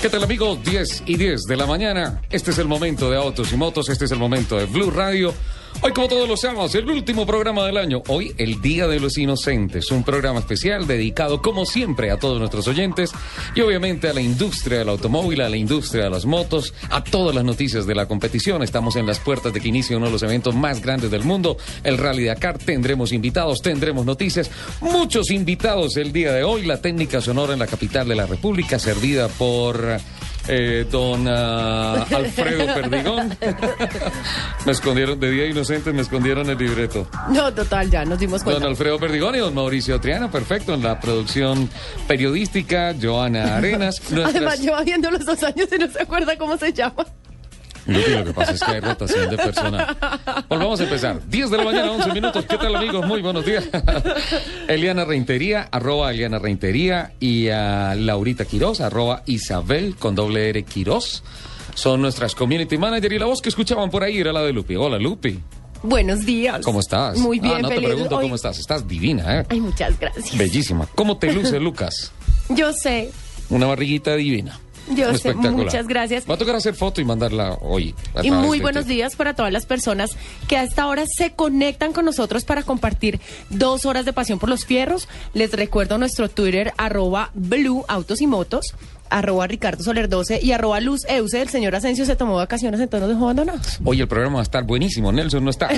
¿Qué tal amigos? 10 y 10 de la mañana. Este es el momento de Autos y Motos, este es el momento de Blue Radio. Hoy como todos lo sabemos, el último programa del año. Hoy el Día de los Inocentes, un programa especial dedicado como siempre a todos nuestros oyentes y obviamente a la industria del automóvil, a la industria de las motos, a todas las noticias de la competición. Estamos en las puertas de que inicie uno de los eventos más grandes del mundo, el Rally Dakar. Tendremos invitados, tendremos noticias, muchos invitados el día de hoy. La técnica sonora en la capital de la República, servida por eh, don ah, Alfredo Perdigón. me escondieron, de día inocente, me escondieron el libreto. No, total, ya nos dimos cuenta. Don Alfredo Perdigón y don Mauricio Triana, perfecto, en la producción periodística, Joana Arenas. Además, lleva viendo los dos años y no se acuerda cómo se llama. Lupi, lo que pasa es que hay rotación de personal. Volvamos a empezar. 10 de la mañana, 11 minutos. ¿Qué tal, amigos? Muy buenos días. Eliana Reintería, arroba Eliana Reintería. Y a Laurita Quiroz, arroba Isabel con doble R Quiroz. Son nuestras community manager. Y la voz que escuchaban por ahí era la de Lupi. Hola, Lupi. Buenos días. ¿Cómo estás? Muy bien, Ah, no te pregunto Hoy- cómo estás. Estás divina, ¿eh? Ay, muchas gracias. Bellísima. ¿Cómo te luce, Lucas? Yo sé, Una barriguita divina. Yo sé, muchas gracias. Va a tocar hacer foto y mandarla hoy. Y muy de buenos días para todas las personas que a esta hora se conectan con nosotros para compartir dos horas de pasión por los fierros. Les recuerdo nuestro Twitter, arroba Blue Autos y Motos, arroba Ricardo Soler 12 y arroba Luz Euse. El señor Asensio se tomó vacaciones, entonces nos dejó abandonados. Hoy el programa va a estar buenísimo. Nelson no está.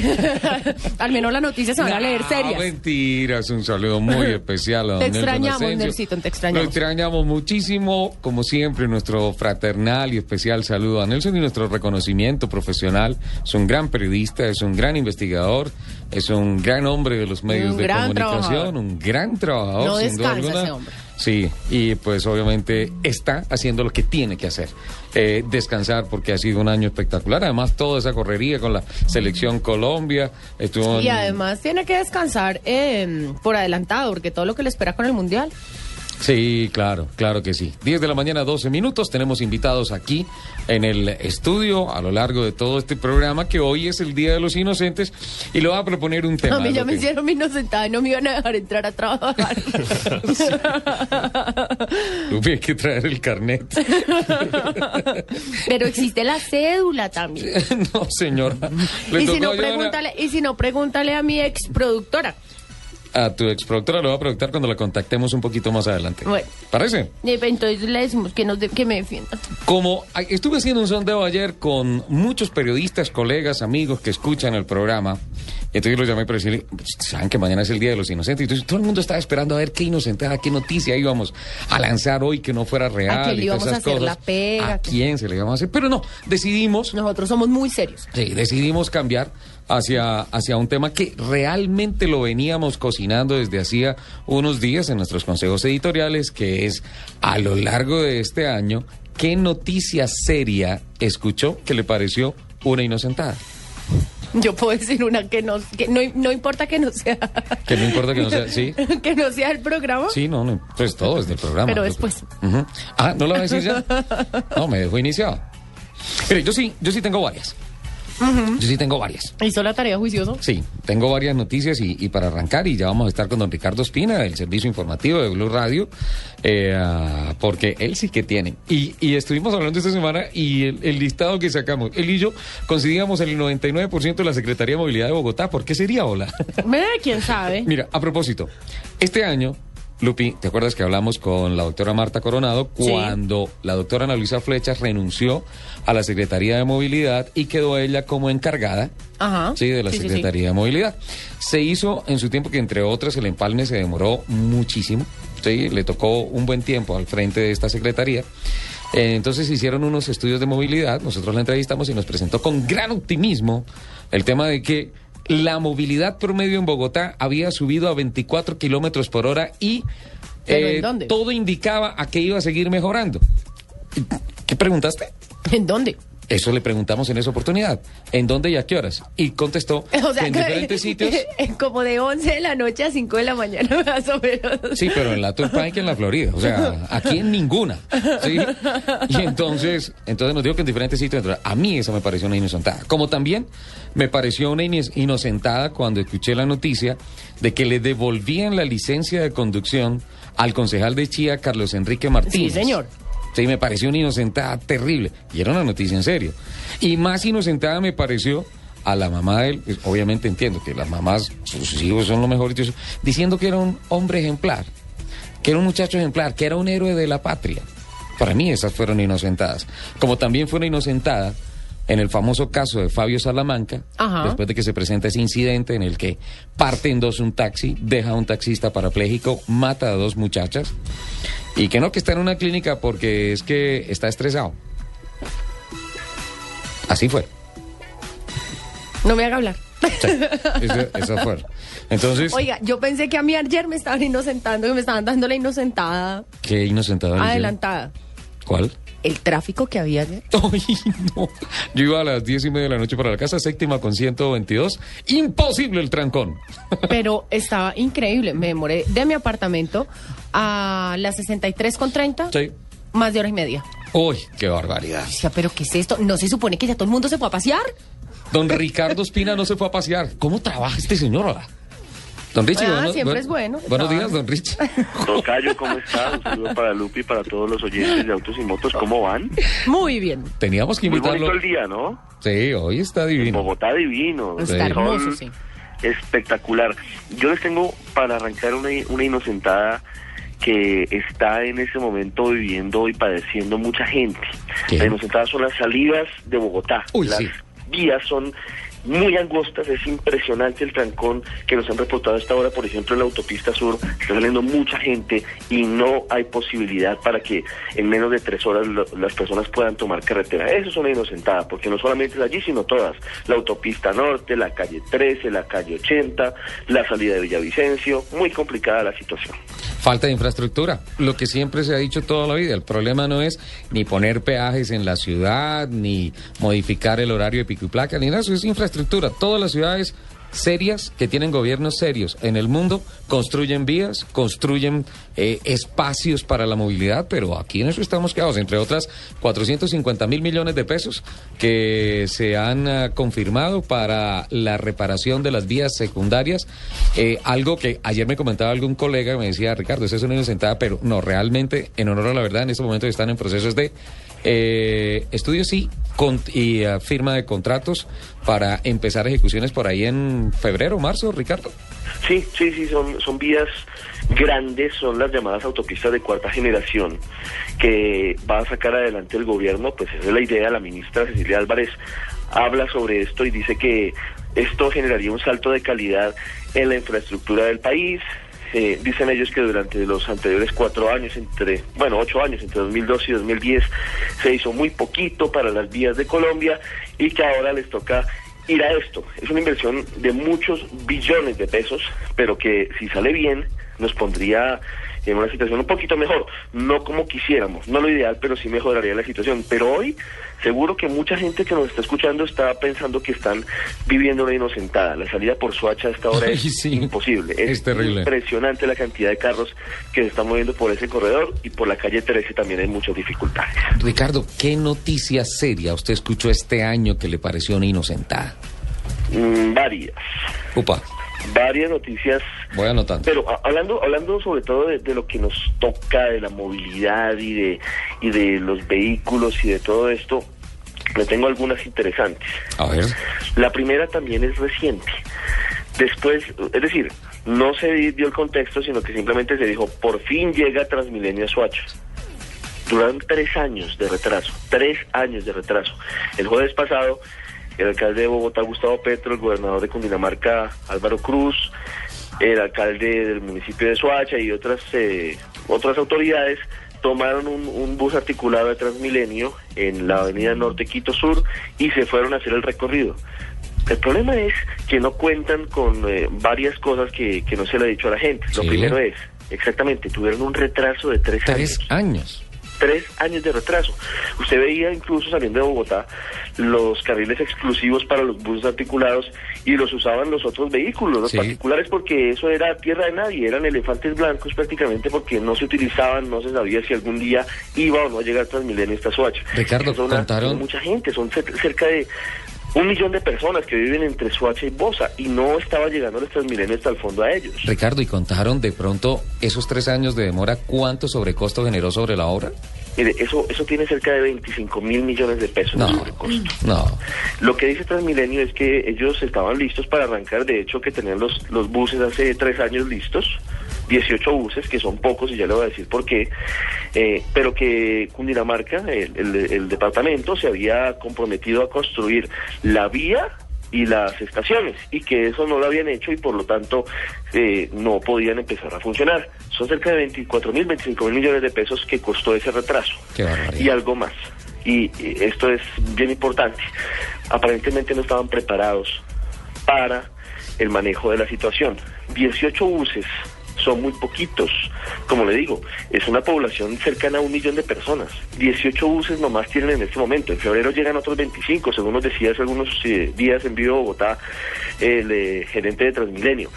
Al menos las noticias se van a leer No, serias. Mentiras, un saludo muy especial a don Te Nelson extrañamos, Asensio. Nelsito, te extrañamos. Lo extrañamos muchísimo. Como siempre, nuestro fraternal y especial saludo a Nelson y nuestro reconocimiento profesional. Es un gran periodista, es un gran investigador, es un gran hombre de los medios Un de comunicación, trabajador. un gran trabajador. No sin duda descansa alguna. ese hombre. Sí, y pues obviamente está haciendo lo que tiene que hacer. Eh, descansar porque ha sido un año espectacular. Además, toda esa correría con la selección Colombia. Estuvo Y en- además tiene que descansar eh, por adelantado, porque todo lo que le espera con el Mundial. Sí, claro, claro que sí. 10 de la mañana, 12 minutos. Tenemos invitados aquí en el estudio a lo largo de todo este programa, que hoy es el Día de los Inocentes, y le voy a proponer un tema. a mí ya me que- hicieron mi inocentada y no me iban a dejar entrar a trabajar. Hay que traer el carnet. Pero existe la cédula también. no, señora. Le Y si, no, a pregúntale, y si no, pregúntale a mi ex productora. A tu ex productora lo voy a preguntar cuando la contactemos un poquito más adelante. Bueno. ¿Parece? Entonces le decimos que, nos de- que me defienda. Como estuve haciendo un sondeo ayer con muchos periodistas, colegas, amigos que escuchan el programa, entonces los llamé para decirle, saben que mañana es el Día de los Inocentes, entonces todo el mundo estaba esperando a ver qué inocentada, qué noticia íbamos a lanzar hoy que no fuera real. quién le y todas íbamos a hacer cosas. la pega? ¿A quién se le íbamos a hacer? Pero no, decidimos Nosotros somos muy serios. Sí, decidimos cambiar hacia, hacia un tema que realmente lo veníamos cocinando desde hacía unos días en nuestros consejos editoriales, que es a lo largo de este año, ¿qué noticia seria escuchó que le pareció una inocentada? Yo puedo decir una que no, que no, no importa que no sea. Que no importa que no sea, ¿sí? que no sea el programa. Sí, no, no, pues todo es del programa. Pero después. Ah, ¿no lo va a decir ya? No, me dejó iniciado. Mire, yo sí, yo sí tengo varias. Yo sí tengo varias. Hizo la tarea juicioso. Sí, tengo varias noticias y, y para arrancar y ya vamos a estar con don Ricardo Espina del servicio informativo de Blue Radio, eh, ah, porque él sí que tiene. Y, y estuvimos hablando esta semana y el, el listado que sacamos, él y yo conseguíamos el 99% de la Secretaría de Movilidad de Bogotá. ¿Por qué sería hola? ¿Quién sabe? Mira, a propósito, este año, Lupi, ¿te acuerdas que hablamos con la doctora Marta Coronado Sí. cuando la doctora Ana Luisa Flechas renunció a la Secretaría de Movilidad y quedó ella como encargada Ajá. Sí, de la Sí, sí, sí. Secretaría de Movilidad. Se hizo en su tiempo que entre otras el empalme se demoró muchísimo. Sí, le tocó un buen tiempo al frente de esta Secretaría. Eh, entonces hicieron unos estudios de movilidad, nosotros la entrevistamos y nos presentó con gran optimismo El tema de que la movilidad promedio en Bogotá había subido a 24 kilómetros por hora y ¿Pero en eh, todo indicaba a que iba a seguir mejorando. ¿Qué preguntaste? ¿En dónde? Eso le preguntamos en esa oportunidad. ¿En dónde y a qué horas? Y contestó O sea, que en diferentes sitios. como de 11 de la noche a 5 de la mañana, más o menos. Sí, pero en la Turnpike en la Florida. O sea, aquí en ninguna. ¿sí? Y entonces, entonces nos dijo que en diferentes sitios. A mí esa me pareció una inocentada. Como también me pareció una inocentada cuando escuché la noticia de que le devolvían la licencia de conducción al concejal de Chía, Carlos Enrique Martínez. Sí, señor. Sí, me pareció una inocentada terrible. Y era una noticia en serio. Y más inocentada me pareció a la mamá de él, pues, obviamente entiendo que las mamás, sus hijos son lo mejor, diciendo que era un hombre ejemplar, que era un muchacho ejemplar, que era un héroe de la patria. Para mí esas fueron inocentadas. Como también fue una inocentada en el famoso caso de Fabio Salamanca, Ajá. después de que se presenta ese incidente en el que parte en dos un taxi, deja a un taxista parapléjico, mata a dos muchachas y que no que está en una clínica porque es que está estresado. Así fue. No me haga hablar. Sí, eso, eso fue. Entonces, Oiga, yo pensé que a mí ayer me estaban inocentando, que me estaban dando la inocentada qué inocentada. adelantada. ¿Cuál? El tráfico que había ayer. Ay, no. Yo iba a las diez y media de la noche para la casa séptima con 122. Imposible el trancón. Pero estaba increíble. Me demoré de mi apartamento a las 63 con 30. Sí. Más de hora y media. Uy, qué barbaridad. Decía, pero ¿qué es esto? ¿No se supone que ya todo el mundo se fue a pasear? Don Ricardo Espina no se fue a pasear. ¿Cómo trabaja este señor ahora? Don Richie, Ah, buenos- siempre es bueno. Buenos Trabaja. días, don Richie. Tocayo, ¿cómo está? Un saludo para Lupi y para todos los oyentes de Autos y Motos. ¿Cómo van? Muy bien. Teníamos que Muy invitarlo. bonito el día, ¿no? Sí, hoy está divino. Bogotá divino. Está hermoso, sí. Espectacular. Yo les tengo para arrancar una, una inocentada que está en ese momento viviendo y padeciendo mucha gente. La inocentada son las salidas de Bogotá. Uy, las sí. vías son muy angostas, es impresionante el trancón que nos han reportado a esta hora, por ejemplo, en la autopista sur, está saliendo mucha gente y no hay posibilidad para que en menos de tres horas lo- las personas puedan tomar carretera. Eso es una inocentada, porque no solamente es allí, sino todas. La autopista norte, la calle 13, la calle 80, la salida de Villavicencio, muy complicada la situación. Falta de infraestructura, lo que siempre se ha dicho toda la vida. El problema no es ni poner peajes en la ciudad, ni modificar el horario de pico y placa, ni nada, eso es infraestructura. Todas las ciudades serias que tienen gobiernos serios en el mundo construyen vías, construyen eh, espacios para la movilidad, pero aquí en eso estamos quedados, entre otras 450 mil millones de pesos que se han ah, confirmado para la reparación de las vías secundarias, eh, algo que ayer me comentaba algún colega, me decía, Ricardo, esa es una inocentada, pero no, realmente, en honor a la verdad, en este momento están en procesos de eh, estudios y, firma de contratos para empezar ejecuciones por ahí en febrero, marzo, Ricardo. Sí, sí, sí, son, son vías grandes, son las llamadas autopistas de cuarta generación que va a sacar adelante el gobierno, pues esa es la idea, la ministra Cecilia Álvarez habla sobre esto y dice que esto generaría un salto de calidad en la infraestructura del país. Eh, dicen ellos que durante los anteriores cuatro años, entre, bueno, ocho años, entre 2012 y 2010, se hizo muy poquito para las vías de Colombia y que ahora les toca ir a esto. Es una inversión de muchos billones de pesos, pero que si sale bien nos pondría en una situación un poquito mejor, no como quisiéramos, no lo ideal, pero sí mejoraría la situación. Pero hoy seguro que mucha gente que nos está escuchando está pensando que están viviendo una inocentada. La salida por Soacha a esta hora Ay, es sí. imposible. Es, Es terrible. impresionante la cantidad de carros que se están moviendo por ese corredor y por la calle 13 también hay muchas dificultades. Ricardo, ¿qué noticia seria usted escuchó este año que le pareció una inocentada? Mm, varias, Upa, varias noticias voy anotando. Pero a- hablando, hablando sobre todo de, de lo que nos toca, de la movilidad y de, y de los vehículos y de todo esto, le tengo algunas interesantes. A ver. La primera también es reciente. Después, es decir, no se di- dio el contexto, sino que simplemente se dijo, por fin llega Transmilenio a Soacha. Duraron tres años de retraso, tres años de retraso. El jueves pasado, el alcalde de Bogotá, Gustavo Petro, el gobernador de Cundinamarca, Álvaro Cruz, el alcalde del municipio de Soacha y otras, eh, otras autoridades tomaron un, un bus articulado de Transmilenio en la avenida Norte Quito Sur y se fueron a hacer el recorrido. El problema es que no cuentan con eh, varias cosas que, que no se le ha dicho a la gente. Lo primero es, exactamente, tuvieron un retraso de tres, Tres años. años. Tres años de retraso. Usted veía incluso saliendo de Bogotá los carriles exclusivos para los buses articulados y los usaban los otros vehículos, los Sí. particulares, porque eso era tierra de nadie, eran elefantes blancos prácticamente porque no se utilizaban, no se sabía si algún día iba o no a llegar Transmilenio hasta Soacha. Ricardo, contaron- mucha gente, son cer- cerca de un millón de personas que viven entre Soacha y Bosa y no estaba llegando el Transmilenio hasta el fondo a ellos. Ricardo, ¿y contaron de pronto esos tres años de demora cuánto sobrecosto generó sobre la obra? Mire, eso, eso tiene cerca de 25 mil millones de pesos No, de sobrecosto. no. Lo que dice Transmilenio es que ellos estaban listos para arrancar, de hecho que tenían los, los buses hace tres años listos, 18 buses, que son pocos y ya le voy a decir por qué, eh, pero que Cundinamarca, el, el- el departamento, se había comprometido a construir la vía y las estaciones y que eso no lo habían hecho y por lo tanto eh, no podían empezar a funcionar. Son cerca de 24 mil, 25 mil millones de pesos que costó ese retraso y algo más. Y, y esto es bien importante. Aparentemente no estaban preparados para el manejo de la situación. 18 buses son muy poquitos. Como le digo, es una población cercana a un millón de personas. 18 buses nomás tienen en este momento. En febrero llegan otros 25, según nos decía hace algunos eh, días en vivo Bogotá el eh, gerente de Transmilenio.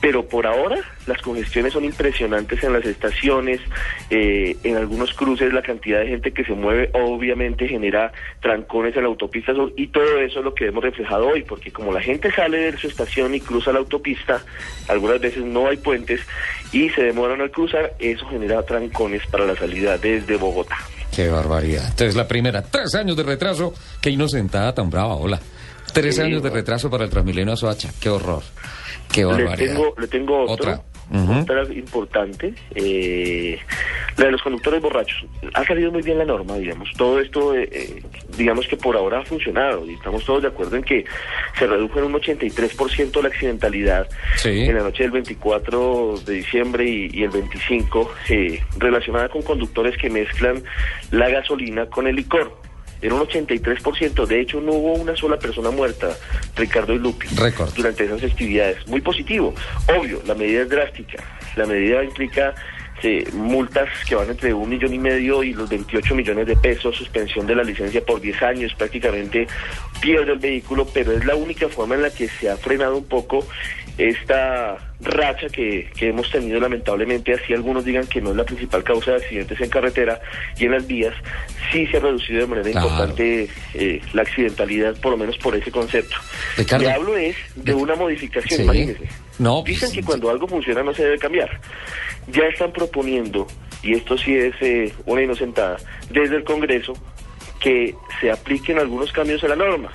Pero por ahora las congestiones son impresionantes en las estaciones, eh, en algunos cruces la cantidad de gente que se mueve obviamente genera trancones en la autopista y todo eso es lo que hemos reflejado hoy, porque como la gente sale de su estación y cruza la autopista, algunas veces no hay puentes y se demoran al cruzar, eso genera trancones para la salida desde Bogotá. Qué barbaridad. Entonces, la primera, tres años de retraso. Qué inocentada tan brava, hola. Tres Sí, años de retraso para el Transmilenio a Soacha. Qué horror. Qué Le tengo, le tengo otro, Otra. Otra importante, eh, la de los conductores borrachos. Ha salido muy bien la norma, digamos. Todo esto, eh, eh, digamos que por ahora ha funcionado y estamos todos de acuerdo en que se redujo en un 83% la accidentalidad Sí. en la noche del 24 de diciembre y, y el 25, eh, relacionada con conductores que mezclan la gasolina con el licor. Era un 83%, de hecho no hubo una sola persona muerta, Ricardo y Lupi Récord. durante esas festividades. Muy positivo. Obvio, la medida es drástica. La medida implica eh, multas que van entre un millón y medio y los 28 millones de pesos, suspensión de la licencia por 10 años, prácticamente pierde el vehículo, pero es la única forma en la que se ha frenado un poco esta racha que, que hemos tenido lamentablemente, así algunos digan que no es la principal causa de accidentes en carretera y en las vías, sí se ha reducido de manera Claro. importante eh, la accidentalidad, por lo menos por ese concepto. Ricardo. Le hablo es de una modificación, Sí. imagínese. No, Dicen pues, que cuando algo funciona no se debe cambiar. Ya están proponiendo, y esto sí es eh, una inocentada, desde el Congreso, que se apliquen algunos cambios a la norma.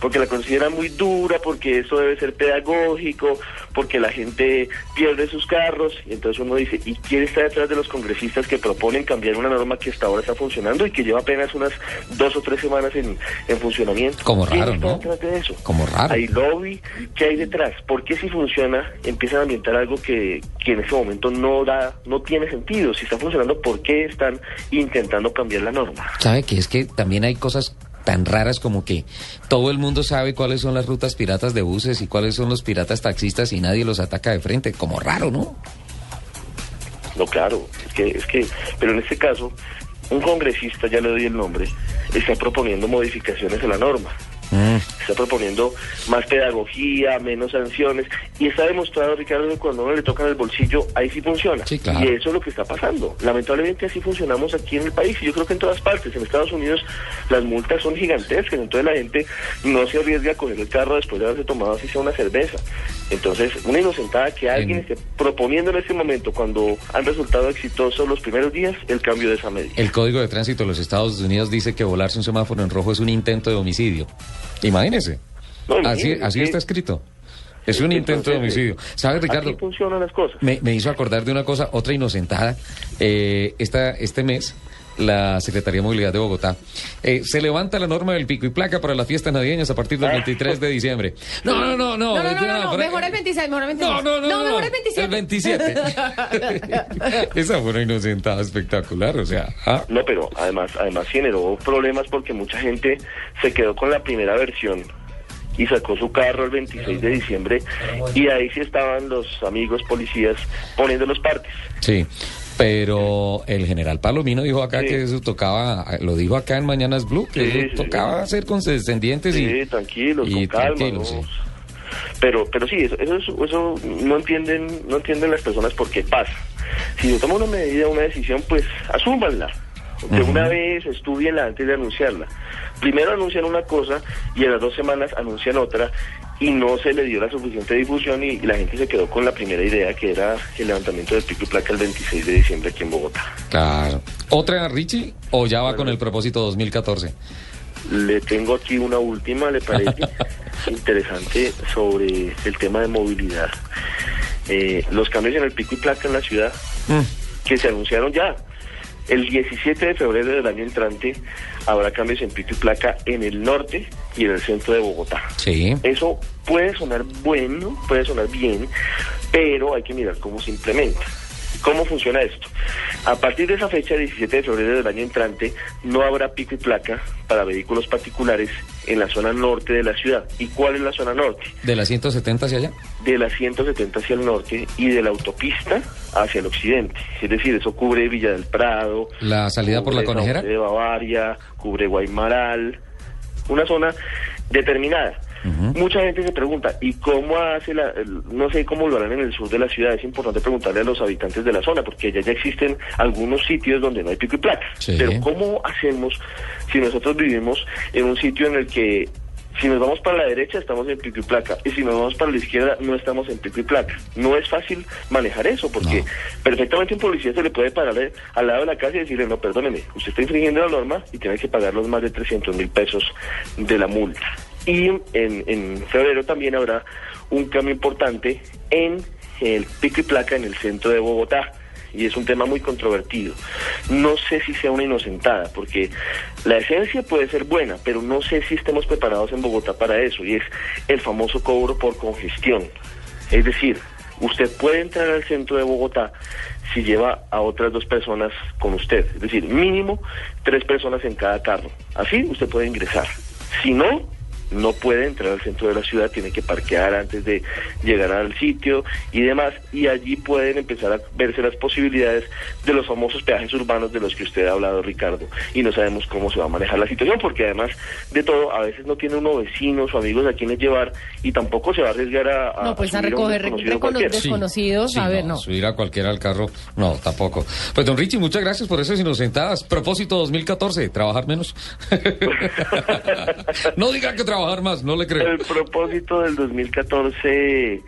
Porque la consideran muy dura, porque eso debe ser pedagógico, porque la gente pierde sus carros. Y entonces uno dice, ¿y quién está detrás de los congresistas que proponen cambiar una norma que hasta ahora está funcionando y que lleva apenas unas dos o tres semanas en, en funcionamiento? Como ¿Quién raro, está ¿no? detrás de eso? Como raro. Hay lobby, ¿qué hay detrás? ¿Por qué si funciona empiezan a ambientar algo que, que en ese momento no da, no tiene sentido? Si está funcionando, ¿por qué están intentando cambiar la norma? ¿Sabe que es que también hay cosas tan raras como que todo el mundo sabe cuáles son las rutas piratas de buses y cuáles son los piratas taxistas y nadie los ataca de frente? Como raro, ¿no? No, claro, es que, es que, pero en este caso, un congresista, ya le doy el nombre, está proponiendo modificaciones a la norma. Mm. Está proponiendo más pedagogía, menos sanciones. Y está demostrado, Ricardo, que cuando uno le tocan el bolsillo, ahí sí funciona. Sí, claro. Y eso es lo que está pasando. Lamentablemente así funcionamos aquí en el país y yo creo que en todas partes. En Estados Unidos las multas son gigantescas, entonces la gente no se arriesga a coger el carro después de haberse tomado así sea una cerveza. Entonces, una inocentada que alguien En- esté proponiendo en este momento, cuando han resultado exitosos los primeros días, el cambio de esa medida. El Código de Tránsito de los Estados Unidos dice que volarse un semáforo en rojo es un intento de homicidio. Imagínese. No, Así, así sí. está escrito. Es un intento de homicidio. ¿Sabe, Ricardo? Así funcionan las cosas. Me, me hizo acordar de una cosa, otra inocentada. Eh, esta, este mes, la Secretaría de Movilidad de Bogotá eh, se levanta la norma del pico y placa para las fiestas navideñas a partir del Ah. 23 de diciembre. No, no, no, no. No, no, no, mejor el 26, mejor el 26. No, no, no. No, mejor el 27. El 27. Esa fue una inocentada espectacular, o sea. ah, No, pero además, además generó problemas porque mucha gente se quedó con la primera versión y sacó su carro el 26 de diciembre y ahí sí estaban los amigos policías poniendo los partes. Sí. Pero el general Palomino dijo acá Sí. que eso tocaba, lo dijo acá en Mañanas Blue, que Sí, eso sí, tocaba ser condescendientes y... tranquilos, y con calma. tranquilos, ¿no? sí. Pero, pero sí, eso, eso, es- eso no entienden, no entienden las personas por qué pasa. Si se toma una medida, una decisión, pues asúmanla. De una vez, estudienla antes de anunciarla. Primero anuncian una cosa y a las dos semanas anuncian otra y no se le dio la suficiente difusión y, y la gente se quedó con la primera idea que era el levantamiento del pico y placa el 26 de diciembre aquí en Bogotá. Claro. ¿Otra, Richie? ¿O ya va con el propósito 2014? Le tengo aquí una última, ¿le parece? Interesante sobre el tema de movilidad. Eh, los cambios en el pico y placa en la ciudad Mm. que se anunciaron ya. El 17 de febrero del año entrante habrá cambios en pico y placa en el norte y en el centro de Bogotá. Sí. Eso puede sonar bueno, puede sonar bien, pero hay que mirar cómo se implementa. ¿Cómo funciona esto? A partir de esa fecha, 17 de febrero del año entrante, no habrá pico y placa para vehículos particulares en la zona norte de la ciudad. ¿Y cuál es la zona norte? ¿De las 170 hacia allá? de la 170 hacia el norte y de la autopista hacia el occidente. Es decir, eso cubre Villa del Prado. ¿La salida por la Conejera? De Bavaria, cubre Guaymaral, una zona determinada. Mucha gente se pregunta, ¿y cómo hace la, el- no sé cómo lo harán en el sur de la ciudad? Es importante preguntarle a los habitantes de la zona, porque allá ya existen algunos sitios donde no hay pico y placa. Sí. Pero ¿cómo hacemos si nosotros vivimos en un sitio en el que si nos vamos para la derecha estamos en pico y placa y si nos vamos para la izquierda no estamos en pico y placa. No es fácil manejar eso porque No. perfectamente un policía se le puede parar eh, al lado de la casa y decirle, no, perdóneme, usted está infringiendo la norma y tiene que pagar los más de 300 mil pesos de la multa. Y en, en febrero también habrá un cambio importante en el pico y placa en el centro de Bogotá y es un tema muy controvertido. No sé si sea una inocentada, porque la esencia puede ser buena, pero no sé si estemos preparados en Bogotá para eso, y es el famoso cobro por congestión. Es decir, usted puede entrar al centro de Bogotá si lleva a otras dos personas con usted, es decir, mínimo tres personas en cada carro. Así usted puede ingresar. Si no, no puede entrar al centro de la ciudad, tiene que parquear antes de llegar al sitio y demás, y allí pueden empezar a verse las posibilidades de los famosos peajes urbanos de los que usted ha hablado, Ricardo, y no sabemos cómo se va a manejar la situación, porque además de todo, a veces no tiene uno vecinos o amigos a quienes llevar y tampoco se va a arriesgar a... a- No, pues a un recoger desconocido recono- cualquiera. des- Desconocidos, a ver, no. Subir a cualquiera al carro, no, tampoco. Pues don Richie, muchas gracias por esas inocentadas. Propósito 2014, trabajar menos. no diga que trabajar más, no le creo. El propósito del 2014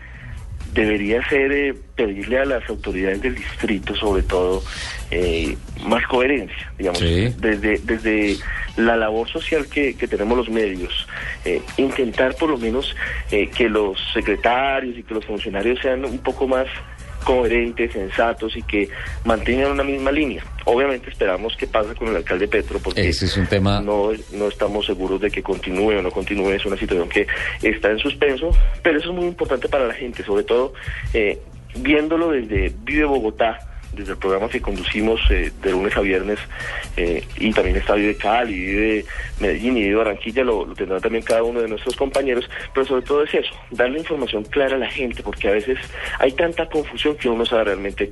debería ser eh, pedirle a las autoridades del distrito, sobre todo, eh, más coherencia, digamos, Sí. desde, desde la labor social que, que tenemos los medios, eh, intentar por lo menos eh, que los secretarios y que los funcionarios sean un poco más coherentes, sensatos y que mantengan una misma línea. Obviamente esperamos que pase con el alcalde Petro porque Ese es un tema- no, no estamos seguros de que continúe o no continúe, es una situación que está en suspenso, pero eso es muy importante para la gente, sobre todo eh, viéndolo desde Vive Bogotá, desde el programa que conducimos eh, de lunes a viernes, eh, y también está Vive Cali, Vive Medellín y Vive Barranquilla, lo, lo tendrá también cada uno de nuestros compañeros, pero sobre todo es eso, darle información clara a la gente, porque a veces hay tanta confusión que uno no sabe realmente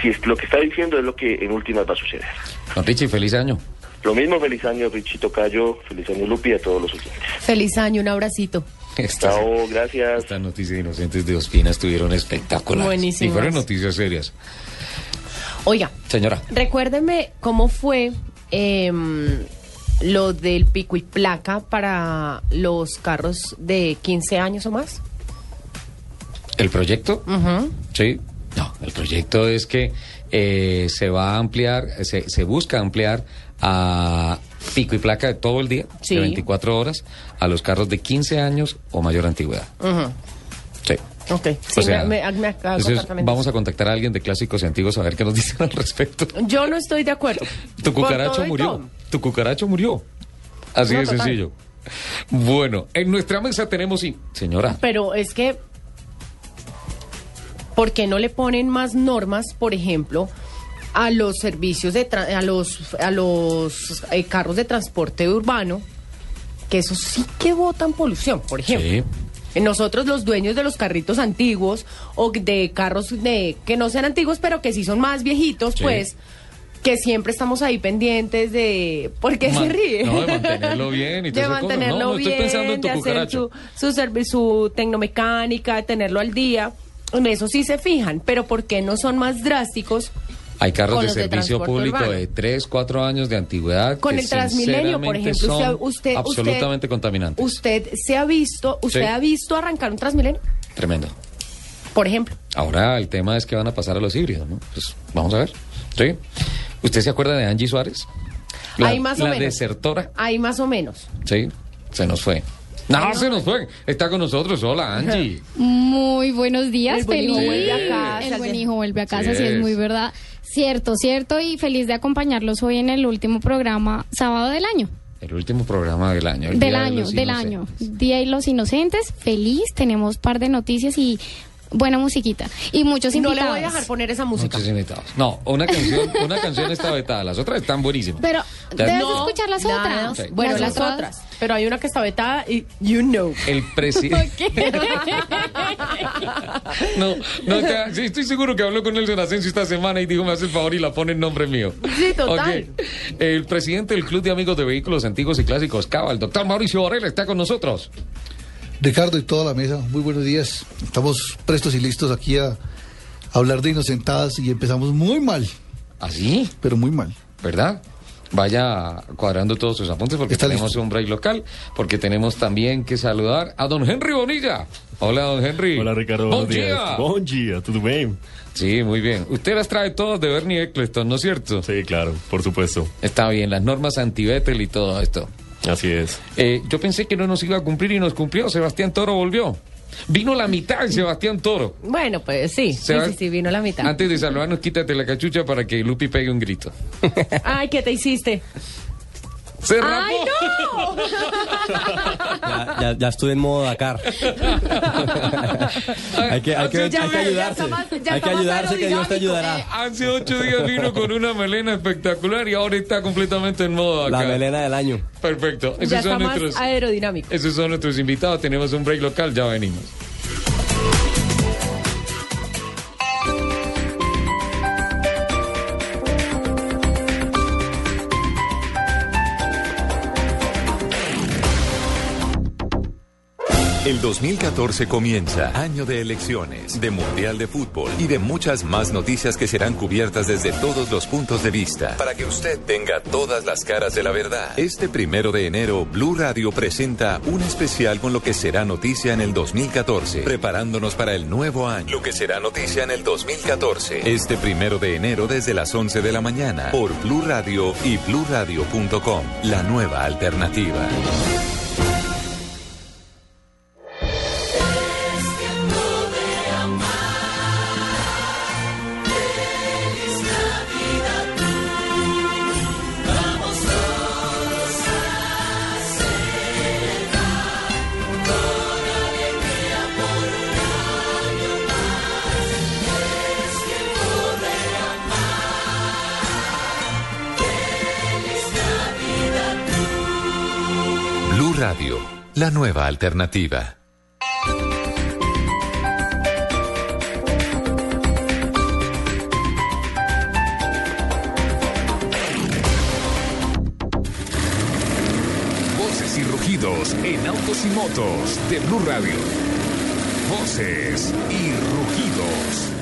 si es lo que está diciendo es lo que en últimas va a suceder. Don Richie, feliz año. Lo mismo, feliz año, Richito Cayo, feliz año, Lupi, a todos los oyentes. Feliz año, un abracito. Estas, Chao, gracias. estas noticias inocentes de Ospina estuvieron espectaculares. Buenísimas. Y fueron noticias serias. Oiga, Señora. recuérdeme cómo fue em, lo del pico y placa para los carros de 15 años o más. ¿El proyecto? Sí. No, el proyecto es que eh, se va a ampliar, se, se busca ampliar a pico y placa de todo el día, Sí. de 24 horas, a los carros de 15 años o mayor antigüedad. Ok, sí, O sea, me, me- me entonces vamos a contactar a alguien de clásicos y antiguos a ver qué nos dicen al respecto. Yo no estoy de acuerdo. Tu cucaracho y murió. Tu cucaracho murió. Así No, de total. sencillo. Bueno, en nuestra mesa tenemos, sí, señora. Pero es que, ¿por qué no le ponen más normas, por ejemplo, a los servicios de tra- a los a los eh, carros de transporte urbano que eso sí que botan polución, por ejemplo. Nosotros los dueños de los carritos antiguos o de carros de que no sean antiguos pero que sí son más viejitos, Sí. pues que siempre estamos ahí pendientes de ¿por qué Man- se ríe? no, de mantenerlo bien y de mantenerlo No, no estoy bien, pensando en tu de hacer su su tecnomecánica, de tenerlo al día. En eso sí se fijan, pero ¿por qué no son más drásticos? Hay carros de servicio público urbano. de 3, 4 años de antigüedad. Con que el Transmilenio, por ejemplo, son usted, usted, absolutamente usted- contaminantes. Usted se ha visto, usted Sí. ha visto arrancar un Transmilenio, Tremendo. por ejemplo. Ahora el tema es que van a pasar a los híbridos, ¿no? Pues vamos a ver. ¿Sí? ¿Usted se acuerda de Angie Suárez? La, Ahí más o la menos. desertora. Ahí más o menos. Sí, se nos fue. No, se nos fue. Está con nosotros. Hola, Angie. Muy buenos días, El buen hijo feliz. vuelve a casa. El buen hijo vuelve a casa, Sí sí, es es. muy verdad. Cierto, cierto, y feliz de acompañarlos hoy en el último programa sábado del año. El último programa del año. el del Día de año, los del año. Día de los Inocentes, feliz, tenemos par de noticias y buena musiquita. Y muchos No le invitados. voy a dejar poner esa música. Muchos invitados. No, una canción, una canción está vetada. Las otras están buenísimas. Pero debes No, escuchar las nada. otras. Bueno, las, otras. Pero hay una que está vetada y you know. El presidente. No, no, te- sí, estoy seguro que habló con Nelson Asensio esta semana y dijo, me hace el favor y la pone en nombre mío. Sí, total. Ok. El presidente del Club de Amigos de Vehículos Antiguos y Clásicos, Cava, el doctor Mauricio Varela, está con nosotros. Ricardo y toda la mesa, muy buenos días. Estamos prestos y listos aquí a hablar de inocentadas y empezamos muy mal, ¿Así? pero muy mal. ¿Verdad? Vaya cuadrando todos sus apuntes porque Está tenemos listo. un break local, porque tenemos también que saludar a don Henry Bonilla. Hola, don Henry. Olá, Ricardo. Días. dia. Bom dia, tudo bem? Sí, muy bien. Usted las trae todas de Bernie Eccleston, ¿no es cierto? Sí, claro, por supuesto. Está bien, las normas anti-Vettel y todo esto. Así es. Eh, yo pensé que no nos iba a cumplir y nos cumplió. Sebastián Toro volvió. Vino la mitad Sebastián Toro. Bueno, pues sí, sí, sí, sí, vino la mitad. Antes de saludarnos, quítate la cachucha para que Lupi pegue un grito. Ay, ¿qué te hiciste? ¡Se rapó! ¡Ay, no! Ya, ya, ya estuve en modo Dakar. hay que, hay que, Ya hay que ve, ya ayudarse. está más- ya hay que ayudarse que Dios te ayudará. Hace ocho días vino con una melena espectacular y ahora está completamente en modo La acá. melena del año. Perfecto. Esos Ya son, está más nuestros, aerodinámico. esos son nuestros invitados. Tenemos un break local, ya venimos. El 2014 comienza, año de elecciones, de Mundial de Fútbol y de muchas más noticias que serán cubiertas desde todos los puntos de vista, para que usted tenga todas las caras de la verdad. Este primero de enero, Blue Radio presenta un especial con lo que será noticia en el 2014, preparándonos para el nuevo año, lo que será noticia en el 2014. Este primero de enero desde las 11 de la mañana, por Blue Radio y BlueRadio.com, la nueva alternativa. La nueva alternativa. Voces y rugidos en autos y motos de Blue Radio. Voces y rugidos.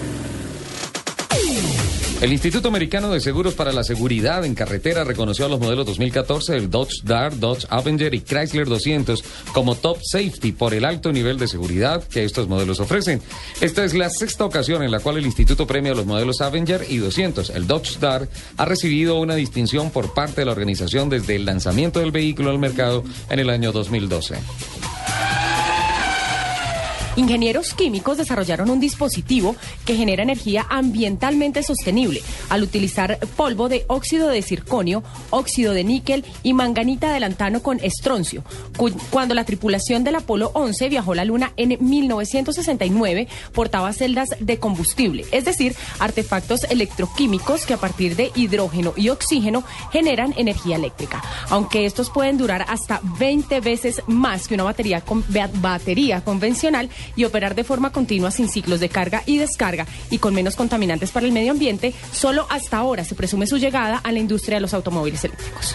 El Instituto Americano de Seguros para la Seguridad en Carretera reconoció a los modelos 2014 del Dodge Dart, Dodge Avenger y Chrysler 200 como top safety por el alto nivel de seguridad que estos modelos ofrecen. Esta es la sexta ocasión en la cual el instituto premia a los modelos Avenger y 200. El Dodge Dart ha recibido una distinción por parte de la organización desde el lanzamiento del vehículo al mercado en el año 2012. Ingenieros químicos desarrollaron un dispositivo que genera energía ambientalmente sostenible al utilizar polvo de óxido de circonio, óxido de níquel y manganita de lantano con estroncio. Cu- Cuando la tripulación del Apolo 11 viajó a la Luna en 1969, portaba celdas de combustible, es decir, artefactos electroquímicos que a partir de hidrógeno y oxígeno generan energía eléctrica. Aunque estos pueden durar hasta 20 veces más que una batería, con- ba- batería convencional y operar de forma continua sin ciclos de carga y descarga y con menos contaminantes para el medio ambiente, solo hasta ahora se presume su llegada a la industria de los automóviles eléctricos.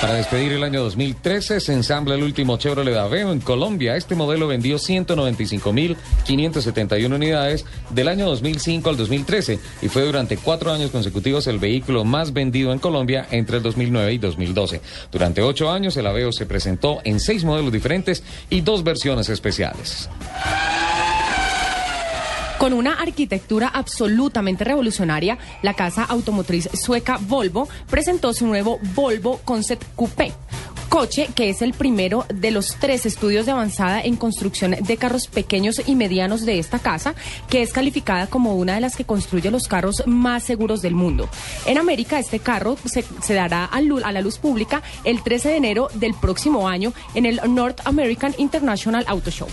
Para despedir el año 2013 se ensambla el último Chevrolet Aveo en Colombia. Este modelo vendió 195.571 unidades del año 2005 al 2013 y fue durante cuatro años consecutivos el vehículo más vendido en Colombia entre el 2009 y 2012. Durante ocho años el Aveo se presentó en seis modelos diferentes y dos versiones especiales. Con una arquitectura absolutamente revolucionaria, la casa automotriz sueca Volvo presentó su nuevo Volvo Concept Coupé. Coche que es el primero de los tres estudios de avanzada en construcción de carros pequeños y medianos de esta casa, que es calificada como una de las que construye los carros más seguros del mundo. En América, este carro se, dará a la luz pública el 13 de enero del próximo año en el North American International Auto Show.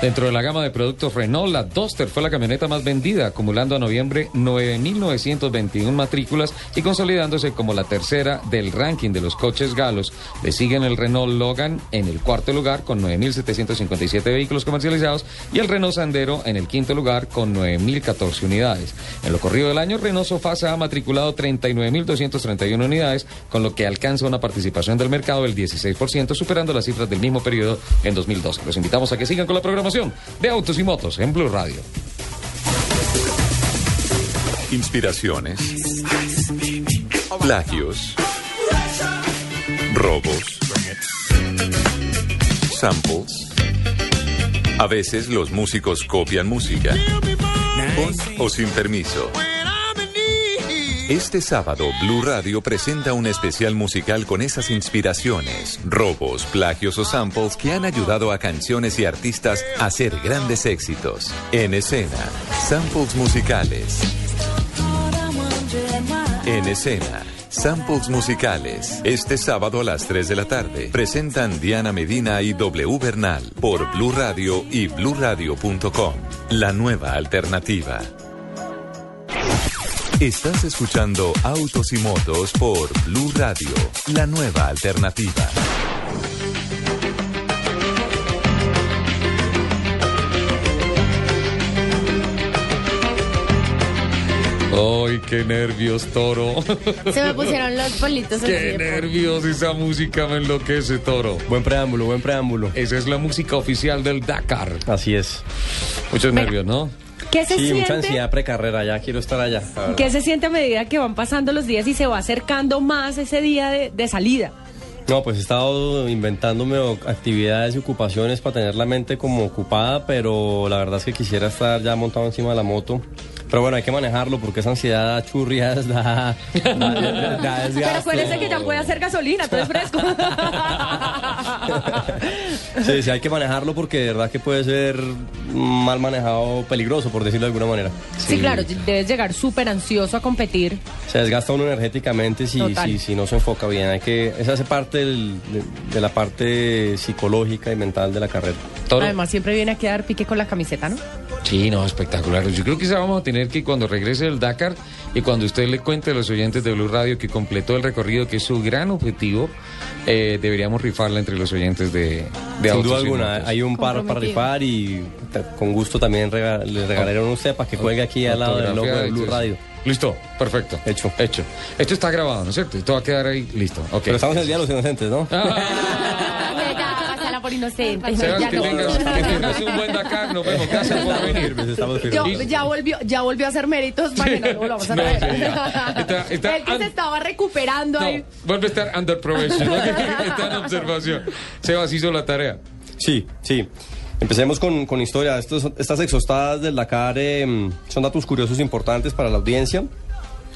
Dentro de la gama de productos Renault, la Duster fue la camioneta más vendida, acumulando a noviembre 9.921 matrículas y consolidándose como la tercera del ranking de los coches galos. Le siguen el Renault Logan en el cuarto lugar con 9.757 vehículos comercializados y el Renault Sandero en el quinto lugar con 9.014 unidades. En lo corrido del año, Renault Sofasa ha matriculado 39.231 unidades, con lo que alcanza una participación del mercado del 16%, superando las cifras del mismo periodo en 2012. Los invitamos a que sigan con la programación de Autos y Motos en Blue Radio. Inspiraciones. Plagios. Robos. Samples. A veces los músicos copian música. Con o sin permiso. Este sábado, Blue Radio presenta un especial musical con esas inspiraciones, robos, plagios o samples que han ayudado a canciones y artistas a hacer grandes éxitos. En escena, samples musicales. En escena, samples musicales. Este sábado a las 3 de la tarde. Presentan Diana Medina y W Bernal por Blue Radio y bluradio.com. La nueva alternativa. Estás escuchando Autos y Motos por Blue Radio, la nueva alternativa. ¡Ay, qué nervios, toro! Se me pusieron los politos ¡Qué nervios! Esa música me enloquece, toro. Buen preámbulo, buen preámbulo. Esa es la música oficial del Dakar. Así es. Muchos nervios, ¿no? ¿Qué se Sí, mucha siente? ansiedad precarrera, ya quiero estar allá. ¿Qué se siente a medida que van pasando los días y se va acercando más ese día de, de salida? No, pues he estado inventándome actividades y ocupaciones para tener la mente como ocupada, pero la verdad es que quisiera estar ya montado encima de la moto. Pero bueno, hay que manejarlo porque esa ansiedad churrias da, da, da desgaste. Pero acuérdense que ya puede hacer gasolina, todo es fresco. Sí, sí, hay que manejarlo porque de verdad que puede ser mal manejado, peligroso, por decirlo de alguna manera. Sí, claro, debes llegar súper ansioso a competir. Se desgasta uno energéticamente si, si, si no se enfoca bien. Hay que, esa hace parte del- de, de la parte psicológica y mental de la carrera. Toro. Además, siempre viene a quedar pique con la camiseta, ¿no? Sí, no, espectacular. Yo creo que ya vamos a tener que cuando regrese el Dakar y cuando usted le cuente a los oyentes de Blue Radio que completó el recorrido, que es su gran objetivo, eh, deberíamos rifarla entre los oyentes de, de Sin duda alguna, hay un par para rifar y con gusto también rega- le regalaré a usted para que cuelgue aquí al lado del logo de Blue. Radio. Listo, perfecto. Hecho. Hecho. Esto está grabado, ¿no es cierto? Esto va a quedar ahí listo. Ok. Pero estamos en el Día de los Inocentes, ¿no? Pásala por inocente. Sebas, Ya que, tengas, que tengas un buen Dakar. Nos vemos. Gracias por venir. Yo- ya volvió, ya volvió a hacer méritos para que no lo volvamos a No, traer. sí. Está- está El que se estaba recuperando No, ahí. vuelve a estar under probation. Está en observación. Sebas hizo la tarea. Sí, sí. Empecemos con, con historia. Estos- estas exhaustadas del Dakar eh, son datos curiosos importantes para la audiencia.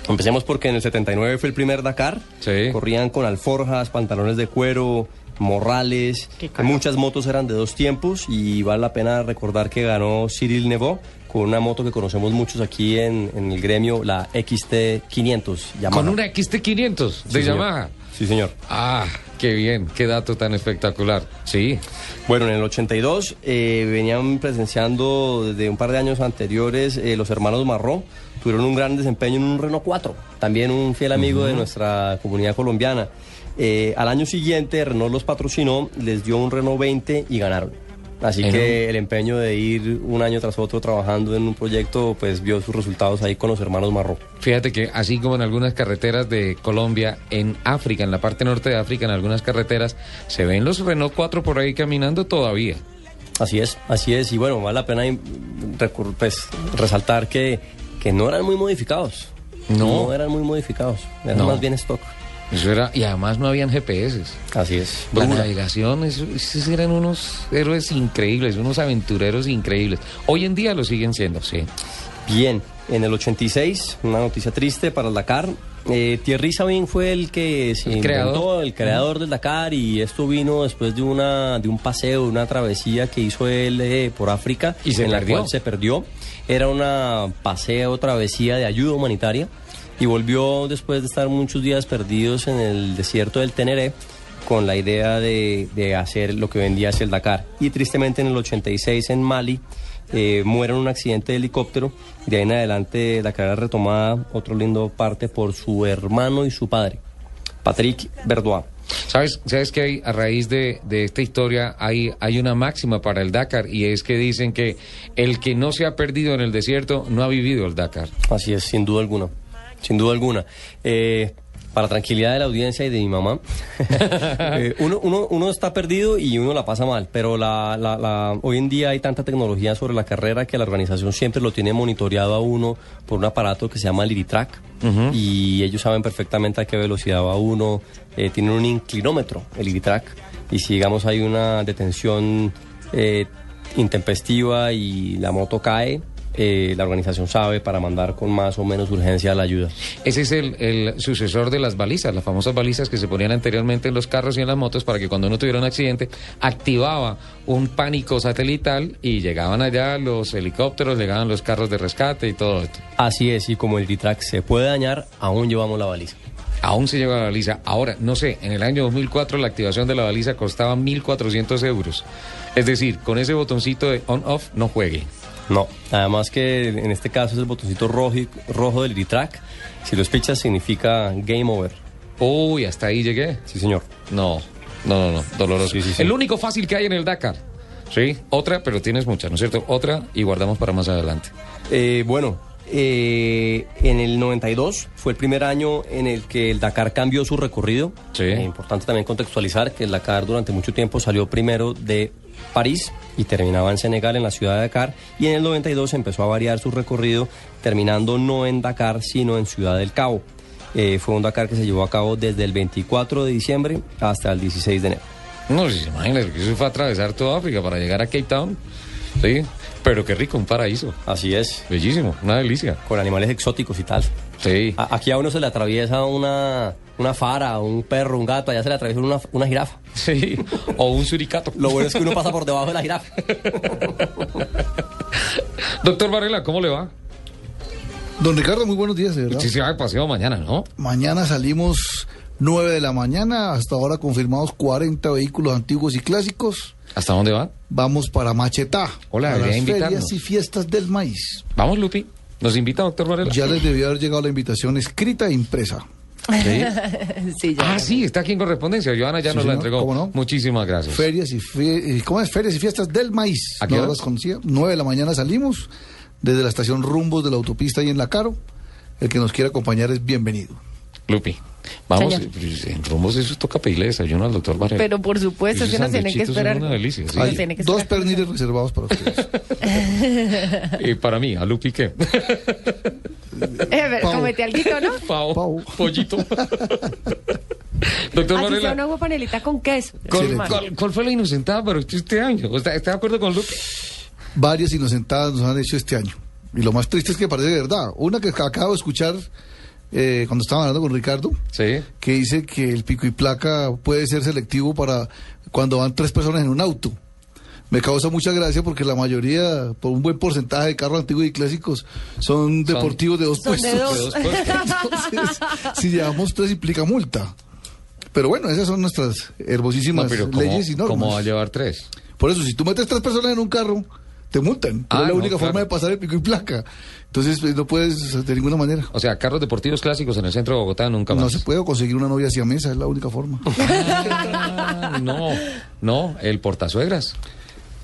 Empecemos porque en el 79 fue el primer Dakar. Sí. Corrían con alforjas, pantalones de cuero, Morrales, muchas motos eran de dos tiempos y vale la pena recordar que ganó Cyril Neveu con una moto que conocemos muchos aquí en, en el gremio, la XT500. Yamaha. Con una XT500 Sí, de señor. Yamaha. Sí, señor. Ah, qué bien, qué dato tan espectacular. Sí. Bueno, en el 82 eh, venían presenciando desde un par de años anteriores eh, los hermanos Marró. Tuvieron un gran desempeño en un Renault 4, también un fiel amigo de nuestra comunidad colombiana. Eh, al año siguiente Renault los patrocinó, les dio un Renault 20 y ganaron. Así En que el empeño de ir un año tras otro trabajando en un proyecto, pues vio sus resultados ahí con los hermanos Marró. Fíjate que así como en algunas carreteras de Colombia, en África, en la parte norte de África, en algunas carreteras, se ven los Renault 4 por ahí caminando todavía. Así es, así es. Y bueno, vale la pena pues, resaltar que, que no eran muy modificados. No. eran muy modificados. Eran No. más bien stock. Eso era, y además no habían GPS. Así es. La Bruna. navegación, eso- esos eran unos héroes increíbles, unos aventureros increíbles. Hoy en día lo siguen siendo, sí. Bien, en el 86, una noticia triste para el Dakar. Eh, Thierry Sabin fue el que se El inventó, creador. el creador del Dakar y esto vino después de una de un paseo, una travesía que hizo él eh, por África Y se en perdió. la cual se perdió. Era una paseo, travesía de ayuda humanitaria y volvió después de estar muchos días perdidos en el desierto del Teneré con la idea de, de hacer lo que vendía hacia el Dakar. Y tristemente en el 86 en Mali eh, muere en un accidente de helicóptero. De ahí en adelante la carrera retomada, otro lindo parte por su hermano y su padre, Patrick Verdois. ¿Sabes, sabes que hay, a raíz de, de esta historia hay, hay una máxima para el Dakar y es que dicen que el que no se ha perdido en el desierto no ha vivido el Dakar. Así es, sin duda alguna. Sin duda alguna. Eh, para tranquilidad de la audiencia y de mi mamá, eh, uno, uno, uno está perdido y uno la pasa mal, pero la, la- la- hoy en día hay tanta tecnología sobre la carrera que la organización siempre lo tiene monitoreado a uno por un aparato que se llama Liritrack y ellos saben perfectamente a qué velocidad va uno, eh, tienen un inclinómetro, el Liritrack, y si digamos hay una detención eh, intempestiva y la moto cae, eh, la organización sabe para mandar con más o menos urgencia la ayuda. Ese es el, el sucesor de las balizas, las famosas balizas que se ponían anteriormente en los carros y en las motos para que cuando uno tuviera un accidente activaba un pánico satelital y llegaban allá los helicópteros, llegaban los carros de rescate y todo esto. Así es, y como el Liritrack se puede dañar, aún llevamos la baliza. Aún se lleva la baliza. Ahora, no sé, en el año 2004 la activación de la baliza costaba 1.400 euros. Es decir, con ese botoncito de on-off no juegue. No, además que en este caso es el botoncito rojo, rojo del Liritrack. Si los pichas significa game over. Uy, hasta ahí llegué. Sí, señor. No, no, no, no, doloroso. Sí, sí, sí. El único fácil que hay en el Dakar. Sí, otra, pero tienes muchas, ¿no es cierto? Otra y guardamos para más adelante. Eh, bueno, eh, en el 92 fue el primer año en el que el Dakar cambió su recorrido. Sí. Eh, importante también contextualizar que el Dakar durante mucho tiempo salió primero de París y terminaba en Senegal, en la ciudad de Dakar. Y en el 92 empezó a variar su recorrido, terminando no en Dakar, sino en Ciudad del Cabo. Eh, fue un Dakar que se llevó a cabo desde el 24 de diciembre hasta el 16 de enero. No, si se imaginan que eso fue atravesar toda África para llegar a Cape Town. Sí, pero qué rico, un paraíso. Así es, Bellísimo, una delicia. con animales exóticos y tal. Sí. A- Aquí a uno se le atraviesa una, una fara, un perro, un gato, allá se le atraviesa una, una jirafa. Sí, o un suricato. Lo bueno es que uno pasa por debajo de la jirafa. Doctor Varela, ¿cómo le va? Don Ricardo, muy buenos días, de verdad. Sí, se va paseo mañana, ¿no? Mañana salimos 9 de la mañana, hasta ahora confirmados 40 vehículos antiguos y clásicos. ¿Hasta dónde va? Vamos para Machetá, Hola, a las ferias y fiestas del maíz. Vamos, Lupi. ¿Nos invita, doctor Varela? Ya les debió haber llegado la invitación escrita e impresa. Sí. Sí, ya. Ah, sí, está aquí en correspondencia. Joana ya Sí, nos la entregó. ¿cómo no? Muchísimas gracias. Ferias y, fie- ¿cómo es? Ferias y fiestas del maíz. ¿A qué no horas? las conocía. 9 de la mañana salimos desde la estación Rumbos de la autopista ahí en La Caro. El que nos quiera acompañar es bienvenido. Lupi, vamos. Señor. pues, En rumbos eso toca pedirle desayuno al doctor Varela. Pero por supuesto, Esos si uno tiene que esperar. una delicia, sí. Hay que dos esperar. perniles reservados para ustedes. Y para mí, a Lupi, ¿qué? Eh, comete alguito, ¿no? Pavo, Pavo. pollito. doctor Así Varela, una panelita con queso. ¿cuál, Excelente. cuál- cuál fue la inocentada para usted este año? ¿Está, está de acuerdo con Lupi? Varias inocentadas nos han hecho este año. Y lo más triste es que parece verdad. Una que acabo de escuchar eh, cuando estaba hablando con Ricardo, Sí. que dice que el pico y placa puede ser selectivo para cuando van tres personas en un auto. Me causa mucha gracia porque la mayoría, por un buen porcentaje de carros antiguos y clásicos, son deportivos de dos Son puestos. De dos. Entonces, si llevamos tres implica multa. Pero bueno, esas son nuestras hermosísimas No, pero ¿cómo, leyes y normas. ¿cómo va a llevar tres? Por eso, si tú metes tres personas en un carro, te multan. Ah, es la no, única claro. forma de pasar el pico y placa. Entonces, pues, no puedes de ninguna manera. O sea, carros deportivos clásicos en el centro de Bogotá nunca más. No se puede conseguir una novia hacia mesa, es la única forma. Ah, no, no, el portazuegras.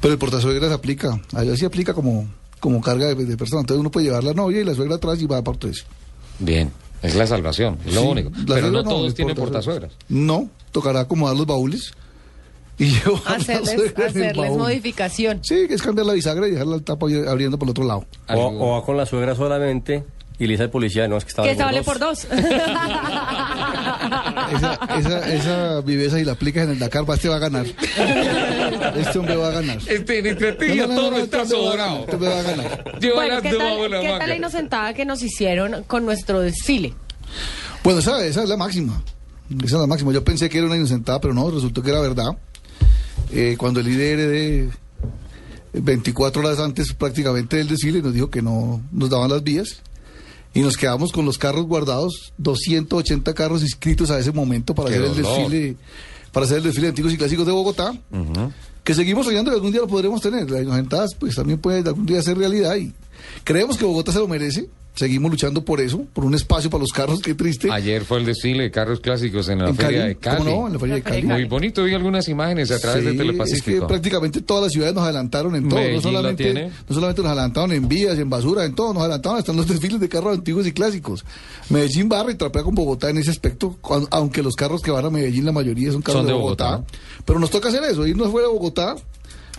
Pero el portasuegras aplica, allá sí aplica como, como carga de, de persona. Entonces uno puede llevar la novia y la suegra atrás y va por tres. Bien, es la salvación, es lo Sí, único. la Pero no todos tienen portasuegras. No, tocará acomodar los baúles y Hacerles, hacerles modificación. Sí, que es cambiar la bisagra y dejar la tapa abriendo por el otro lado. O, o va con la suegra solamente y le dice al policía, no, es que estaba Que vale por dos. Esa, esa, esa viveza y la aplicas en el Dakar, va, este va a ganar. Este hombre va a ganar. Este, en estrategia No, no, no, todo está este hombre va a sobrado. ganar, Este hombre va a ganar. Lleva bueno, ¿qué tal, la ¿qué tal la inocentada que nos hicieron con nuestro desfile? Bueno, esa, esa es la máxima. Esa es la máxima. Yo pensé que era una inocentada, pero no, resultó que era verdad. Eh, cuando el IDRD, 24 horas antes prácticamente del desfile, nos dijo que no nos daban las vías. Y nos quedamos con los carros guardados, 280 carros inscritos a ese momento para ¡Qué hacer el desfile, para hacer el desfile de antiguos y clásicos de Bogotá. Que seguimos soñando que algún día lo podremos tener. Las inocentadas pues también puede algún día ser realidad y creemos que Bogotá se lo merece. Seguimos luchando por eso, por un espacio para los carros, qué triste. Ayer fue el desfile de carros clásicos en la en feria Cali, de Cali. ¿cómo no? En la feria de Cali. Muy bonito, vi algunas imágenes a través de Sí, es que Telepacífico. prácticamente todas las ciudades nos adelantaron en todo, no solamente, tiene. no solamente nos adelantaron en vías, en basura, en todo, nos adelantaron hasta en los desfiles de carros antiguos y clásicos. Medellín barra y trapea con Bogotá en ese aspecto, aunque los carros que van a Medellín la mayoría son carros Son de de Bogotá, Bogotá. pero nos toca hacer eso, irnos fuera de Bogotá.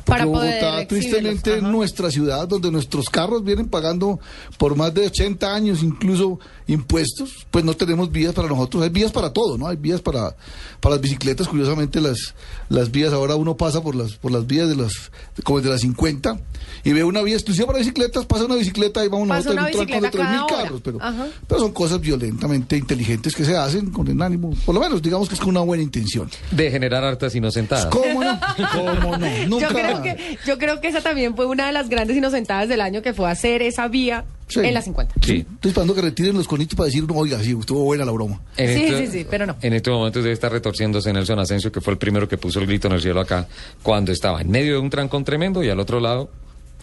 Para poder Bogotá, exhibirlos, tristemente, nuestra ciudad donde nuestros carros vienen pagando por más de 80 años incluso impuestos, pues no tenemos vías para nosotros, hay vías para todo, ¿no? Hay vías para, para las bicicletas, curiosamente las, las vías, ahora uno pasa por las, por las vías de las, como de las 50 y ve una vía exclusiva para bicicletas, pasa una bicicleta y vamos Pasa nosotros en una un tranco de bicicleta 3.000 cada hora. carros, pero, Ajá. pero son cosas violentamente inteligentes que se hacen con el ánimo, por lo menos digamos que es con una buena intención. De generar hartas inocentadas. ¿Cómo no? ¿Cómo no? Nunca. Yo creo, que, yo creo que esa también fue una de las grandes inocentadas del año que fue hacer esa vía Sí. en la 50. Sí. Estoy esperando que retiren los conitos para decir, no, oiga, sí, estuvo buena la broma. En Sí, este- sí, sí, pero no. En este momento debe estar retorciéndose Nelson Asensio, que fue el primero que puso el grito en el cielo acá, cuando estaba en medio de un trancón tremendo y al otro lado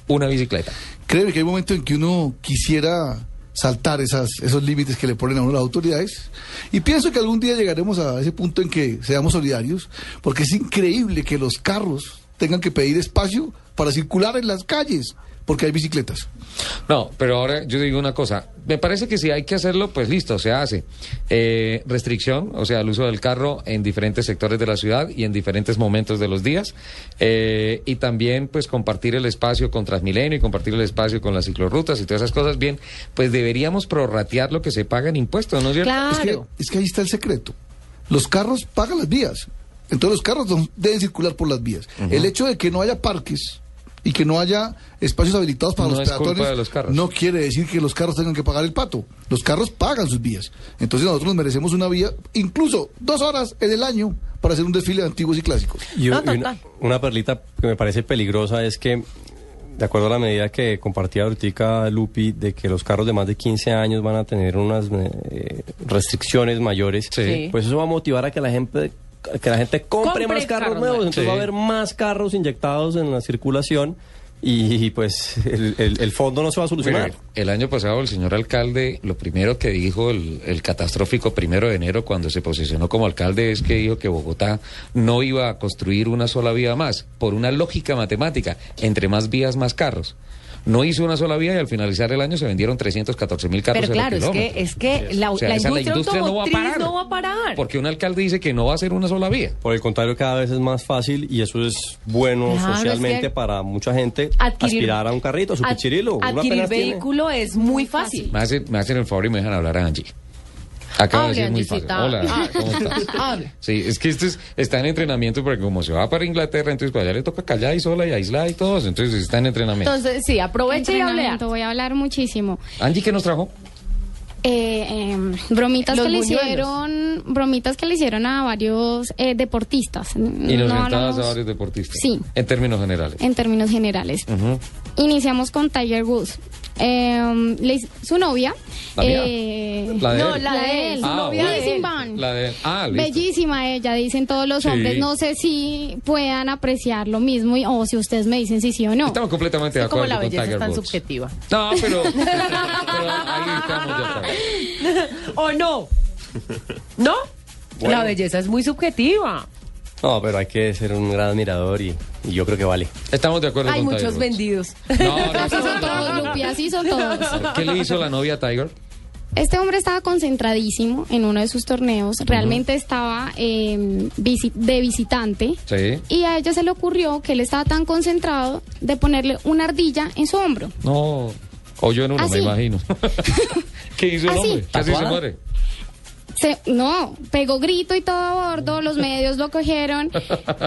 una bicicleta. Créeme que hay momentos en que uno quisiera saltar esas, esos límites que le ponen a uno las autoridades. Y pienso que algún día llegaremos a ese punto en que seamos solidarios, porque es increíble que los carros tengan que pedir espacio para circular en las calles, porque hay bicicletas. No, pero ahora yo digo una cosa. Me parece que si hay que hacerlo, pues listo, se hace. Eh, restricción, o sea, el uso del carro en diferentes sectores de la ciudad y en diferentes momentos de los días. Eh, y también, pues, compartir el espacio con Transmilenio y compartir el espacio con las ciclorrutas y todas esas cosas. Bien, pues deberíamos prorratear lo que se paga en impuestos, ¿no es cierto? Claro. Es, que, es que ahí está el secreto. Los carros pagan las vías. Entonces los carros no- deben circular por las vías. El hecho de que no haya parques y que no haya espacios habilitados para No los peatones los no quiere decir que los carros tengan que pagar el pato. Los carros pagan sus vías. Entonces nosotros nos merecemos una vía, incluso dos horas en el año, para hacer un desfile de antiguos y clásicos. Y, No, y una, una perlita que me parece peligrosa es que, de acuerdo a la medida que compartía ahorita Lupi, de que los carros de más de 15 años van a tener unas eh, restricciones mayores, Sí. pues eso va a motivar a que la gente que la gente compre, Compre más carros, carros nuevos, entonces Sí. va a haber más carros inyectados en la circulación y, pues el, el- el fondo no se va a solucionar. El año pasado el señor alcalde, lo primero que dijo el, el catastrófico primero de enero cuando se posicionó como alcalde es que dijo que Bogotá no iba a construir una sola vía más, por una lógica matemática, entre más vías, más carros. No hizo una sola vía y al finalizar el año se vendieron 314 mil carros Pero claro, es que, es que la, O sea, la esa industria, no va a parar. no va a parar. Porque un alcalde dice que no va a ser una sola vía. Por el contrario, cada vez es más fácil y eso es bueno Claro, es socialmente que para mucha gente Adquirir- aspirar a un carrito, a su ad- pichirilo. Adquirir tiene- vehículo es muy fácil. Me hacen, me hacen el favor y me dejan hablar a Angie. Acaba de Hable, decir muy fácil. Hola. ¿cómo estás? Hable. Sí, es que esto es- está en entrenamiento porque como se va para Inglaterra, entonces para allá le toca callar y sola y aislar y todo eso. Entonces está en entrenamiento. Entonces, sí, aproveche y hable. Entrenamiento, voy a hablar muchísimo. Angie, ¿qué nos trajo? Eh, em, bromitas Los que le hicieron, bromitas que le hicieron a varios eh, deportistas. Y nos No hablamos a varios deportistas. Sí. En términos generales. en términos generales. Iniciamos con Tiger Woods. Em, le su novia. ¿La mía? eh, ¿La de no, él? la de él, su Ah, novia bueno. de Lizzie él. La de Ah, listo. Bellísima ella, dicen todos los Sí. hombres. No sé si puedan apreciar lo mismo y- o si ustedes me dicen si sí o no. Estamos completamente de Como acuerdo la con belleza Tiger es tan Woods. subjetiva. No, pero, pero ahí estamos acuerdo. ¿O no? ¿No? Bueno. La belleza es muy subjetiva. No, pero hay que ser un gran admirador y, y yo creo que vale. Estamos de acuerdo Hay con muchos Tiger vendidos. No, no, Así son no, todos. Lupi, así son todos. ¿Qué le hizo la novia a Tiger? Este hombre estaba concentradísimo en uno de sus torneos. Realmente estaba eh, visi- de visitante. Sí. Y a ella se le ocurrió que él estaba tan concentrado de ponerle una ardilla en su hombro. No. O yo en uno, ¿Ah, me imagino. ¿Qué hizo el ¿Ah, hombre? Casi se ¿Tatuada? muere. Se- no, pegó grito y todo a bordo, los medios lo cogieron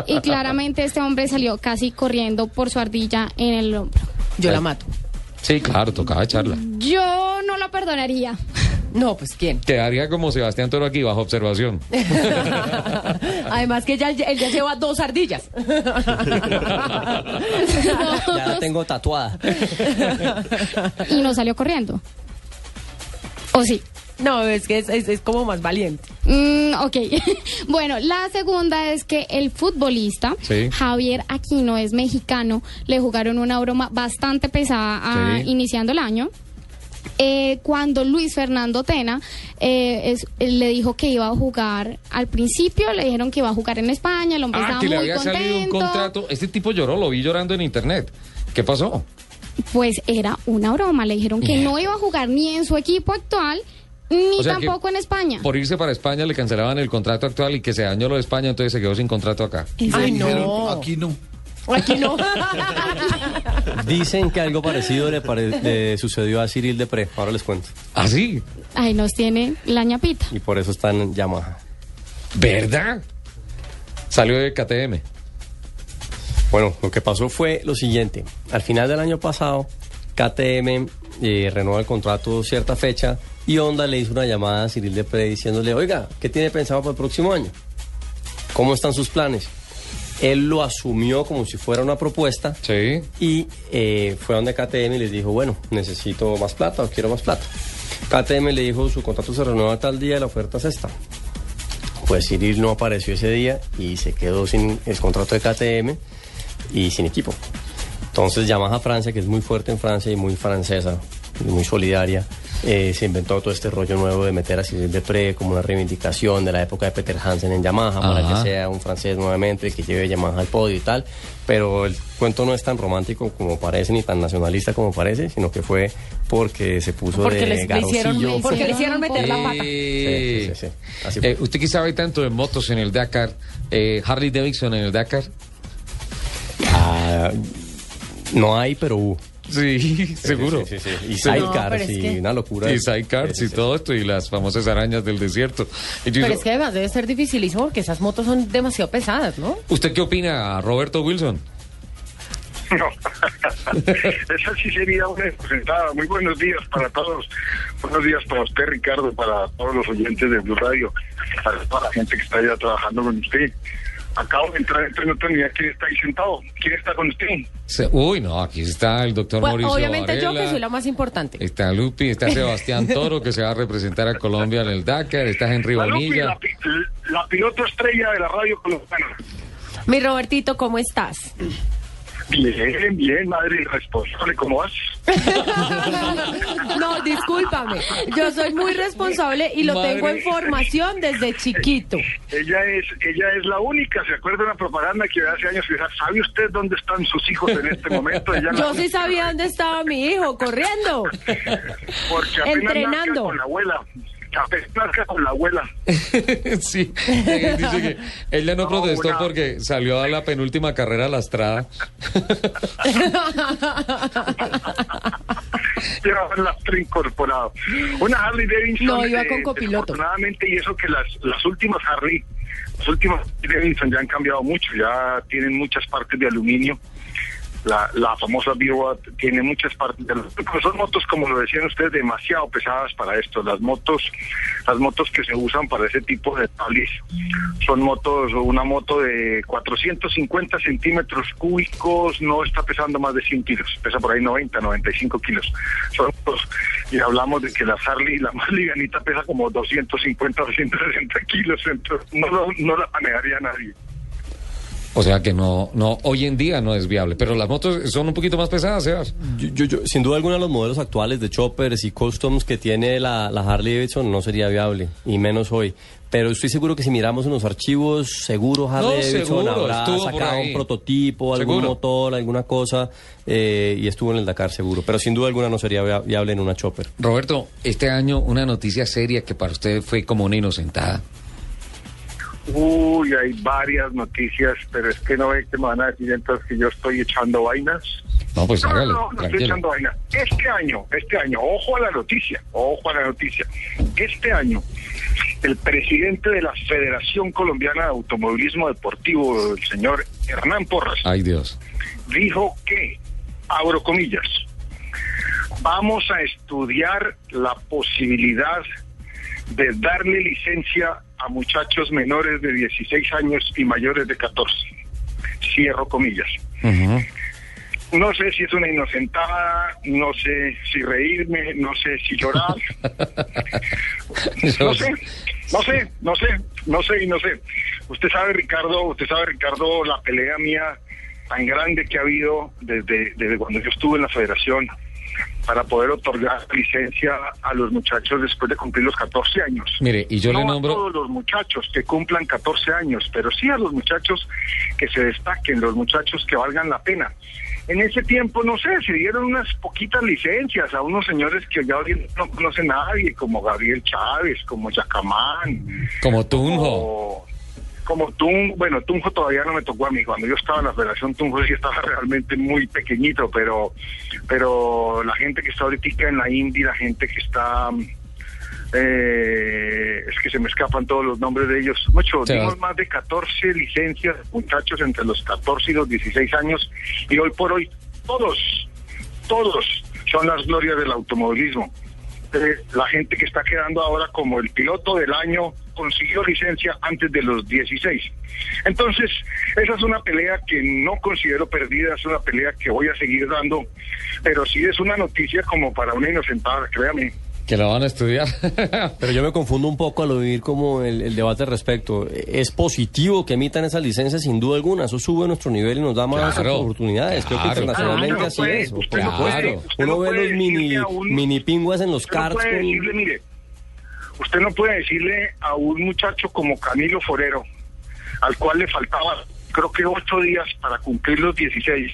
y claramente este hombre salió casi corriendo por su ardilla en el hombro. Yo la mato. Sí, claro, tocaba echarla. Yo no la perdonaría. No, pues ¿quién? Quedaría como Sebastián Toro aquí bajo observación. Además que ya, él ya lleva dos ardillas. Ya la tengo tatuada. Y no salió corriendo. ¿O sí? No, es que es, es- es como más valiente. Mm, ok. bueno, la segunda es que el futbolista Sí. Javier Aquino es mexicano. Le jugaron una broma bastante pesada a- Sí. iniciando el año. Eh, cuando Luis Fernando Tena eh, es- le dijo que iba a jugar al principio, le dijeron que iba a jugar en España, el hombre Ah, estaba que le muy había contento. salido un contrato. Este tipo lloró, lo vi llorando en internet. ¿Qué pasó? Pues era una broma, le dijeron que no iba a jugar ni en su equipo actual ni O sea que tampoco en España. Por irse para España le cancelaban el contrato actual y que se dañó lo de España, entonces se quedó sin contrato acá. Ay, no. Aquí no. Aquí no. Dicen que algo parecido le, pare- le sucedió a Cyril Depré. Ahora les cuento. ¿Ah, sí? Ahí nos tiene la ñapita. Y por eso están en Yamaha. ¿Verdad? Salió de KTM. Bueno, lo que pasó fue lo siguiente. Al final del año pasado, KTM eh, renueva el contrato cierta fecha y Honda le hizo una llamada a Cyril Depré diciéndole, oiga, ¿qué tiene pensado para el próximo año? ¿Cómo están sus planes? Él lo asumió como si fuera una propuesta Sí. y eh, fue donde KTM y les dijo, bueno, necesito más plata o quiero más plata. KTM le dijo, su contrato se renueva tal día y la oferta es esta. Pues Cyril no apareció ese día y se quedó sin el contrato de KTM y sin equipo. Entonces Yamaha Francia, que es muy fuerte en Francia y muy francesa y muy solidaria, eh, se inventó todo este rollo nuevo de meter a Cyril Depré como una reivindicación de la época de Peter Hansen en Yamaha para que sea un francés nuevamente, que lleve Yamaha al podio y tal. Pero el cuento no es tan romántico como parece, ni tan nacionalista como parece, sino que fue porque se puso Porque de les- le hicieron- porque le hicieron meter la pata. Eh, Sí, sí, sí. Así eh, usted que sabe tanto de motos en el Dakar, eh, Harley Davidson en el Dakar. Ah, no hay, pero hubo. Sí, seguro. Sí, sí, sí. Y sidecars No, y que- una locura. Y sidecars Sí, sí, y todo esto y las famosas arañas del desierto. Y Pero es que además debe ser dificilísimo porque esas motos son demasiado pesadas, ¿no? ¿Usted qué opina, Roberto Wilson? No, esa sí sería una presentada. Muy buenos días para todos. Buenos días para usted, Ricardo, para todos los oyentes de Blue Radio, para toda la gente que está allá trabajando con usted. Acabo de entrar, entonces no tenía quién está ahí sentado. ¿Quién está con usted? Se- Uy, no, aquí está el doctor Bueno, Mauricio obviamente yo Varela, que soy la más importante. Está Lupi, está Sebastián Toro, que se va a representar a Colombia en el Dakar, está Henry La Lupi, Bonilla. la, pi- la piloto estrella de la radio colombiana. Mi Robertito, ¿cómo estás? Bien, bien, madre irresponsable, ¿cómo vas? No, discúlpame. Yo soy muy responsable y lo Madre. tengo en formación desde chiquito. Ella es, ella es la única, ¿se acuerda de una propaganda que hace años que ¿sabe usted dónde están sus hijos en este momento? Ella Yo sí sabía dónde estaba mi hijo, corriendo. Porque apenas Entrenando. con la abuela. Apenas nazca con la abuela. sí, eh, dice que ella no, No, protestó una- porque salió a la penúltima carrera lastrada. Quiero haberla incorporado. Una Harley Davidson. No, iba con copiloto. Afortunadamente, y eso que las, las últimas Harley, las últimas Harley Davidson ya han cambiado mucho, ya tienen muchas partes de aluminio. La, la famosa Biowat tiene muchas partes pero son motos como lo decían ustedes demasiado pesadas para esto. Las motos las motos que se usan para ese tipo de talis son motos una moto de 450 centímetros cúbicos no está pesando más de 100 kilos pesa por ahí 90 95 kilos. Son motos, y hablamos de que la Harley la más livianita pesa como 250 260 kilos entonces no, lo- no la manejaría nadie O sea que no, no, hoy en día no es viable. Pero las motos son un poquito más pesadas, Sebas. Yo, yo- yo- sin duda alguna los modelos actuales de choppers y customs que tiene la, la Harley Davidson no sería viable, y menos hoy. Pero estoy seguro que si miramos en los archivos, seguro Harley No, Davidson seguro, habrá sacado un prototipo, algún Seguro. motor, alguna cosa, eh, y estuvo en el Dakar seguro. Pero sin duda alguna no sería via- viable en una chopper. Roberto, este año una noticia seria que para usted fue como una inocentada. Uy, hay varias noticias, pero es que no ve que me van a decir entonces que yo estoy echando vainas. No, pues No, hágale, no, no estoy echando vainas. Este año, este año, ojo a la noticia, ojo a la noticia. Este año, el presidente de la Federación Colombiana de Automovilismo Deportivo, el señor Hernán Porras, Ay, Dios. dijo que, abro comillas, vamos a estudiar la posibilidad de darle licencia a muchachos menores de 16 años y mayores de 14. Cierro comillas. No sé si es una inocentada, no sé si reírme, no sé si llorar. No sé, no sé, no sé, no sé y no sé. Usted sabe, Ricardo, usted sabe, Ricardo, la pelea mía tan grande que ha habido desde, desde cuando yo estuve en la federación para poder otorgar licencia a los muchachos después de cumplir los 14 años. Mire, y yo no le a nombro... todos los muchachos que cumplan 14 años, pero sí a los muchachos que se destaquen, los muchachos que valgan la pena. En ese tiempo, no sé, se dieron unas poquitas licencias a unos señores que ya hoy no conoce nadie, como Gabriel Chávez, como Yacamán, Como Tunjo. como, como Tunjo, bueno, Tunjo todavía no me tocó a mí, cuando yo estaba en la Federación Tunjo sí estaba realmente muy pequeñito, pero pero la gente que está ahorita en la Indy, la gente que está, eh, es que se me escapan todos los nombres de ellos, mucho, dimos más de 14 licencias, muchachos entre los 14 y los 16 años, y hoy por hoy todos, todos son las glorias del automovilismo. Eh, la gente que está quedando ahora como el piloto del año consiguió licencia antes de los 16. Entonces, esa es una pelea que no considero perdida, es una pelea que voy a seguir dando, pero sí es una noticia como para una inocentada, créame. Que la van a estudiar. Pero yo me confundo un poco al oír como el, el debate al respecto. Es positivo que emitan esas licencias sin duda alguna. Eso sube nuestro nivel y nos da más Claro, oportunidades. Creo que claro, internacionalmente claro. así Usted es. no puede, usted no Uno ve los mini, un- mini pingües en los Usted no puede decirle, mire, usted no puede decirle a un muchacho como Camilo Forero, al cual le faltaba creo que ocho días para cumplir los 16,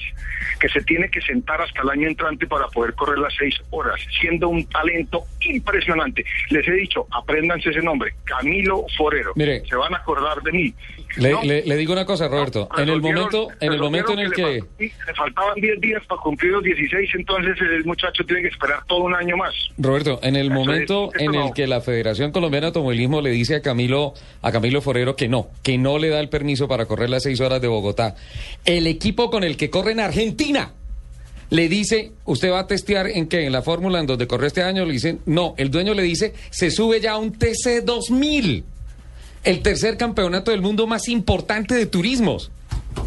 que se tiene que sentar hasta el año entrante para poder correr las seis horas, siendo un talento impresionante. Les he dicho, apréndanse ese nombre, Camilo Forero. Mire. se van a acordar de mí. Le, No, le- le digo una cosa, Roberto. no, en el momento, en el momento en el que... le, fal- le faltaban 10 días para cumplir los 16, entonces el muchacho tiene que esperar todo un año más. Roberto, en el momento en no. el que la Federación Colombiana de Automovilismo le dice a Camilo, a Camilo Forero que no, que no le da el permiso para correr las seis horas de Bogotá, el equipo con el que corre en Argentina le dice, usted va a testear en qué, en la fórmula en donde corrió este año, le dicen, no, el dueño le dice, se sube ya a un TC 2000, el tercer campeonato del mundo más importante de turismos.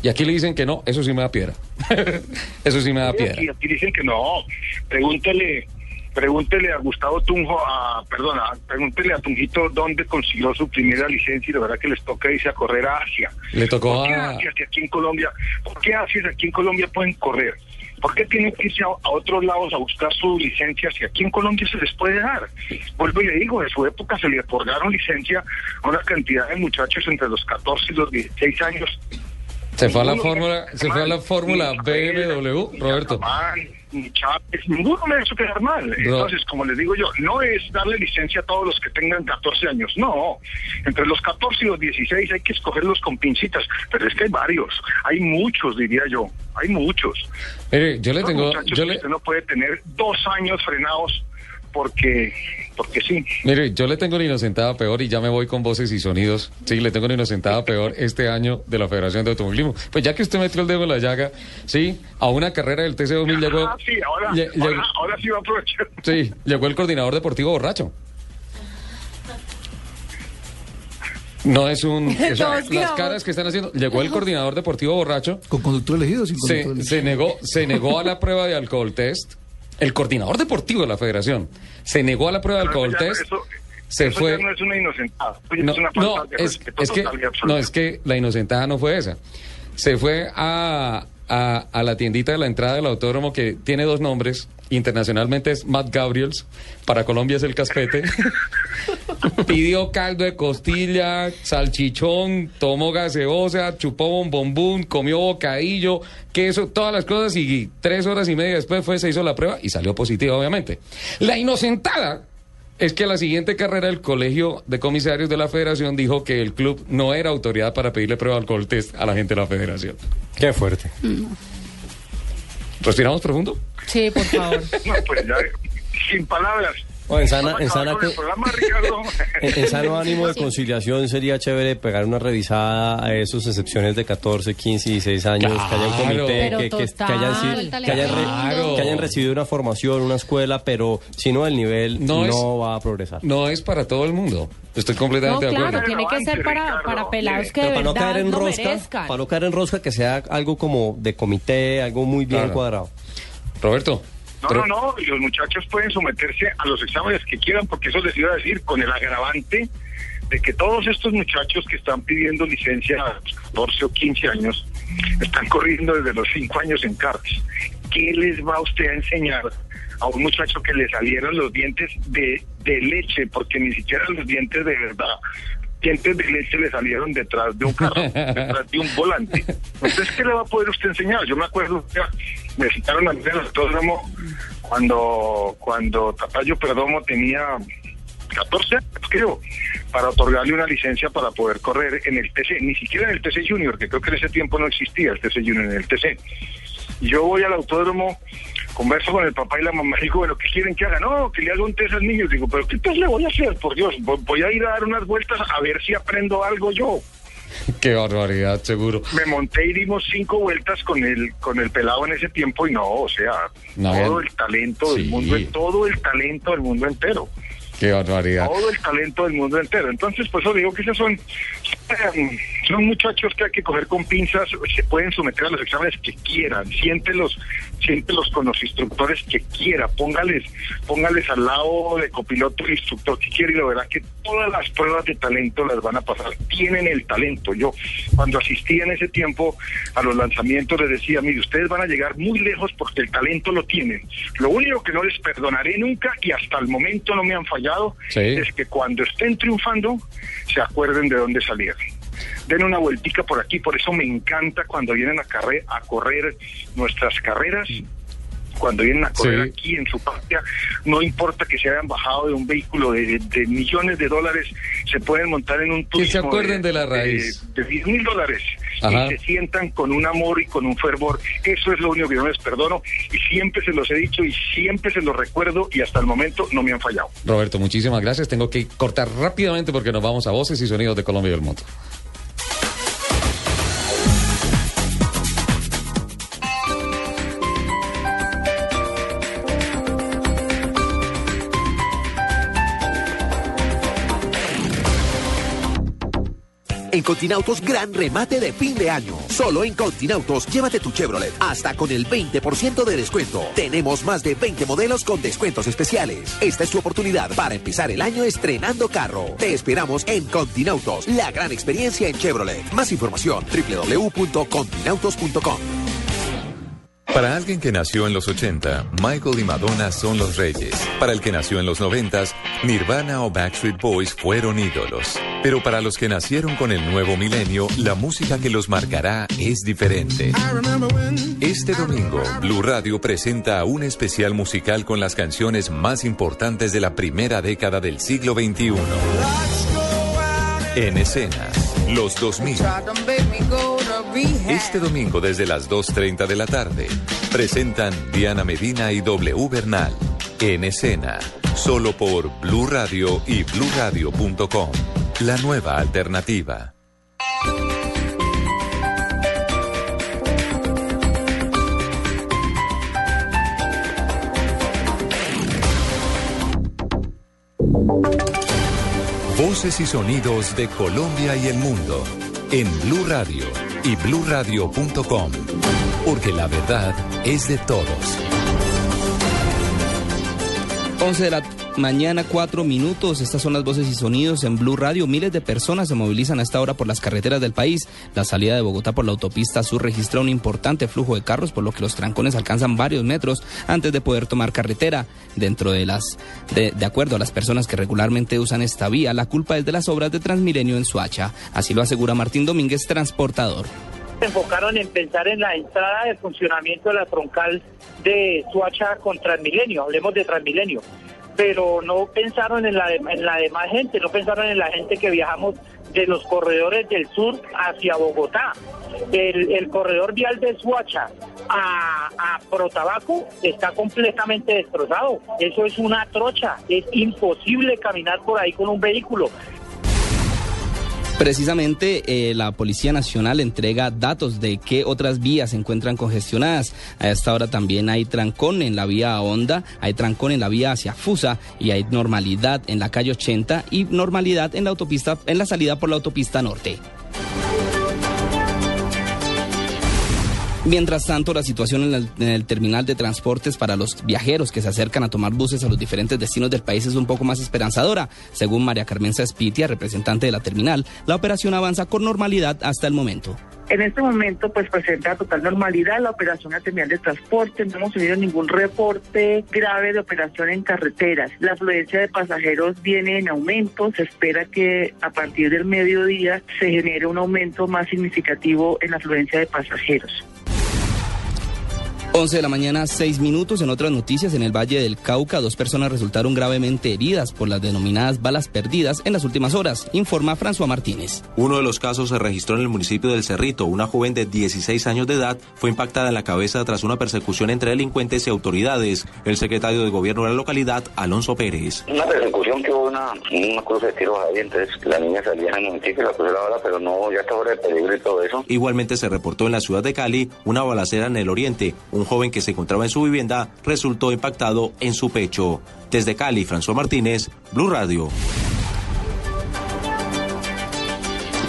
Y aquí le dicen que no, eso sí me da piedra. eso sí me da piedra. Aquí, aquí dicen que no. Pregúntele, pregúntele a Gustavo Tunjo, a, perdona, pregúntele a Tunjito dónde consiguió su primera licencia y la verdad que les toca irse a correr a Asia. Le tocó ¿Por qué a- Asia si aquí en Colombia, por qué Asia si aquí en Colombia pueden correr? ¿Por qué tienen que irse a, otros lados a buscar su licencia si aquí en Colombia se les puede dar? Vuelvo y le digo, en su época se le otorgaron licencia a una cantidad de muchachos entre los 14 y los 16 años Se fue a la fórmula, se fue a la fórmula BMW, Roberto. Ni Chávez, ninguno me ha hecho quedar mal. Entonces, como les digo yo, no es darle licencia a todos los que tengan 14 años, no. Entre los 14 y los 16 hay que escogerlos con pincitas, pero es que hay varios, hay muchos, diría yo, hay muchos. Mire, yo le tengo, yo le, usted no puede tener dos años frenados porque, porque sí. Mire, yo le tengo una inocentada peor y ya me voy con voces y sonidos. Sí, le tengo una inocentada peor este año de la Federación de Automovilismo. Pues ya que usted metió el dedo en la llaga, sí, a una carrera del TC2000 llegó... Ah, sí, ahora, lle- ahora, llegó- ahora sí va a aprovechar. Sí, llegó el coordinador deportivo borracho. No es un... o sea, las caras que están haciendo... Llegó el coordinador deportivo borracho, ¿Con conductor elegido sin conductor se, elegido? se negó, se negó a la prueba de alcohol test. El coordinador deportivo de la federación se negó a la prueba de alcohol test. eso- se eso fue... ya no es una inocentada. es una es, es que, no, es que la inocentada no fue esa. Se fue a, a, a la tiendita de la entrada del autódromo que tiene dos nombres. Internacionalmente es Matt Gabriels, para Colombia es el Caspete. Pidió caldo de costilla, salchichón, tomó gaseosa, chupó bombombún, comió bocadillo, queso, todas las cosas y tres horas y media después fue, se hizo la prueba y salió positiva, obviamente. La inocentada es que a la siguiente carrera el colegio de comisarios de la federación dijo que el club no era autoridad para pedirle prueba de alcohol test a la gente de la federación. Qué fuerte. ¿Respiramos profundo? Sí, por favor. No, pues ya, sin palabras. O en sana, en sana programa. En, en sano ánimo de conciliación sería chévere pegar una revisada a esas excepciones de 14, 15 y 16 años, que haya un comité, que, que- total. que hayan, que, hayan re- Claro. que hayan recibido una formación, una escuela, pero si no el nivel No no, es- va a progresar. No es para todo el mundo. Estoy No, completamente de acuerdo. claro, tiene que ser para, para pelados que de Pero para no verdad caer en rosca, merezcan. para no caer en rosca, que sea algo como de comité, algo muy bien Claro. cuadrado. Roberto. No, pero- no, no, los muchachos pueden someterse a los exámenes que quieran, porque eso les iba a decir, con el agravante de que todos estos muchachos que están pidiendo licencia a los 14 o 15 años, están corriendo desde los 5 años en karts. ¿Qué les va a usted a enseñar a un muchacho que le salieron los dientes de, de leche, porque ni siquiera los dientes de verdad, dientes de leche le salieron detrás de un carro, detrás de un volante? Entonces, ¿qué le va a poder usted enseñar? Yo me acuerdo, me citaron a mí en el autódromo cuando, cuando Tatayo Perdomo tenía 14 años, creo, para otorgarle una licencia para poder correr en el TC, ni siquiera en el TC Junior, que creo que en ese tiempo no existía el TC Junior, en el TC. Yo voy al autódromo, converso con el papá y la mamá, y digo, bueno, ¿qué quieren que haga? No, que le haga un test al niño. Digo, ¿pero qué test le voy a hacer? Por Dios, voy- a ir a dar unas vueltas a ver si aprendo algo yo. Qué barbaridad, seguro. Me monté y dimos cinco vueltas con el con el pelado en ese tiempo y no, o sea, No, todo el talento del mundo, todo el talento del mundo entero. Todo el talento del mundo entero. Entonces, pues yo digo que esos son, son muchachos que hay que coger con pinzas, se pueden someter a los exámenes que quieran, siéntelos, siéntelos con los instructores que quiera, póngales, póngales al lado de copiloto el instructor que quiera y lo verá que todas las pruebas de talento las van a pasar, tienen el talento. Yo cuando asistía en ese tiempo a los lanzamientos les decía, mire, ustedes van a llegar muy lejos porque el talento lo tienen. Lo único que no les perdonaré nunca y hasta el momento no me han fallado Sí. es que cuando estén triunfando se acuerden de dónde salieron. Den una vueltica por aquí, por eso me encanta cuando vienen a, carre- a correr nuestras carreras, cuando vienen a correr Sí. aquí en su patria, no importa que se hayan bajado de un vehículo de, de millones de dólares, se pueden montar en un Que se turismo acuerden de la raíz. de, 10 mil dólares Ajá. y se sientan con un amor y con un fervor. Eso es lo único que yo les perdono y siempre se los he dicho y siempre se los recuerdo y hasta el momento no me han fallado. Roberto, muchísimas gracias. Tengo que cortar rápidamente porque nos vamos a voces y sonidos de Colombia y del mundo. En Continautos, gran remate de fin de año. Solo en Continautos, llévate tu Chevrolet hasta con el 20% de descuento. Tenemos más de 20 modelos con descuentos especiales. Esta es tu oportunidad para empezar el año estrenando carro. Te esperamos en Continautos, la gran experiencia en Chevrolet. Más información, www.continautos.com. Para alguien que nació en los 80, Michael y Madonna son los reyes. Para el que nació en los 90, Nirvana o Backstreet Boys fueron ídolos. Pero para los que nacieron con el nuevo milenio, la música que los marcará es diferente. Este domingo, Blue Radio presenta un especial musical con las canciones más importantes de la primera década del siglo XXI. En escena, los 2000. Este domingo desde las 2.30 de la tarde presentan Diana Medina y W Bernal. En escena, Solo por Blue Radio y bluradio.com. La nueva alternativa. Voces y sonidos de Colombia y el mundo en Blue Radio y bluradio.com, porque la verdad es de todos. 11 de la mañana, 4 minutos. Estas son las voces y sonidos en Blue Radio. Miles de personas se movilizan a esta hora por las carreteras del país. La salida de Bogotá por la autopista sur registra un importante flujo de carros, por lo que los trancones alcanzan varios metros antes de poder tomar carretera. Dentro de las, de, de acuerdo a las personas que regularmente usan esta vía, la culpa es de las obras de Transmilenio en Suacha. Así lo asegura Martín Domínguez, transportador. Se enfocaron en pensar en la entrada de funcionamiento de la troncal de Suacha con Transmilenio, hablemos de Transmilenio, pero no pensaron en la, en la demás gente, no pensaron en la gente que viajamos de los corredores del sur hacia Bogotá. El, el corredor vial de Suacha a, a Protabaco está completamente destrozado. Eso es una trocha, es imposible caminar por ahí con un vehículo. Precisamente eh, la Policía Nacional entrega datos de qué otras vías se encuentran congestionadas. A esta hora también hay trancón en la vía Honda, hay trancón en la vía hacia Fusa y hay normalidad en la calle 80 y normalidad en la autopista, en la salida por la autopista norte. Mientras tanto, la situación en el, terminal de transportes para los viajeros que se acercan a tomar buses a los diferentes destinos del país es un poco más esperanzadora. Según María Carmen Saspitia, representante de la terminal, la operación avanza con normalidad hasta el momento. En este momento, pues presenta total normalidad la operación terminal de transporte. No hemos tenido ningún reporte grave de operación en carreteras. La afluencia de pasajeros viene en aumento. Se espera que a partir del mediodía se genere un aumento más significativo en la afluencia de pasajeros. 11 de la mañana, 6 minutos. En otras noticias, en el Valle del Cauca, dos personas resultaron gravemente heridas por las denominadas balas perdidas en las últimas horas, informa François Martínez. Uno de los casos se registró en el municipio del Cerrito. Una joven de 16 años de edad fue impactada en la cabeza tras una persecución entre delincuentes y autoridades. El secretario de gobierno de la localidad, Alonso Pérez. Una persecución que hubo una, una cruce de tiros ahí, entonces la niña salía en el municipio, la cruzó la bala, pero no, ya está fuera de peligro y todo eso. Igualmente se reportó en la ciudad de Cali una balacera en el oriente. Un joven que se encontraba en su vivienda resultó impactado en su pecho. Desde Cali, François Martínez, Blue Radio.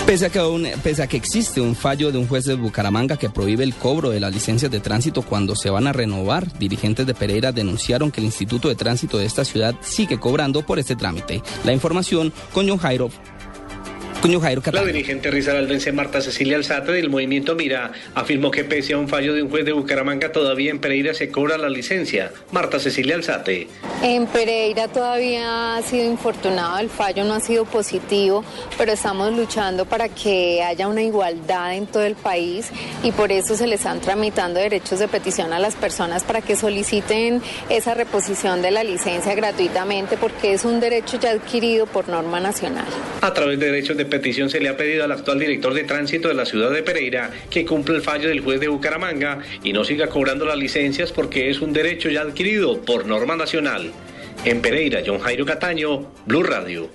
Pese a, que un, pese a, que existe un fallo de un juez de Bucaramanga que prohíbe el cobro de las licencias de tránsito cuando se van a renovar, dirigentes de Pereira denunciaron que el Instituto de Tránsito de esta ciudad sigue cobrando por este trámite. La información con John Jairo Jairo La dirigente risaraldense Marta Cecilia Alzate del movimiento Mira afirmó que pese a un fallo de un juez de Bucaramanga todavía en Pereira se cobra la licencia. Marta Cecilia Alzate. En Pereira todavía ha sido infortunado, el fallo no ha sido positivo, pero estamos luchando para que haya una igualdad en todo el país y por eso se les están tramitando derechos de petición a las personas para que soliciten esa reposición de la licencia gratuitamente porque es un derecho ya adquirido por norma nacional. A través de derechos de petición se le ha pedido al actual director de tránsito de la ciudad de Pereira que cumpla el fallo del juez de Bucaramanga y no siga cobrando las licencias porque es un derecho ya adquirido por norma nacional. En Pereira, John Jairo Cataño, Blue Radio.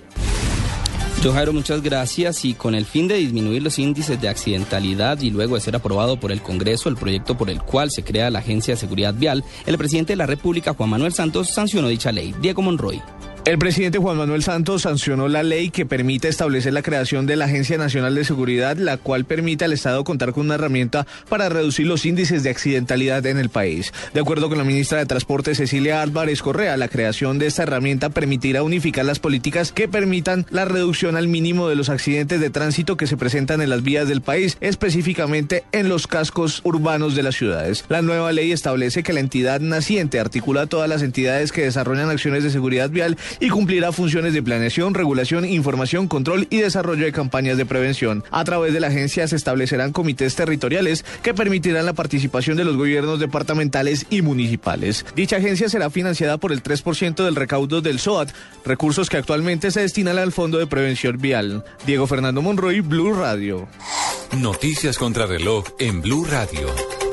John Jairo, muchas gracias. Y con el fin de disminuir los índices de accidentalidad y luego de ser aprobado por el Congreso el proyecto por el cual se crea la Agencia de Seguridad Vial, el presidente de la República, Juan Manuel Santos, sancionó dicha ley. Diego Monroy. El presidente Juan Manuel Santos sancionó la ley que permite establecer la creación de la Agencia Nacional de Seguridad, la cual permite al Estado contar con una herramienta para reducir los índices de accidentalidad en el país. De acuerdo con la ministra de Transporte Cecilia Álvarez Correa, la creación de esta herramienta permitirá unificar las políticas que permitan la reducción al mínimo de los accidentes de tránsito que se presentan en las vías del país, específicamente en los cascos urbanos de las ciudades. La nueva ley establece que la entidad naciente articula a todas las entidades que desarrollan acciones de seguridad vial y cumplirá funciones de planeación, regulación, información, control y desarrollo de campañas de prevención. A través de la agencia se establecerán comités territoriales que permitirán la participación de los gobiernos departamentales y municipales. Dicha agencia será financiada por el 3% del recaudo del SOAT, recursos que actualmente se destinan al Fondo de Prevención Vial. Diego Fernando Monroy, Blue Radio. Noticias contra reloj en Blue Radio.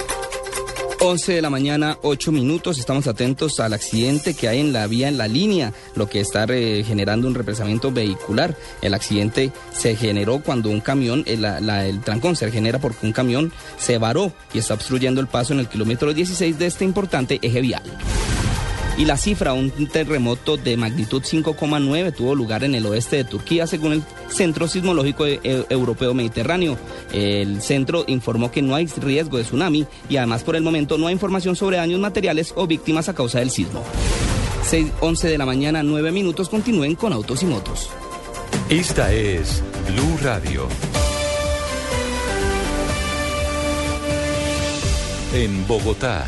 11 de la mañana, 8 minutos. Estamos atentos al accidente que hay en la vía, en la línea, lo que está eh, generando un represamiento vehicular. El accidente se generó cuando un camión, el, la- el trancón se genera porque un camión se varó y está obstruyendo el paso en el kilómetro 16 de este importante eje vial. Y la cifra, un terremoto de magnitud 5,9 tuvo lugar en el oeste de Turquía, según el Centro Sismológico e- e- Europeo Mediterráneo. El centro informó que no hay riesgo de tsunami y además por el momento no hay información sobre daños materiales o víctimas a causa del sismo. 6, 11 de la mañana, 9 minutos, continúen con Autos y Motos. Esta es Blue Radio. En Bogotá,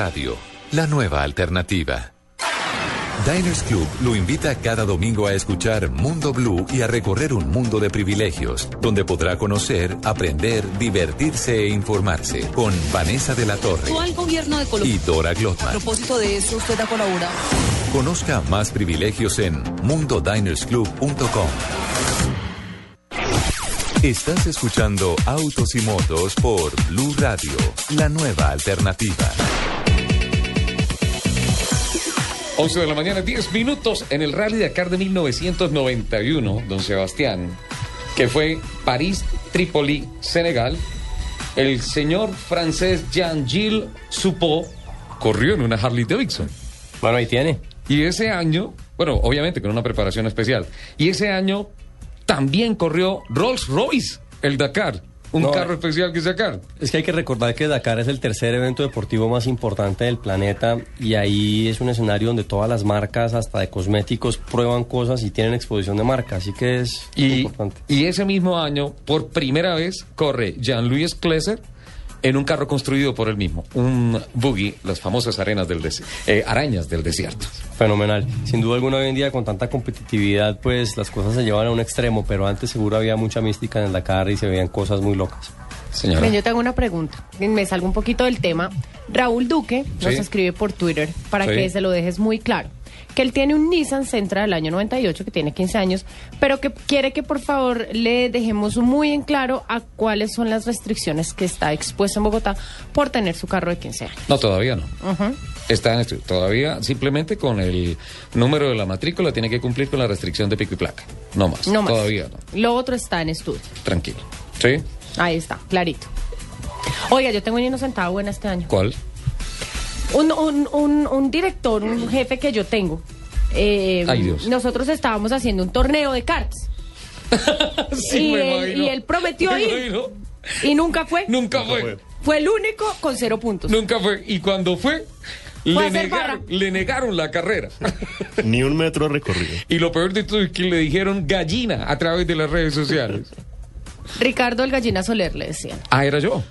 Radio la nueva alternativa. Diners Club lo invita cada domingo a escuchar Mundo Blue y a recorrer un mundo de privilegios, donde podrá conocer, aprender, divertirse e informarse con Vanessa de la Torre Actual gobierno de Colombia. y Dora A Glotman. propósito de eso, usted ha colaborado. Conozca más privilegios en mundodinersclub.com. Estás escuchando Autos y Motos por Blue Radio, la nueva alternativa. 11 de la mañana, 10 minutos en el Rally Dakar de 1991, don Sebastián, que fue París, Trípoli, Senegal. El señor francés Jean-Gilles Suppot corrió en una Harley Davidson. Bueno, ahí tiene. Y ese año, bueno, obviamente con una preparación especial, y ese año también corrió Rolls Royce, el Dakar, un No, carro especial que sacar. Es que hay que recordar que Dakar es el tercer evento deportivo más importante del planeta y ahí es un escenario donde todas las marcas, hasta de cosméticos, prueban cosas y tienen exposición de marca, así que es Y, importante. y ese mismo año, por primera vez, corre Jean-Louis Cleser en un carro construido por él mismo, un buggy, las famosas arenas del eh, arañas del desierto. Fenomenal. Sin duda alguna hoy en día con tanta competitividad pues las cosas se llevan a un extremo, pero antes seguro había mucha mística en el Dakar y se veían cosas muy locas. Señora. Yo te hago una pregunta. Me salgo un poquito del tema. Raúl Duque nos Sí. escribe por Twitter para Sí. que se lo dejes muy claro. Que él tiene un Nissan Sentra del año 98, que tiene 15 años, pero que quiere que por favor le dejemos muy en claro a cuáles son las restricciones que está expuesto en Bogotá por tener su carro de 15 años. No, todavía no. Ujú. Está en esto. Todavía simplemente con el número de la matrícula tiene que cumplir con la restricción de pico y placa. No más. No más. Todavía no. Lo otro está en estudio. Tranquilo. ¿Sí? Ahí está, clarito. Oiga, yo tengo un inocentado buena este año. ¿Cuál? Un, un, un, un director, un jefe que yo tengo. eh, Ay, Dios. Nosotros estábamos haciendo un torneo de cards. Sí, y, me él, y él prometió Me ir. imagino. Y nunca fue. Nunca fue. Fue el único con cero puntos. Nunca fue. Y cuando fue, le negaron, le negaron la carrera. Ni un metro recorrido. Y lo peor de todo es que le dijeron gallina a través de las redes sociales. Ricardo el Gallina Soler le decían. Ah, era yo.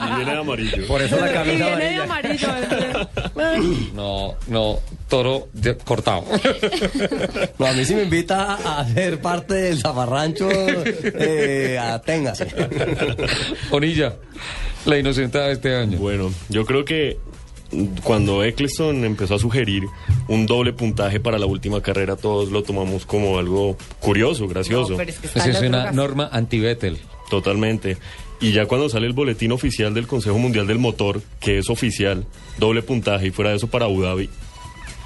Y viene de amarillo. Por eso la Y camisa viene de amarillo. No, no, toro de- cortado. No, a mí si me invita a ser parte del zafarrancho, eh, aténgase. Onilla, la inocentada de este año. Bueno, yo creo que cuando Eccleston empezó a sugerir un doble puntaje para la última carrera, todos lo tomamos como algo curioso, gracioso. No, pero es que Esa están es una norma anti-Vettel. Totalmente. Y ya cuando sale el boletín oficial del Consejo Mundial del Motor, que es oficial, doble puntaje y fuera de eso para Abu Dhabi,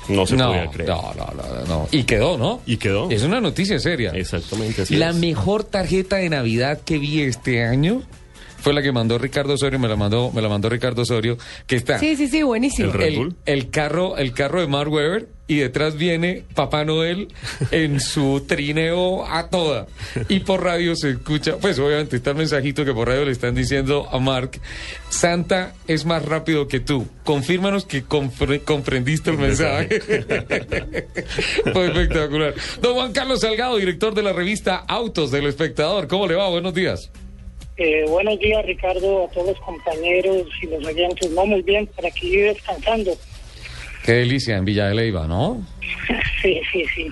no se no, podía creer. no, no, no, no. Y quedó, ¿no? Y quedó. Es una noticia seria. Exactamente así La es. mejor tarjeta de Navidad que vi este año fue la que mandó Ricardo Osorio, me la mandó, me la mandó Ricardo Osorio, que está Sí, sí, sí, buenísimo. el, el carro, el carro de Mark Webber y detrás viene Papá Noel en su trineo a toda. Y por radio se escucha, pues obviamente está el mensajito que por radio le están diciendo a Mark, Santa es más rápido que tú. Confírmanos que compre- comprendiste el mensaje. Fue espectacular. Don Juan Carlos Salgado, director de la revista Autos del Espectador. ¿Cómo le va? Buenos días. Eh, buenos días, Ricardo, a todos los compañeros y los oyentes. No, muy bien, por aquí descansando. Qué delicia en Villa de Leyva, ¿no? Sí, sí, sí.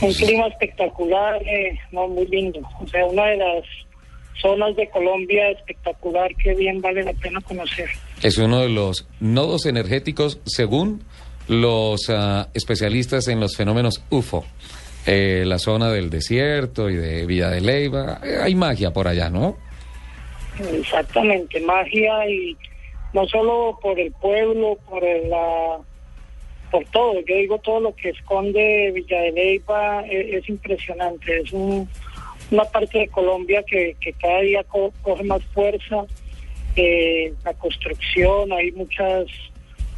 Un clima espectacular, eh, no, muy lindo. O sea, una de las zonas de Colombia espectacular que bien vale la pena conocer. Es uno de los nodos energéticos según los ah, especialistas en los fenómenos UFO. Eh, la zona del desierto y de Villa de Leyva. Eh, hay magia por allá, ¿no? Exactamente, magia y no solo por el pueblo, por la, por todo. Yo digo todo lo que esconde Villa de Leyva es, es impresionante. Es un- una parte de Colombia que, que cada día co- coge más fuerza. Eh, la construcción, hay muchas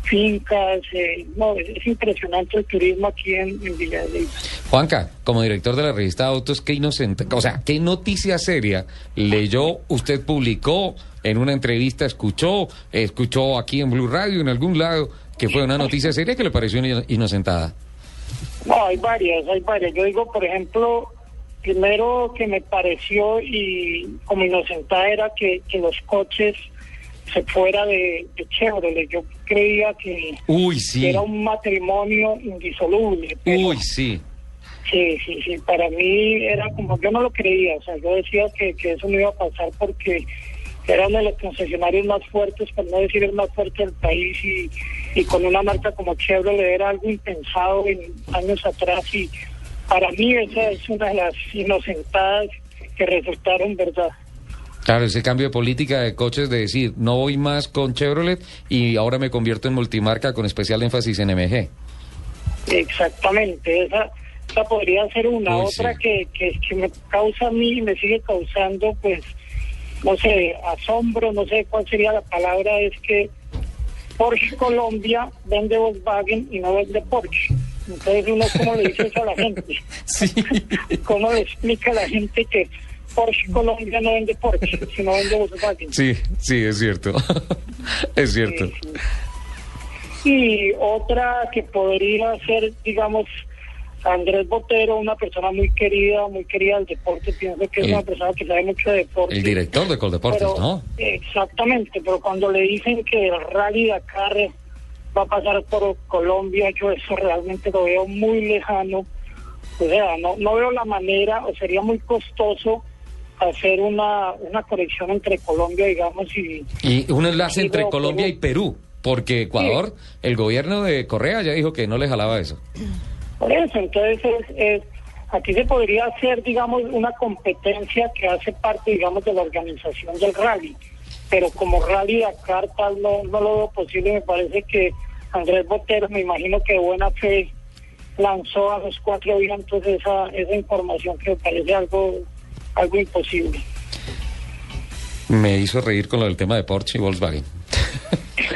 fincas. eh, no, es, es impresionante el turismo aquí en, en Villa de Leyva. Juanca, como director de la revista Autos, ¿qué inocente, o sea, qué noticia seria leyó, usted publicó en una entrevista, escuchó, escuchó aquí en Blue Radio, en algún lado, que fue una noticia seria que le pareció ino- inocentada? No, hay varias, hay varias. Yo digo, por ejemplo, primero que me pareció y como inocentada era que, que los coches se fuera de, de Chevrolet. Yo creía que, Uy, que sí. era un matrimonio indisoluble. pero Uy, sí. Sí, sí, sí. Para mí era como, yo no lo creía. O sea, yo decía que, que eso no iba a pasar porque era uno de los concesionarios más fuertes, por no decir el más fuerte del país, y, y con una marca como Chevrolet era algo impensado en años atrás. Y para mí esa es una de las inocentadas que resultaron verdad. Claro, ese cambio de política de coches de decir, no voy más con Chevrolet y ahora me convierto en multimarca con especial énfasis en MG. Exactamente, esa, esa podría ser una. Uy, Otra sí. que, que, que me causa a mí y me sigue causando, pues, no sé, asombro, no sé cuál sería la palabra, es que Porsche Colombia vende Volkswagen y no vende Porsche. Entonces uno, ¿cómo le dice eso a la gente? ¿Cómo le explica a la gente que Porsche Colombia no vende Porsche, sino vende Volkswagen? Sí, sí, es cierto. es cierto. Y otra que podría ser, digamos, Andrés Botero, una persona muy querida, muy querida del deporte, pienso que es una persona que sabe mucho de deporte. El director de Coldeportes, Pero- ¿no? Exactamente, pero cuando le dicen que el Rally Dakar va a pasar por Colombia, yo eso realmente lo veo muy lejano. O sea, no, no veo la manera, o sería muy costoso hacer una, una conexión entre Colombia, digamos, y, Y un enlace entre Colombia y Perú, porque Ecuador, el gobierno de Correa ya dijo que no le jalaba eso. Por eso, entonces es, es- aquí se podría hacer, digamos, una competencia que hace parte, digamos, de la organización del rally, pero como rally Dakar tal no, no lo veo posible, me parece que Andrés Botero, me imagino que de buena fe lanzó a los cuatro vientos esa, esa información que me parece algo, algo imposible. Me hizo reír con lo del tema de Porsche y Volkswagen.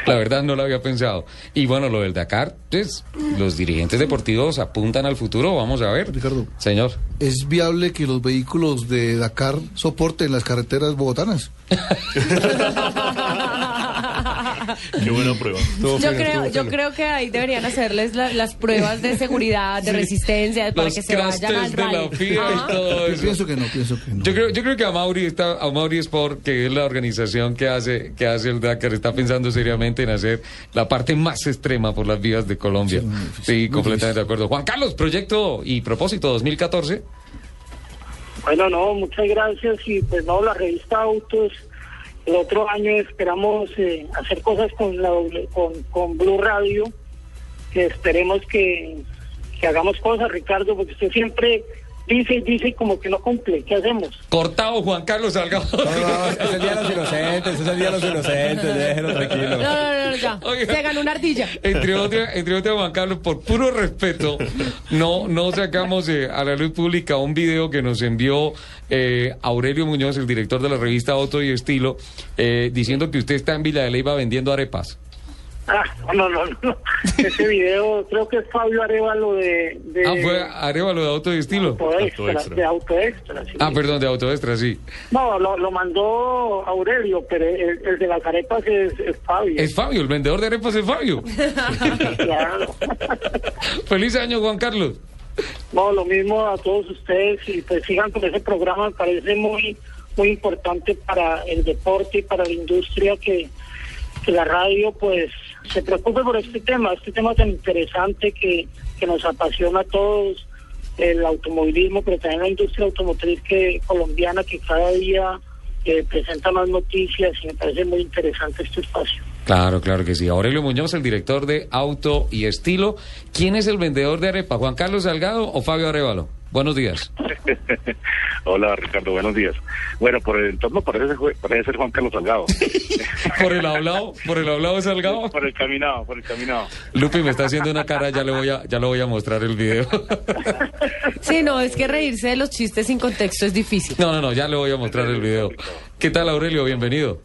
La verdad no lo había pensado. Y bueno, lo del Dakar, pues, los dirigentes deportivos apuntan al futuro, vamos a ver. Ricardo. Señor. ¿Es viable que los vehículos de Dakar soporten las carreteras bogotanas? Qué buena prueba. Yo creo, yo creo que ahí deberían hacerles la- las pruebas de seguridad, de Sí. resistencia, para Los que se vayan al test de la rally. FIA y Ah. todo Yo eso. pienso que no, pienso que no. Yo creo, yo creo que a Mauri, está, a Mauri Sport, que es la organización que hace, que hace el Dakar, está pensando seriamente en hacer la parte más extrema por las vías de Colombia. Sí, completamente de acuerdo. Juan Carlos, proyecto y propósito 2014. Bueno, no, muchas gracias y pues no, la revista Autos, el otro año esperamos eh, hacer cosas con, la, con Blue Radio, que esperemos que, que hagamos cosas, Ricardo, porque usted siempre dice y dice como que no cumple. ¿Qué hacemos? Cortado Juan Carlos Salgado. No, no, es el día de los inocentes, es el día de los inocentes, déjenlo tranquilo. No, no, no, ya. Se ganó una ardilla. Entre otras, entre otras, Juan Carlos, por puro respeto, no, no sacamos eh, a la luz pública un video que nos envió eh, Aurelio Muñoz, el director de la revista Auto y Estilo, eh, diciendo que usted está en Villa de Leyva vendiendo arepas. Ah, no, no, no. Ese video creo que es Fabio Arevalo de... de Ah, fue Arevalo de Auto y Estilo. Autoextra, de Autoextra, sí. Ah, perdón, de Autoextra, sí. No, lo, lo mandó Aurelio, pero el, el de las arepas es, es Fabio. Es Fabio, el vendedor de arepas es Fabio. Claro. Feliz año, Juan Carlos. No, lo mismo a todos ustedes y pues sigan con ese programa, me parece muy muy importante para el deporte y para la industria que, que la radio pues se preocupe por este tema, este tema tan interesante que, que nos apasiona a todos, el automovilismo, pero también la industria automotriz que colombiana que cada día eh, presenta más noticias y me parece muy interesante este espacio. Claro, claro que sí. Aurelio Muñoz, el director de Auto y Estilo. ¿Quién es el vendedor de arepa? ¿Juan Carlos Salgado o Fabio Arevalo? Buenos días. Hola Ricardo, buenos días. Bueno, por el entorno parece, parece ser Juan Carlos Salgado. ¿Por el hablado? ¿Por el hablado de Salgado? por el caminado, por el caminado. Lupi me está haciendo una cara, ya le voy a, ya lo voy a mostrar el video. Sí, no, es que reírse de los chistes sin contexto es difícil. No, no, no, ya le voy a mostrar el video. ¿Qué tal Aurelio? Bienvenido.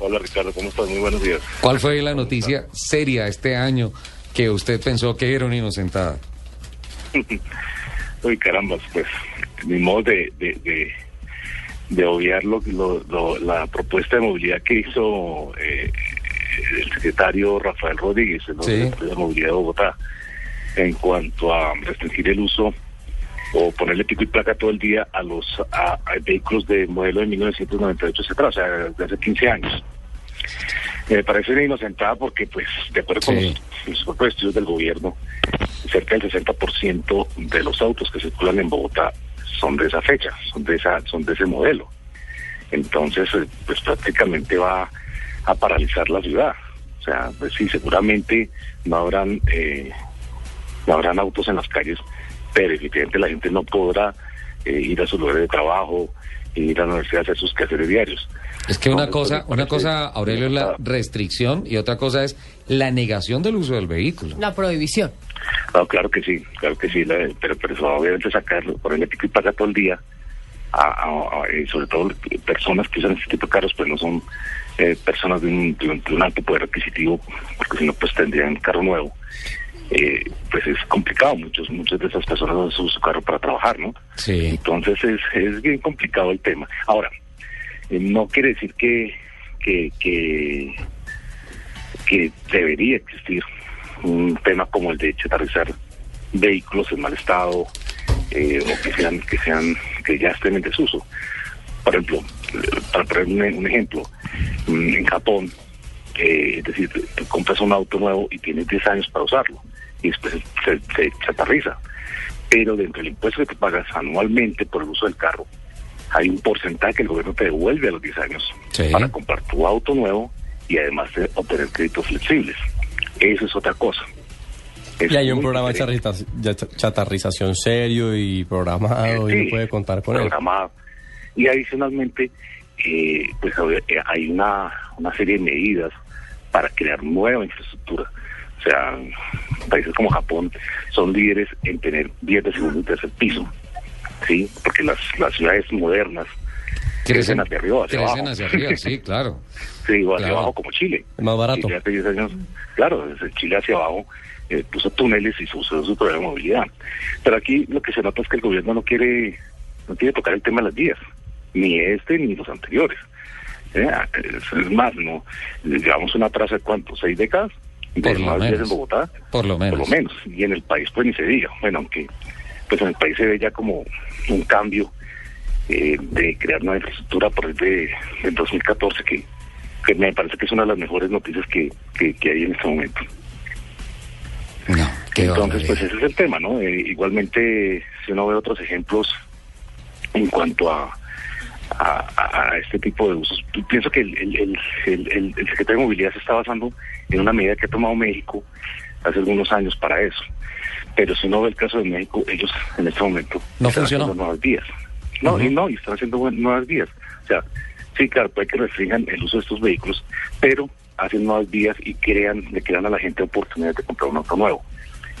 Hola Ricardo, ¿cómo estás? Muy buenos días. ¿Cuál fue la noticia seria este año que usted pensó que era una inocentada? Uy, carambas, pues, ni modo de, de, de, de obviar lo, lo- lo- la propuesta de movilidad que hizo eh, el secretario Rafael Rodríguez, el Sí. de Movilidad de Bogotá, en cuanto a restringir el uso o ponerle pico y placa todo el día a los a, a vehículos de modelo de 1998, etcétera, o sea, de hace 15 años. Me parece una inocentada porque, pues, de acuerdo con los, los estudios del gobierno, cerca del 60% de los autos que circulan en Bogotá son de esa fecha, son de esa, son de ese modelo. Entonces, eh, pues prácticamente va a paralizar la ciudad. O sea, pues sí, seguramente no habrán, eh, no habrán autos en las calles, pero evidentemente la gente no podrá eh, ir a su lugar de trabajo, ir a la universidad a hacer sus quehaceres diarios. Es que una cosa, una cosa, Aurelio, es la restricción y otra cosa es la negación del uso del vehículo. La prohibición. No, claro que sí, claro que sí, la- pero, pero eso obviamente sacarlo, ponerle pico y placa todo el día, a, a- a- y sobre todo eh, personas que usan este tipo de carros, pues no son eh, personas de un, de un- de un alto poder adquisitivo, porque si no, pues tendrían carro nuevo. Eh, pues es complicado, muchos muchas de esas personas usan su carro para trabajar, ¿no? Sí. Entonces es, es bien complicado el tema. Ahora, eh, no quiere decir que, que, que, debería existir un tema como el de chatarrizar vehículos en mal estado eh, o que sean que sean que ya estén en desuso. Por ejemplo, para poner un, un ejemplo, mm, en Japón, eh, es decir, tú compras un auto nuevo y tienes 10 años para usarlo y después se, se chatarriza. Pero dentro del impuesto que tú pagas anualmente por el uso del carro, hay un porcentaje que el gobierno te devuelve a los 10 años Sí. para comprar tu auto nuevo y además de obtener créditos flexibles. Eso es otra cosa. Es Y hay un programa de chatarrización serio y programado y uno puede contar con él. programado. Y adicionalmente, eh, pues eh, hay una, una serie de medidas para crear nueva infraestructura. O sea, países como Japón son líderes en tener vías de segundo y tercer piso, ¿sí? Porque las, las ciudades modernas crecen hacia arriba, hacia crecen abajo. hacia arriba, sí, claro. Sí, o hacia Claro. abajo como Chile. Es más barato. Chile hace 10 años, claro, desde Chile hacia abajo eh, puso túneles y su, su, programa de movilidad. Pero aquí lo que se nota es que el gobierno no quiere no quiere tocar el tema de las vías, ni este ni los anteriores. Eh, es, es más, no llevamos una atraso de cuánto, seis décadas Por lo menos. en Bogotá, Por lo menos. por lo menos, y en el país pues ni se diga. Bueno, aunque pues en el país se ve ya como un cambio eh, de crear nueva infraestructura por el de, del 2014 que, que me parece que es una de las mejores noticias que, que, que hay en este momento. qué Entonces, pues ese es el tema, ¿no? Eh, igualmente, si uno ve otros ejemplos en cuanto a, a, este tipo de usos, pi- pienso que el- el secretario de Movilidad se está basando en una medida que ha tomado México hace algunos años para eso. Pero si uno ve el caso de México, ellos en este momento No están funcionó. haciendo nuevas vías. No, y no, y están haciendo nuevas vías. O sea, sí, claro, puede que restringan el uso de estos vehículos, pero hacen nuevas vías y crean, le crean a la gente oportunidad de comprar un auto nuevo.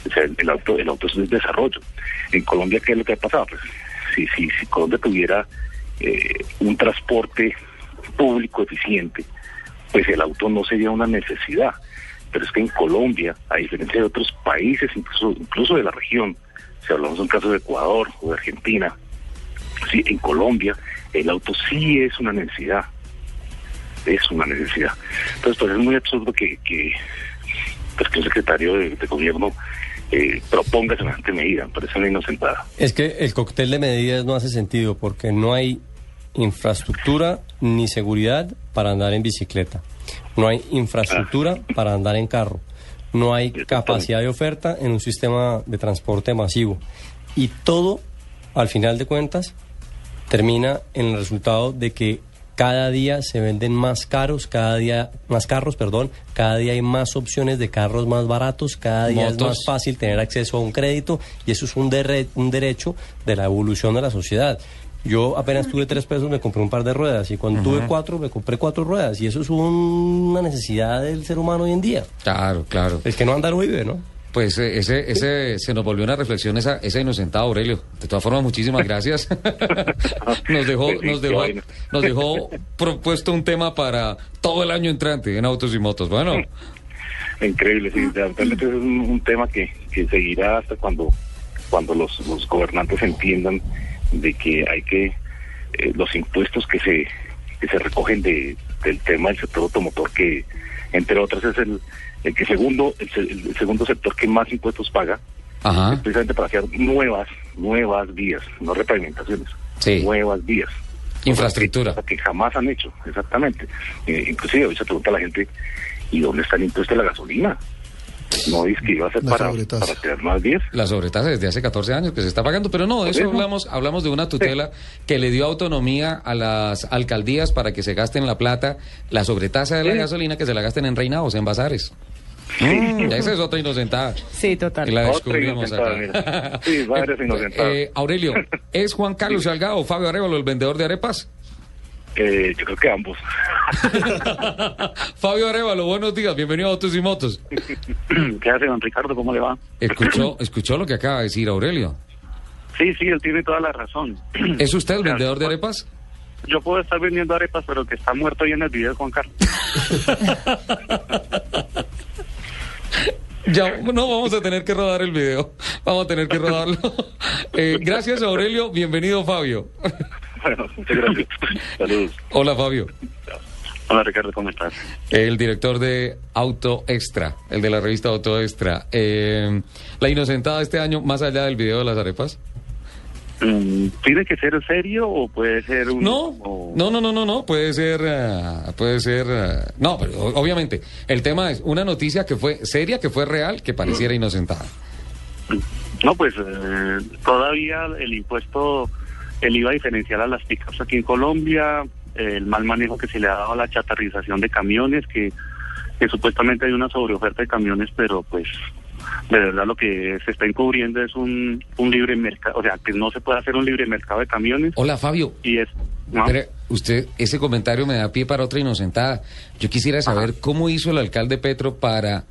O sea, el, el auto, el auto es un desarrollo. En Colombia, ¿qué es lo que ha pasado? Pues, si, si, si Colombia tuviera eh, un transporte público eficiente, pues el auto no sería una necesidad. Pero es que en Colombia, a diferencia de otros países, incluso, incluso de la región, si hablamos de un caso de Ecuador o de Argentina, sí, en Colombia el auto sí es una necesidad. Es una necesidad. Entonces, pues es muy absurdo que, que, pues, que un secretario de, gobierno eh, proponga semejante medida. Me parece una inocentada. Es que el cóctel de medidas no hace sentido porque no hay infraestructura ni seguridad para andar en bicicleta. No hay infraestructura para andar en carro. No hay capacidad de oferta en un sistema de transporte masivo. Y todo, al final de cuentas, termina en el resultado de que cada día se venden más caros, cada día más carros, perdón, cada día hay más opciones de carros más baratos, cada día es más fácil tener acceso a un crédito y eso es un, derre- un derecho de la evolución de la sociedad. Yo apenas tuve tres pesos, me compré un par de ruedas y cuando tuve cuatro, me compré cuatro ruedas y eso es un- una necesidad del ser humano hoy en día. Claro, claro. El que no anda no vive, ¿no? Pues eh, ese, ese se nos volvió una reflexión esa, esa inocentada Aurelio. De todas formas, muchísimas gracias. nos dejó, nos dejó, nos dejó propuesto un tema para todo el año entrante en autos y motos. Bueno, Increíble, sí. Realmente es un, un tema que, que seguirá hasta cuando, cuando los, los gobernantes entiendan de que hay que eh, los impuestos que se que se recogen de, del tema del sector automotor que entre otras es el, el que segundo el, se- el segundo sector que más impuestos paga Ajá. es precisamente para hacer nuevas nuevas vías no repavimentaciones Sí. nuevas vías infraestructura. que jamás han hecho, exactamente. Eh, inclusive hoy se pregunta a la gente, ¿y dónde está el impuesto de la gasolina? No es que iba a ser para, sobretasa. para tener más vías. La sobretasa desde hace 14 años que se está pagando, pero no, de eso hablamos, hablamos de una tutela que le dio autonomía a las alcaldías para que se gasten la plata, la sobretasa de la Sí. gasolina, que se la gasten en reinados, en bazares. Mm, esa es otra inocentada. Sí, total. Que la descubrimos acá. Sí, varias inocentadas. Eh, Aurelio, ¿es Juan Carlos Salgado o Fabio Arevalo el vendedor de arepas? Eh, yo creo que ambos. Fabio Arevalo, buenos días, bienvenido a Autos y Motos. ¿Qué hace, don Ricardo? ¿Cómo le va? ¿Escuchó, escuchó lo que acaba de decir Aurelio? Sí, sí, él tiene toda la razón. ¿Es usted el vendedor de arepas? Yo puedo estar vendiendo arepas, pero que está muerto ahí en el video Juan Carlos. Ya, no, vamos a tener que rodar el video. Vamos a tener que rodarlo. Eh, gracias, Aurelio. Bienvenido, Fabio. Bueno, muchas gracias. Saludos. Hola, Fabio. Hola, Ricardo, ¿cómo estás? El director de Auto Extra, el de la revista Auto Extra. Eh, la inocentada este año, más allá del video de las arepas. Mm, ¿Tiene que ser serio o puede ser un... No, no, no, no, no, no, puede ser, ah, puede ser, ah, no, pero obviamente, el tema es una noticia que fue seria, que fue real, que pareciera inocentada. No, pues eh, todavía el impuesto, el IVA diferencial a las pickups aquí en Colombia, el mal manejo que se le ha dado a la chatarrización de camiones, que, que supuestamente hay una sobreoferta de camiones, pero pues de verdad lo que se está encubriendo es un, un libre mercado, o sea, que no se puede hacer un libre mercado de camiones. Hola, Fabio. Y es... ¿no? Pero usted, ese comentario me da pie para otra inocentada. Yo quisiera saber cómo hizo el alcalde Petro para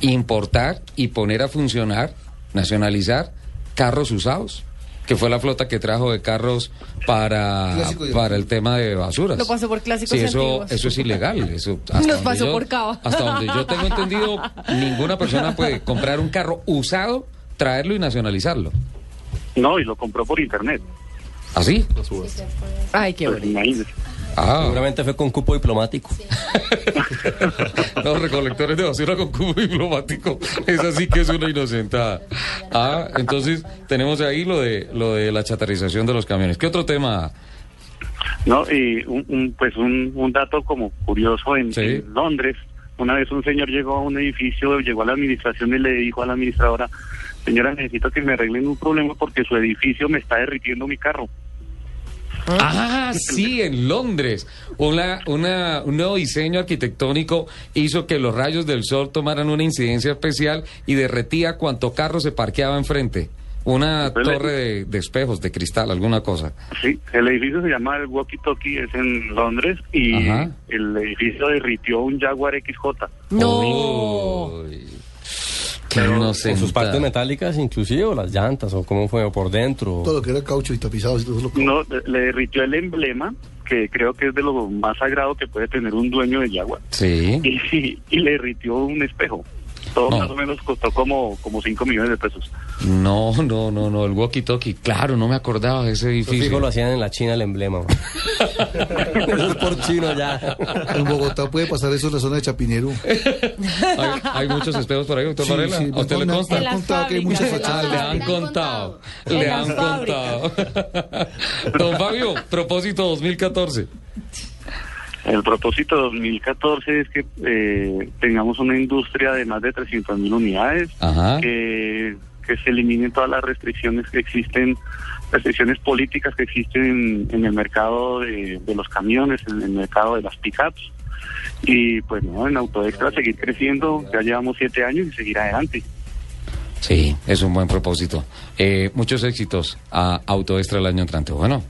importar y poner a funcionar, nacionalizar carros usados, que fue la flota que trajo de carros para, Clásico para el tema de basuras. Lo pasó por clásicos Sí, eso, antiguos. eso es ilegal. Eso, Nos pasó yo- por cava. Hasta donde yo tengo entendido, ninguna persona puede comprar un carro usado, traerlo y nacionalizarlo. No, y lo compró por internet. ¿Así? Ay, qué Pues, imagínese. Ah. Seguramente fue con cupo diplomático. Los recolectores de basura con cubo diplomático. Esa sí que es una inocentada. Ah, entonces tenemos ahí lo de lo de la chatarrización de los camiones. ¿Qué otro tema? No, y un, un- pues un, un dato como curioso en, en Londres, una vez un señor llegó a un edificio, llegó a la administración y le dijo a la administradora, señora, necesito que me arreglen un problema porque su edificio me está derritiendo mi carro. Ah, sí, en Londres. Una, una, un nuevo diseño arquitectónico hizo que los rayos del sol tomaran una incidencia especial y derretía cuanto carro se parqueaba enfrente. Una torre de, de espejos, de cristal, alguna cosa. Sí, el edificio se llama el Walkie Talkie, es en Londres y Ajá. el edificio derritió un Jaguar XJ. No. Inocente. sus partes metálicas inclusive, o las llantas, o cómo fue, o por dentro. Todo lo que era caucho y tapizado. y todo eso lo- No, le le derritió el emblema, que creo que es de lo más sagrado que puede tener un dueño de Jaguar. Sí. Y, y le derritió un espejo. Todo No. más o menos costó como, como 5 millones de pesos. No, no, no, no, el walkie-talkie. Claro, no me acordaba de ese Eso edificio. fijo lo hacían en la China el emblema. Eso es por chino ya. En Bogotá puede pasar eso en la zona de Chapinero. ¿Hay, hay muchos espejos por ahí, doctor Sí, Varela. sí, ¿A usted le consta? me han contado que hay muchas. Ah, le han contado. Le han contado. Don Fabio, propósito 2014. El propósito 2014 es que eh, tengamos una industria de más de 300 mil unidades, Ajá. que, que se eliminen todas las restricciones que existen, restricciones políticas que existen en, en el mercado de, de los camiones, en el mercado de las pickups. Y pues no, en Autoextra seguir creciendo, ya llevamos siete años y seguir adelante. Sí, es un buen propósito. Eh, muchos éxitos a Autoextra el año entrante. Bueno,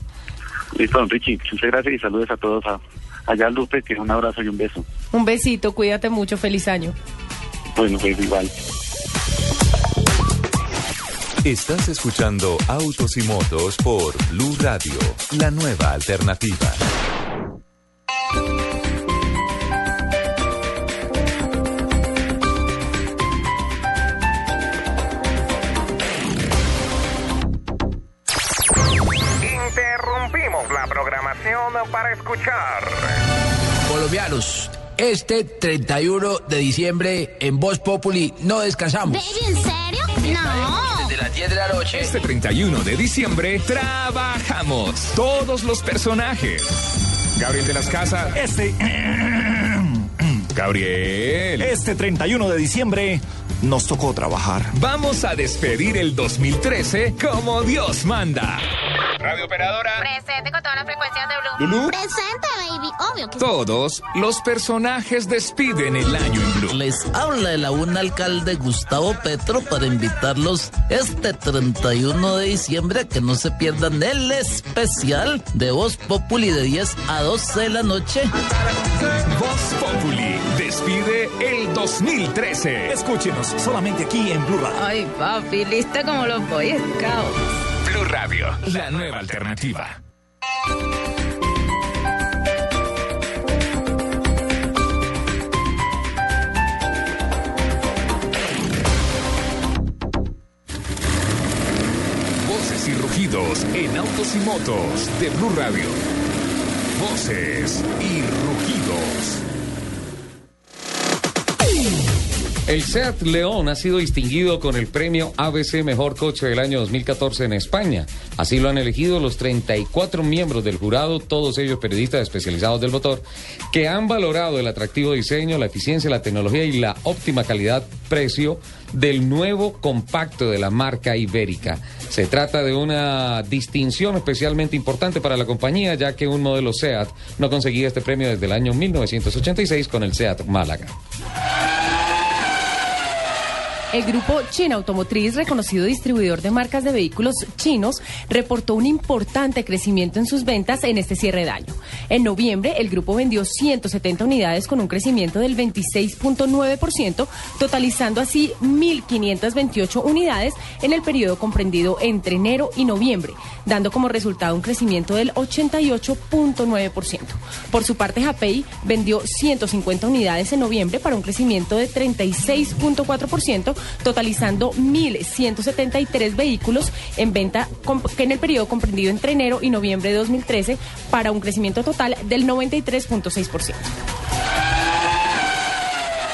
Listo, don Richie, muchas gracias y saludos a todos. A, allá Lupe, que un abrazo y un beso. Un besito, cuídate mucho, feliz año. Bueno, pues igual. Estás escuchando Autos y Motos por Blue Radio, la nueva alternativa. La programación para escuchar. Colombianos, este 31 de diciembre en Voz Populi no descansamos. ¿en serio? No. Desde las 10 de la noche. Este 31 de diciembre trabajamos todos los personajes. Gabriel de las Casas. Este. Gabriel. Este 31 de diciembre nos tocó trabajar. Vamos a despedir el 2013 como Dios manda. Radio operadora. Presente con todas las frecuencias de Blue. Lulú. Presente, baby. Obvio que Todos los personajes despiden el año en Blue. Les habla el aún alcalde Gustavo Petro para invitarlos este 31 de diciembre a que no se pierdan el especial de Voz Populi de 10 a 12 de la noche. Voz Populi despide el 2013. Escúchenos solamente aquí en Blue Radio. Ay, papi, lista como los Boy Scouts. Blue Radio, la nueva alternativa. Voces y rugidos en autos y motos de Blue Radio. Voces y rugidos. El SEAT León ha sido distinguido con el premio ABC Mejor Coche del año 2014 en España. Así lo han elegido los 34 miembros del jurado, todos ellos periodistas especializados del motor, que han valorado el atractivo diseño, la eficiencia, la tecnología y la óptima calidad-precio del nuevo compacto de la marca ibérica. Se trata de una distinción especialmente importante para la compañía, ya que un modelo SEAT no conseguía este premio desde el año 1986 con el SEAT Málaga. El grupo China Automotriz, reconocido distribuidor de marcas de vehículos chinos, reportó un importante crecimiento en sus ventas en este cierre de año. En noviembre, el grupo vendió 170 unidades con un crecimiento del 26.9%, totalizando así 1.528 unidades en el periodo comprendido entre enero y noviembre, dando como resultado un crecimiento del 88.9%. Por su parte, Japei vendió 150 unidades en noviembre para un crecimiento de 36.4%, totalizando 1.173 vehículos en venta que en el periodo comprendido entre enero y noviembre de 2013 para un crecimiento total del 93.6%.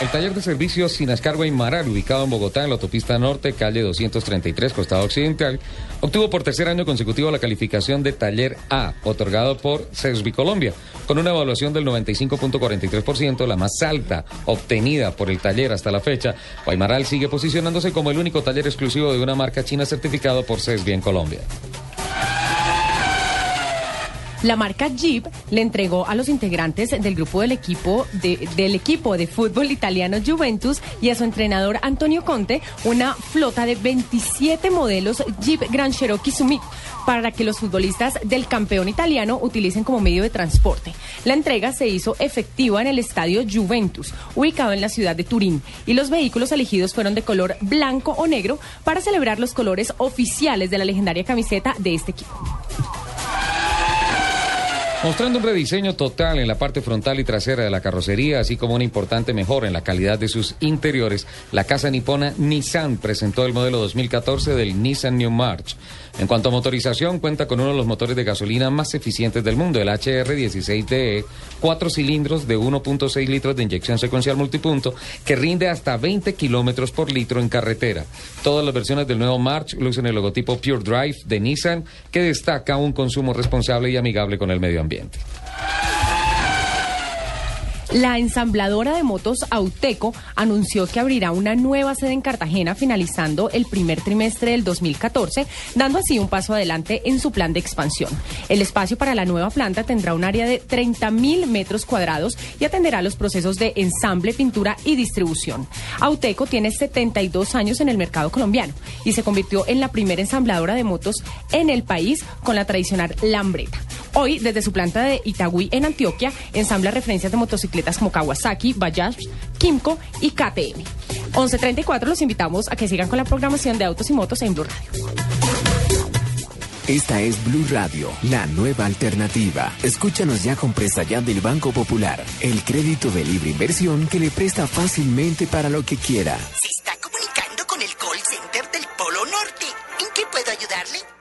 El taller de servicios Sinascargo Maral, ubicado en Bogotá, en la autopista norte, calle 233, costado occidental, obtuvo por tercer año consecutivo la calificación de taller A, otorgado por CESBI Colombia, con una evaluación del 95.43%, la más alta obtenida por el taller hasta la fecha. Guaymaral sigue posicionándose como el único taller exclusivo de una marca china certificado por CESBI en Colombia. La marca Jeep le entregó a los integrantes del grupo del equipo de- del equipo de fútbol italiano Juventus y a su entrenador Antonio Conte una flota de 27 modelos Jeep Grand Cherokee Summit para que los futbolistas del campeón italiano utilicen como medio de transporte. La entrega se hizo efectiva en el estadio Juventus, ubicado en la ciudad de Turín, y los vehículos elegidos fueron de color blanco o negro para celebrar los colores oficiales de la legendaria camiseta de este equipo. Mostrando un rediseño total en la parte frontal y trasera de la carrocería, así como una importante mejora en la calidad de sus interiores, la casa nipona Nissan presentó el modelo 2014 del Nissan New March. En cuanto a motorización, cuenta con uno de los motores de gasolina más eficientes del mundo, el HR16DE, cuatro cilindros de 1.6 litros de inyección secuencial multipunto, que rinde hasta 20 kilómetros por litro en carretera. Todas las versiones del nuevo March lucen el logotipo Pure Drive de Nissan, que destaca un consumo responsable y amigable con el medio ambiente. La ensambladora de motos Auteco anunció que abrirá una nueva sede en Cartagena finalizando el primer trimestre del 2014, dando así un paso adelante en su plan de expansión. El espacio para la nueva planta tendrá un área de 30 mil metros cuadrados y atenderá los procesos de ensamble, pintura y distribución. Auteco tiene 72 años en el mercado colombiano y se convirtió en la primera ensambladora de motos en el país con la tradicional Lambreta. Hoy, desde su planta de Itagüí en Antioquia, ensambla referencias de motocicletas como Kawasaki, Bajaj, Kimco y KTM. 11.34 los invitamos a que sigan con la programación de Autos y Motos en Blue Radio. Esta es Blue Radio, la nueva alternativa. Escúchanos ya con presta ya del Banco Popular, el crédito de libre inversión que le presta fácilmente para lo que quiera. Se está comunicando con el call center del Polo Norte. ¿En qué puedo ayudarle?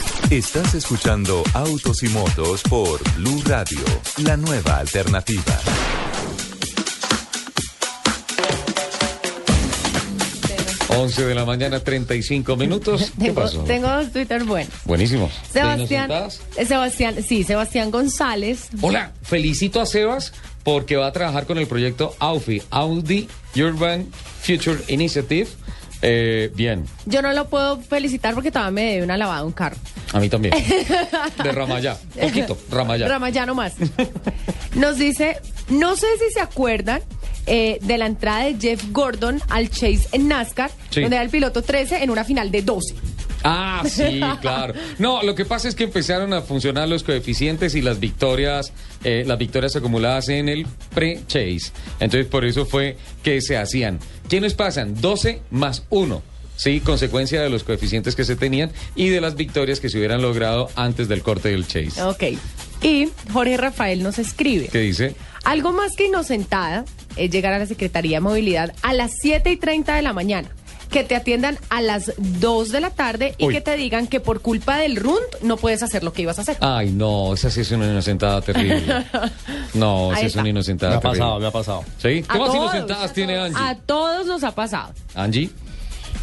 Estás escuchando Autos y Motos por Blue Radio, la nueva alternativa. Once de la mañana, 35 minutos. ¿Qué Tengo, pasó? tengo dos Twitter buenos. Buenísimos. Sebastián, eh, Sebastián, sí, Sebastián González. Hola, felicito a Sebas porque va a trabajar con el proyecto AUFI, Audi Urban Future Initiative. Eh, bien, Yo no lo puedo felicitar porque todavía me debe una lavada a un carro. a mí también. De Ramayá, poquito, Ramayá. Ramayano más. Nos dice, no sé si se acuerdan eh, de la entrada de Jeff Gordon al Chase en NASCAR, Sí. donde era el piloto 13 en una final de 12. Ah, sí, claro. No, lo que pasa es que empezaron a funcionar los coeficientes y las victorias, eh, las victorias acumuladas en el pre-chase. Entonces, por eso fue que se hacían. ¿Quiénes pasan? 12 más 1. Sí, consecuencia de los coeficientes que se tenían y de las victorias que se hubieran logrado antes del corte del chase. Ok. Y Jorge Rafael nos escribe. ¿Qué dice? Algo más que inocentada es llegar a la Secretaría de Movilidad a las 7 y 30 de la mañana. Que te atiendan a las 2 de la tarde y Uy. que te digan que por culpa del RUNT no puedes hacer lo que ibas a hacer. Ay, no, esa sí es una inocentada terrible. No, esa es una inocentada Me ha terrible. pasado, me ha pasado. ¿Sí? A ¿Qué más todos, inocentadas tiene Angie? A todos nos ha pasado. Angie,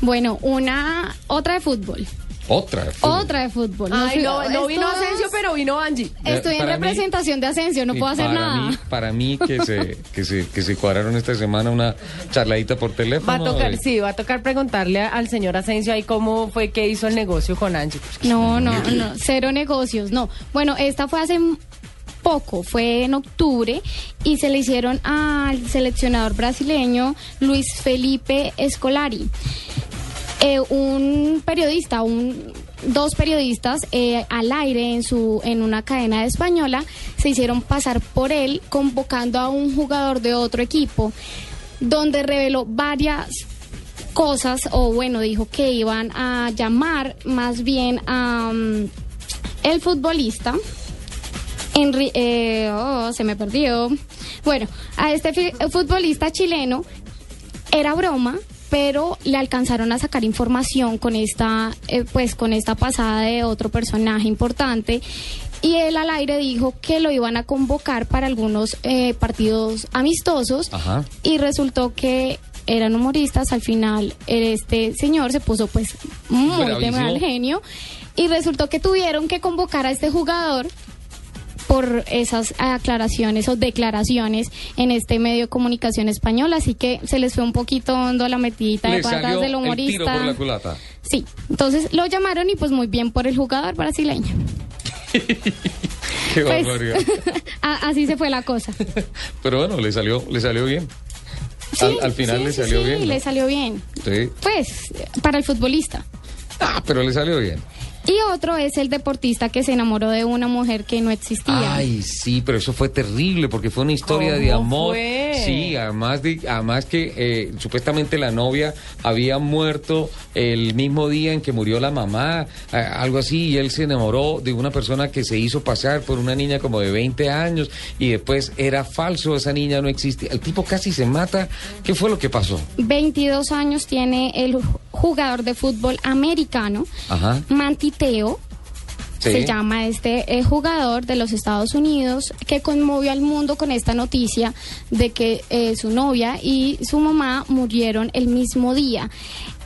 Bueno, una otra de fútbol. Otra. de fútbol. Otra de fútbol. Ay, fui- no, no vino Asensio, pero vino Angie. Estoy en Para mí- representación de Asensio, no Y puedo hacer para nada. Mí, para mí que se, que se, que se cuadraron esta semana una charladita por teléfono. Va a tocar, de- sí, va a tocar preguntarle al señor Asensio ahí cómo fue que hizo el negocio con Angie. No, no, no, cero negocios, no. Bueno, esta fue hace m- poco, fue en octubre y se le hicieron al seleccionador brasileño Luis Felipe Escolari. Eh, un periodista, un, dos periodistas eh, al aire en su en una cadena española se hicieron pasar por él convocando a un jugador de otro equipo donde reveló varias cosas o bueno dijo que iban a llamar más bien a mm, el futbolista eh, oh, se me perdió. Bueno a este futbolista chileno era broma pero le alcanzaron a sacar información con esta, eh, pues con esta pasada de otro personaje importante. Y él al aire dijo que lo iban a convocar para algunos eh, partidos amistosos Ajá. y resultó que eran humoristas. Al final este señor se puso pues muy de mal genio y resultó que tuvieron que convocar a este jugador por esas aclaraciones o declaraciones en este medio de comunicación español, así que se les fue un poquito hondo la metidita de patas del el tiro humorista. por la culata. Sí, entonces lo llamaron y pues muy bien por el jugador brasileño. Qué Pues, así se fue la cosa. Pero bueno, le salió, le salió bien. Sí, al, al final sí, le salió sí, bien. ¿no? le salió bien. Sí. Pues, para el futbolista. Ah, pero le salió bien. Y otro es el deportista que se enamoró de una mujer que no existía. Ay, sí, pero eso fue terrible porque fue una historia de ¿Cómo amor. fue? Sí, además de, además que eh, supuestamente la novia había muerto el mismo día en que murió la mamá, eh, algo así, y él se enamoró de una persona que se hizo pasar por una niña como de 20 años y después era falso, esa niña no existía. El tipo casi se mata. ¿Qué fue lo que pasó? 22 años tiene el jugador de fútbol americano, Ajá. Mantiteo. Sí. Se llama este eh, jugador de los Estados Unidos que conmovió al mundo con esta noticia de que eh, su novia y su mamá murieron el mismo día.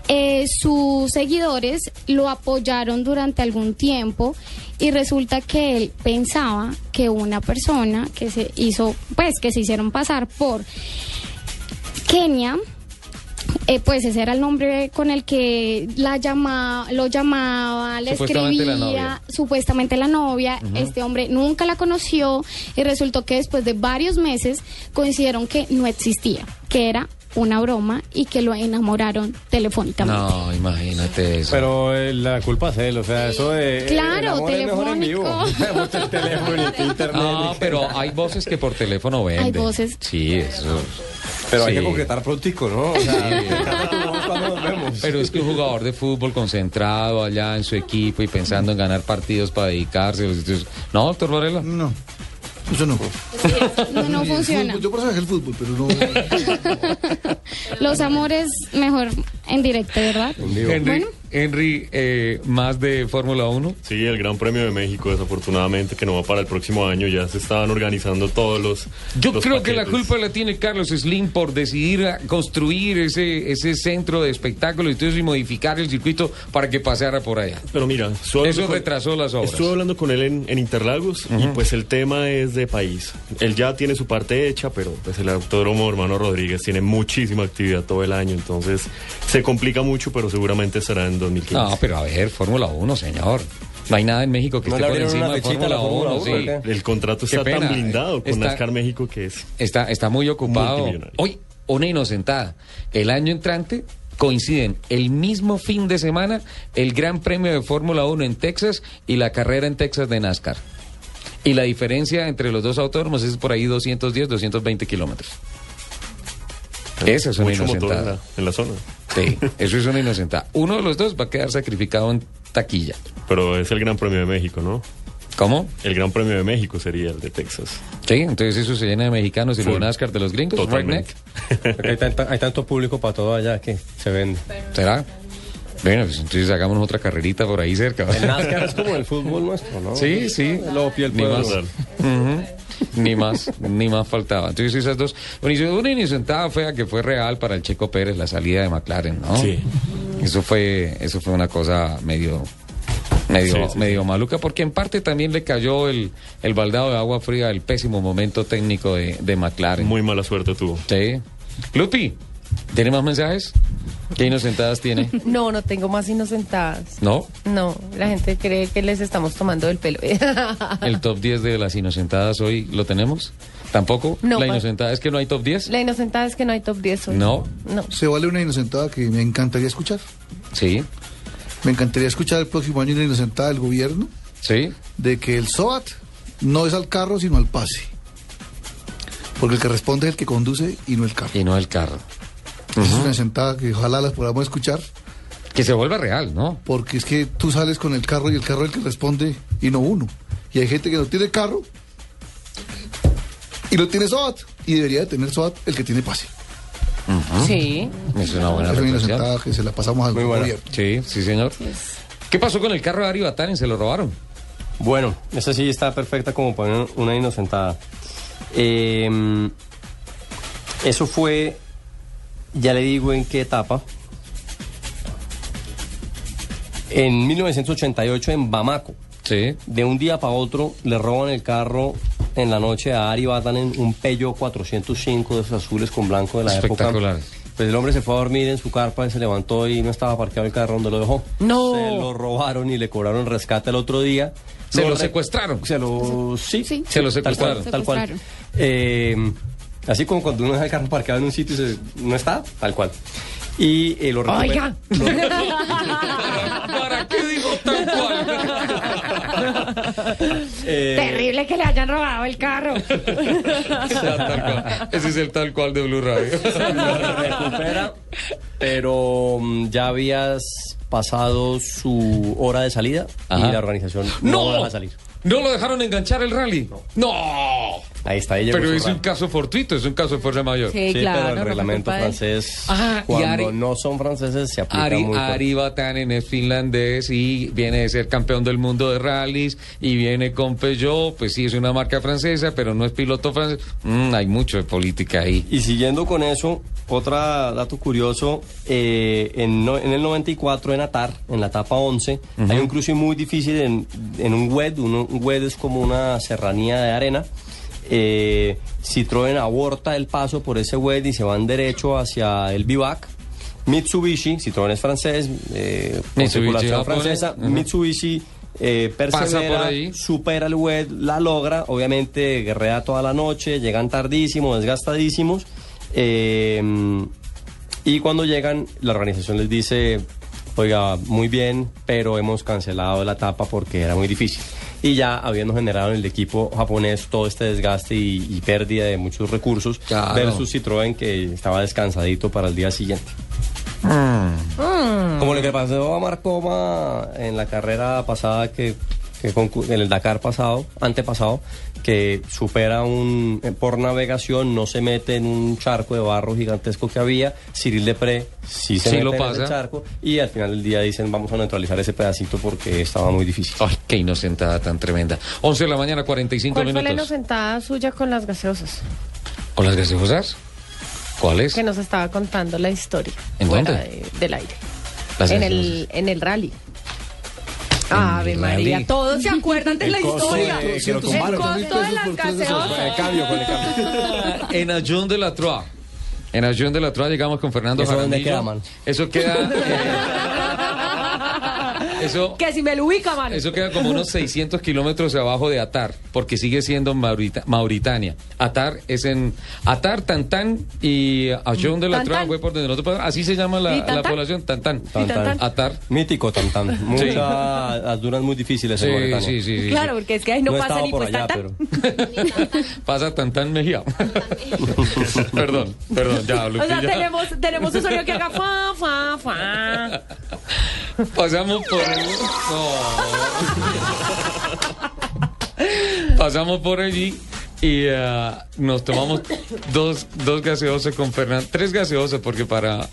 Eh, sus seguidores lo apoyaron durante algún tiempo y resulta que él pensaba que una persona que se hizo, pues que se hicieron pasar por Kenia, eh, pues ese era el nombre con el que la llama, lo llamaba, le Supuestamente la escribía, novia. supuestamente la novia. Este hombre nunca la conoció y resultó que después de varios meses coincidieron que no existía, que era una broma y que lo enamoraron telefónicamente. No, imagínate eso. Pero eh, la culpa es él, o sea, eso de... Claro, el en vivo. telefónico. El teléfono internet. No, pero hay voces que por teléfono venden. Hay voces. Sí, eso. Pero hay Sí. que concretar prontico, ¿no? O sea, nos vemos. Pero es que un jugador de fútbol concentrado allá en su equipo y pensando en ganar partidos para dedicarse. entonces- No, doctor Varela. No. Eso no. No, no funciona. fútbol, yo por eso dejé el fútbol, pero no. Los amores mejor en directo, ¿verdad? Bueno, Henry eh, más de Fórmula 1. Sí, el Gran Premio de México, desafortunadamente, que no va para el próximo año. Ya se estaban organizando todos los. Yo los creo que la paquetes. culpa la tiene Carlos Slim por decidir construir ese, ese centro de espectáculo y eso y modificar el circuito para que pasara por allá. Pero mira, Eso con- retrasó las obras. Estuve hablando con él en, en Interlagos y pues el tema es de país. Él ya tiene su parte hecha, pero pues el autódromo hermano Rodríguez tiene muchísima actividad todo el año, entonces se complica mucho, pero seguramente será en 2015. No, pero a ver, Fórmula 1, señor. No hay nada en México que ¿No esté por encima de Fórmula Fórmula 1. 1, sí. El contrato está pena, tan blindado con está- NASCAR México que es. Está, está muy ocupado. Hoy, una inocentada. El año entrante coinciden el mismo fin de semana el Gran Premio de Fórmula 1 en Texas y la carrera en Texas de NASCAR. Y la diferencia entre los dos autódromos es por ahí 210, 220 kilómetros. Esa es una Mucho motor en inocentada. la, en la zona. Sí, eso es una inocentada. Uno de los dos va a quedar sacrificado en taquilla. Pero es el Gran Premio de México, ¿no? ¿Cómo? El Gran Premio de México sería el de Texas. Sí, entonces eso se llena de mexicanos y lo. NASCAR de los gringos. Totalmente. hay, tanta- hay tanto público para todo allá que se vende. ¿Será? Bueno, pues entonces hagamos otra carrerita por ahí cerca. El NASCAR es como el fútbol nuestro, ¿no? Sí, sí. El opio, el Ni pueblo. Ni más, ni más faltaba. Entonces esas dos. Bueno, una inocentada fea que fue real para el Checo Pérez, la salida de McLaren, ¿no? Sí. Eso fue, eso fue una cosa medio, medio, Sí, sí, medio maluca, porque en parte también le cayó el, el baldado de agua fría el pésimo momento técnico de, de McLaren. Muy mala suerte tuvo. Sí. Lupi, ¿tiene más mensajes? ¿Qué inocentadas tiene? No, no tengo más inocentadas. ¿No? No, la gente cree que les estamos tomando del pelo. ¿El top 10 de las inocentadas hoy lo tenemos? ¿Tampoco? No, ¿La inocentada es que no hay top 10? La inocentada es que no hay top 10 hoy. No. No. Se vale una inocentada que me encantaría escuchar. Sí. Me encantaría escuchar el próximo año una inocentada del gobierno Sí. de que el SOAT no es al carro, sino al pase. Porque el que responde es el que conduce y no el carro. Y no el carro. Esa Es una inocentada que ojalá las podamos escuchar. Que se vuelva real, ¿no? Porque es que tú sales con el carro y el carro es el que responde y no uno. Y hay gente que no tiene carro y no tiene SOAT. Y debería de tener SOAT el que tiene pase. Sí. Es una buena Es una que se la pasamos al gobierno. Sí, sí, señor. ¿Qué pasó con el carro de Ari Batani? ¿Se lo robaron? Bueno, esa sí está perfecta como para una inocentada. Eh, eso fue, ya le digo en qué etapa. En 1988 en Bamako. Sí. De un día para otro le roban el carro en la noche a Ari Batanen, un Peugeot 405 de esos azules con blanco de la época. Espectacular. Pues el hombre se fue a dormir en su carpa y se levantó y no estaba parqueado el carro donde lo dejó. No. Se lo robaron y le cobraron rescate el otro día. Se lo secuestraron. Se lo... Sí, Se lo Tal cual, secuestraron. tal cual. Eh, así como cuando uno deja el carro parqueado en un sitio y se, no está, tal cual. Y eh, lo recupera- Oiga. ¿Para qué digo tal cual? Eh, Terrible que le hayan robado el carro. Tal cual. Ese es el tal cual de Blue Radio. lo recupera, pero mm, ya habías pasado su hora de salida Ajá. y la organización no, ¡No! va a salir. ¿No lo dejaron enganchar el rally? No. Ahí está, llegó Pero es un caso fortuito, es un caso de fuerza mayor. Sí, Sí, claro. pero el reglamento francés, Ah, cuando Ari- no son franceses, se aplica Ari, muy. Ari Vatanen es finlandés y viene de ser campeón del mundo de rallies y viene con Peugeot, pues sí es una marca francesa, pero no es piloto francés. Mm, hay mucho de política ahí. Y siguiendo con eso, otro dato curioso, eh, en, no- en el 94 en Atar, en la etapa 11, hay un cruce muy difícil en, en un WED, un, un WED es como una serranía de arena. Eh, Citroën aborta el paso por ese WED y se van derecho hacia el Bivac. Mitsubishi, Citroën es francés, eh, Mitsubishi francesa. Mitsubishi eh, persevera, supera el web, la logra, obviamente guerrea toda la noche, llegan tardísimos, desgastadísimos, eh, y cuando llegan, la organización les dice, oiga, muy bien, pero hemos cancelado la etapa porque era muy difícil. Y ya habiendo generado en el equipo japonés todo este desgaste y, y pérdida de muchos recursos, Claro. versus Citroën que estaba descansadito para el día siguiente. Mm. Como lo que pasó a Marcoma en la carrera pasada que, en el Dakar pasado, antepasado, que supera un eh, por navegación, no se mete en un charco de barro gigantesco que había, Cyril Depré sí se Sí mete lo en pasa. el charco y al final del día dicen vamos a neutralizar ese pedacito porque estaba muy difícil. Ay, qué inocentada tan tremenda. 11 de la mañana, 45 ¿Cuál fue la minutos. inocentada suya con las gaseosas? ¿Con las gaseosas? ¿Cuáles? Que nos estaba contando la historia. ¿En fuera dónde? de- del aire. Las En gaseosas. el, en el rally. Ave María, rally. todos se acuerdan de la historia. de- el costo de las gaseosas. en Ajon de la Troa. En Ajon de la Troa llegamos con Fernando ¿Eso dónde Jaramillo. queda, man? Eso queda... eh, eso... Que si me lo ubica, mano. Eso queda como unos 600 kilómetros abajo de Atar, porque sigue siendo Maurita- Mauritania. Atar es en Atar, Tantán y Ajon de la Tantán. Fue por donde nosotros. Así se llama ¿Y la, Tantán? la población, Tantán. Tantán. Atar. Mítico Tantan, muchas las duras muy difíciles Sí, en sí, sí, sí, Claro, porque es que ahí no, No pasa ni por pues allá, pero Pasa Tantán Mejía. perdón, perdón, ya, O sea, Lupilla. tenemos, tenemos un sonido que haga fa, fa, fa. Pasamos por Pasamos por allí y ah, nos tomamos dos, dos gaseosas con Fernando, tres gaseosas porque para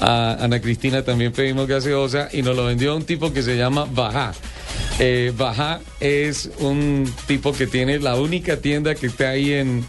Ana Cristina también pedimos gaseosa y nos lo vendió un tipo que se llama Baja. Eh, Baja es un tipo que tiene la única tienda que está ahí en,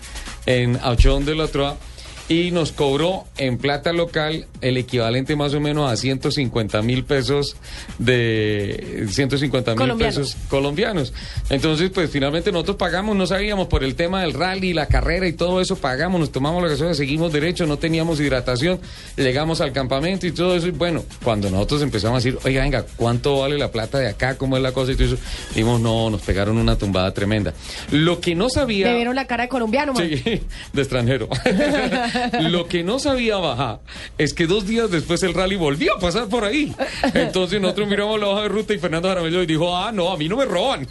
en Auchón de la Troa y nos cobró en plata local el equivalente más o menos a 150 mil pesos de 150 mil pesos colombianos. Entonces, pues finalmente nosotros pagamos, no sabíamos por el tema del rally, la carrera y todo eso, pagamos, nos tomamos la gasolina, seguimos derecho, no teníamos hidratación, llegamos al campamento y todo eso. Y bueno, cuando nosotros empezamos a decir, oiga, venga, ¿cuánto vale la plata de acá? ¿Cómo es la cosa? Y todo eso, dijimos, no, nos pegaron una tumbada tremenda. Lo que no sabía... Le vieron la cara de colombiano, man. Sí, de extranjero. Lo que no sabía Baja es que dos días después el rally volvió a pasar por ahí. Entonces nosotros miramos la hoja de ruta y Fernando Jaramillo y dijo, ah, no, a mí no me roban.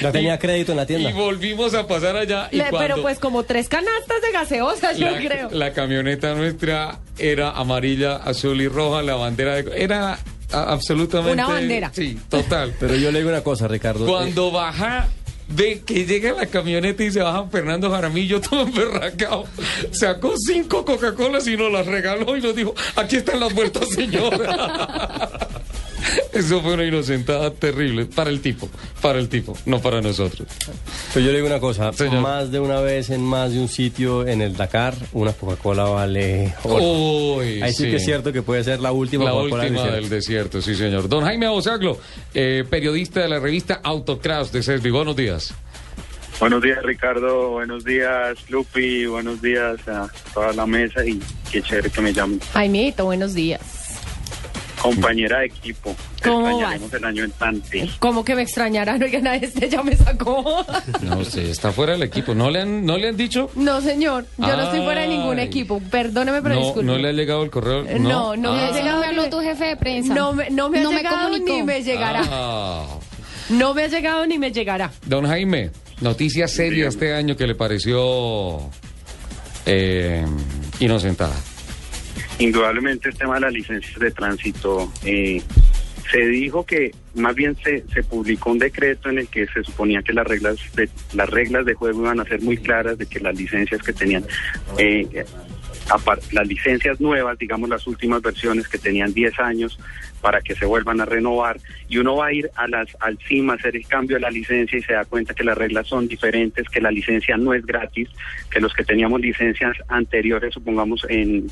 ya tenía crédito en la tienda. Y volvimos a pasar allá. Y Le- cuando pero pues como tres canastas de gaseosas, yo la, creo. la camioneta nuestra era amarilla, azul y roja, la bandera de... Era a- absolutamente... Una bandera. Sí, total. Pero yo le digo una cosa, Ricardo. Cuando Baja ve que llega la camioneta y se baja Fernando Jaramillo todo emberracado. Sacó cinco Coca-Colas y nos las regaló y nos dijo, aquí están las vueltas, señora. Eso fue una inocentada terrible para el tipo, para el tipo, no para nosotros. Pero yo le digo una cosa, Señor. más de una vez en más de un sitio en el Dakar, una Coca-Cola vale oro. Uy, Ahí sí. que es cierto que puede ser la última La Coca-Cola última del del desierto. desierto, sí señor. Don Jaime Abosaglo, eh, periodista de la revista Autocrash de Sesbi. Buenos días. Buenos días, Ricardo. Buenos días, Lupi. Buenos días a toda la mesa y qué chévere que me llamen. Jaimito, buenos días. Compañera de equipo. Te ¿Cómo extrañaremos el año entrante. ¿Cómo que me extrañarán? Oigan, a este ya me sacó. No, usted está fuera del equipo. ¿No le han, no le han dicho? No, señor, yo no estoy fuera de ningún equipo. Perdóneme, pero No, disculpe. no le ha llegado el correo. Eh, No, no me ha Ah. llegado. me habló tu jefe de prensa. No me, no me ha No llegado ni me llegará. Ah. No me ha llegado ni me llegará. Don Jaime, noticia seria este año que le pareció eh, inocentada. Indudablemente el tema de las licencias de tránsito. eh, se dijo que más bien se, se publicó un decreto en el que se suponía que las reglas de las reglas de juego iban a ser muy claras de que las licencias que tenían eh, las licencias nuevas, digamos las últimas versiones que tenían 10 años para que se vuelvan a renovar y uno va a ir a las al CIM a hacer el cambio de la licencia y se da cuenta que las reglas son diferentes, que la licencia no es gratis, que los que teníamos licencias anteriores, supongamos en,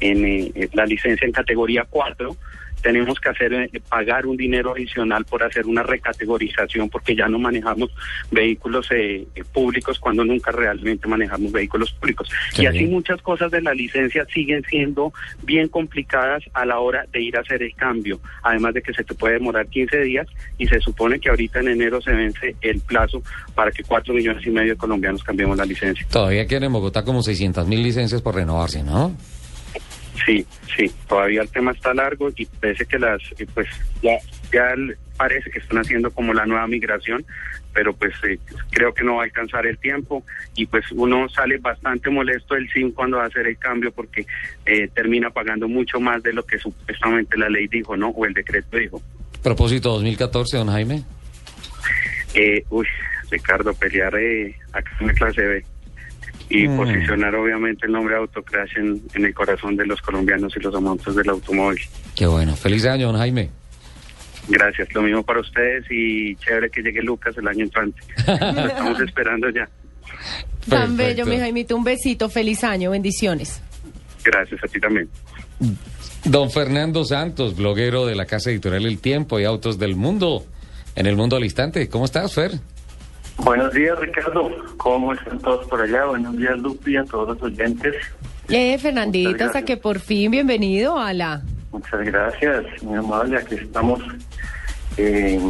en eh, la licencia en categoría 4, tenemos que hacer eh, pagar un dinero adicional por hacer una recategorización porque ya no manejamos vehículos eh, eh, públicos cuando nunca realmente manejamos vehículos públicos. Sí. Y así muchas cosas de la licencia siguen siendo bien complicadas a la hora de ir a hacer el cambio. Además de que se te puede demorar 15 días y se supone que ahorita en enero se vence el plazo para que 4 millones y medio de colombianos cambiemos la licencia. Todavía quedan en Bogotá como 600 mil licencias por renovarse, ¿no? Sí, sí, todavía el tema está largo y parece que las, eh, pues ya, ya parece que están haciendo como la nueva migración, pero pues eh, creo que no va a alcanzar el tiempo y pues uno sale bastante molesto del SIM cuando va a hacer el cambio porque eh, termina pagando mucho más de lo que supuestamente la ley dijo, ¿no? O el decreto dijo. Propósito 2014, don Jaime. Eh, uy, Ricardo, pelear eh, acá en la clase B y Mm. posicionar obviamente el nombre de Autocrash en, en el corazón de los colombianos y los amantes del automóvil. Qué bueno. Feliz año, don Jaime. Gracias, lo mismo para ustedes y chévere que llegue Lucas el año entrante. Lo estamos esperando ya. Tan Perfecto. bello, mi Jaimito. Un besito. Feliz año. Bendiciones. Gracias a ti también. Don Fernando Santos, bloguero de la casa editorial El Tiempo y Autos del Mundo, en el mundo al instante. ¿Cómo estás, Fer? Buenos días, Ricardo. ¿Cómo están todos por allá? Buenos días, Lupi, a todos los oyentes. Eh, Fernandito, hasta que por fin, bienvenido a la... Muchas gracias, muy amable. Aquí estamos eh,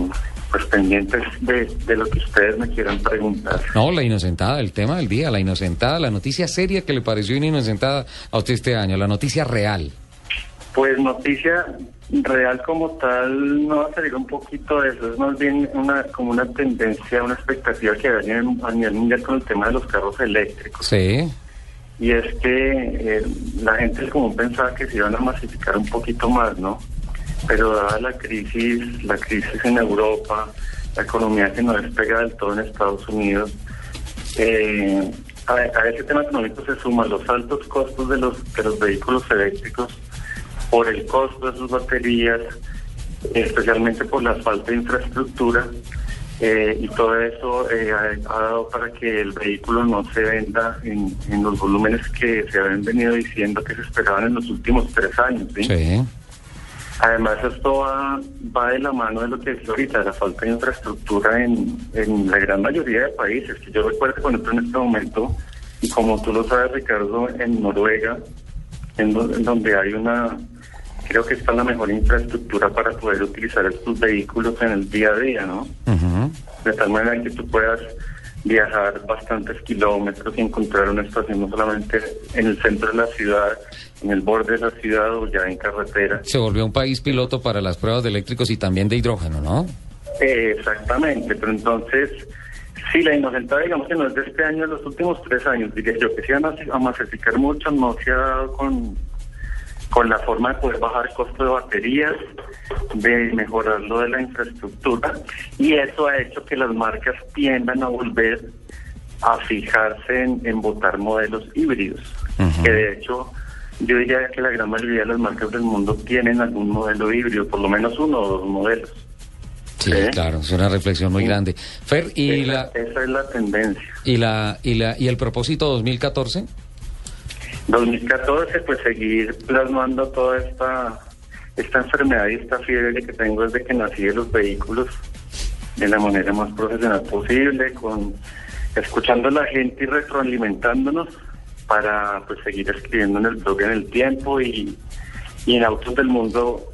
pues pendientes de, de lo que ustedes me quieran preguntar. No, la inocentada, el tema del día, la inocentada, la noticia seria que le pareció una inocentada a usted este año, la noticia real. Pues noticia real como tal no va a salir un poquito de eso, es más bien una como una tendencia, una expectativa que hay a nivel- mundial con el tema de los carros eléctricos. Sí. Y es que eh, la gente común pensaba que se iban a masificar un poquito más, ¿no? Pero dada la crisis, la crisis en Europa, la economía que no despega del todo en Estados Unidos, eh, a, a ese tema económico se suman los altos costos de los, de los vehículos eléctricos por el costo de sus baterías, especialmente por la falta de infraestructura, eh, y todo eso eh, ha, ha dado para que el vehículo no se venda en, en los volúmenes que se habían venido diciendo que se esperaban en los últimos tres años. ¿sí? Sí. Además, esto va, va de la mano de lo que decía ahorita, la falta de infraestructura en, en la gran mayoría de países. Que yo recuerdo, por ejemplo, en este momento, y como tú lo sabes, Ricardo, en Noruega, en, do- en donde hay una, creo que está la mejor infraestructura para poder utilizar estos vehículos en el día a día, ¿no? De tal manera que tú puedas viajar bastantes kilómetros y encontrar una estación no solamente en el centro de la ciudad, en el borde de la ciudad o ya en carretera. Se volvió un país piloto para las pruebas de eléctricos y también de hidrógeno, ¿no? Eh, exactamente, pero entonces, sí, la inocentada digamos que no es de este año, de los últimos tres años, diría yo, que se van a masificar mucho, no se ha dado con, con la forma de poder bajar costo de baterías, de mejorar lo de la infraestructura y eso ha hecho que las marcas tiendan a volver a fijarse en, en votar modelos híbridos, que de hecho yo diría que la gran mayoría de las marcas del mundo tienen algún modelo híbrido, por lo menos uno o dos modelos. Sí, claro, es una reflexión muy grande. Fer, y esa, la esa es la tendencia. y la y la y el propósito 2014? 2014, pues seguir plasmando toda esta, esta enfermedad y esta fiebre que tengo desde que nací de los vehículos de la manera más profesional posible, con escuchando a la gente y retroalimentándonos para pues seguir escribiendo en el blog en el tiempo y, y en autos del mundo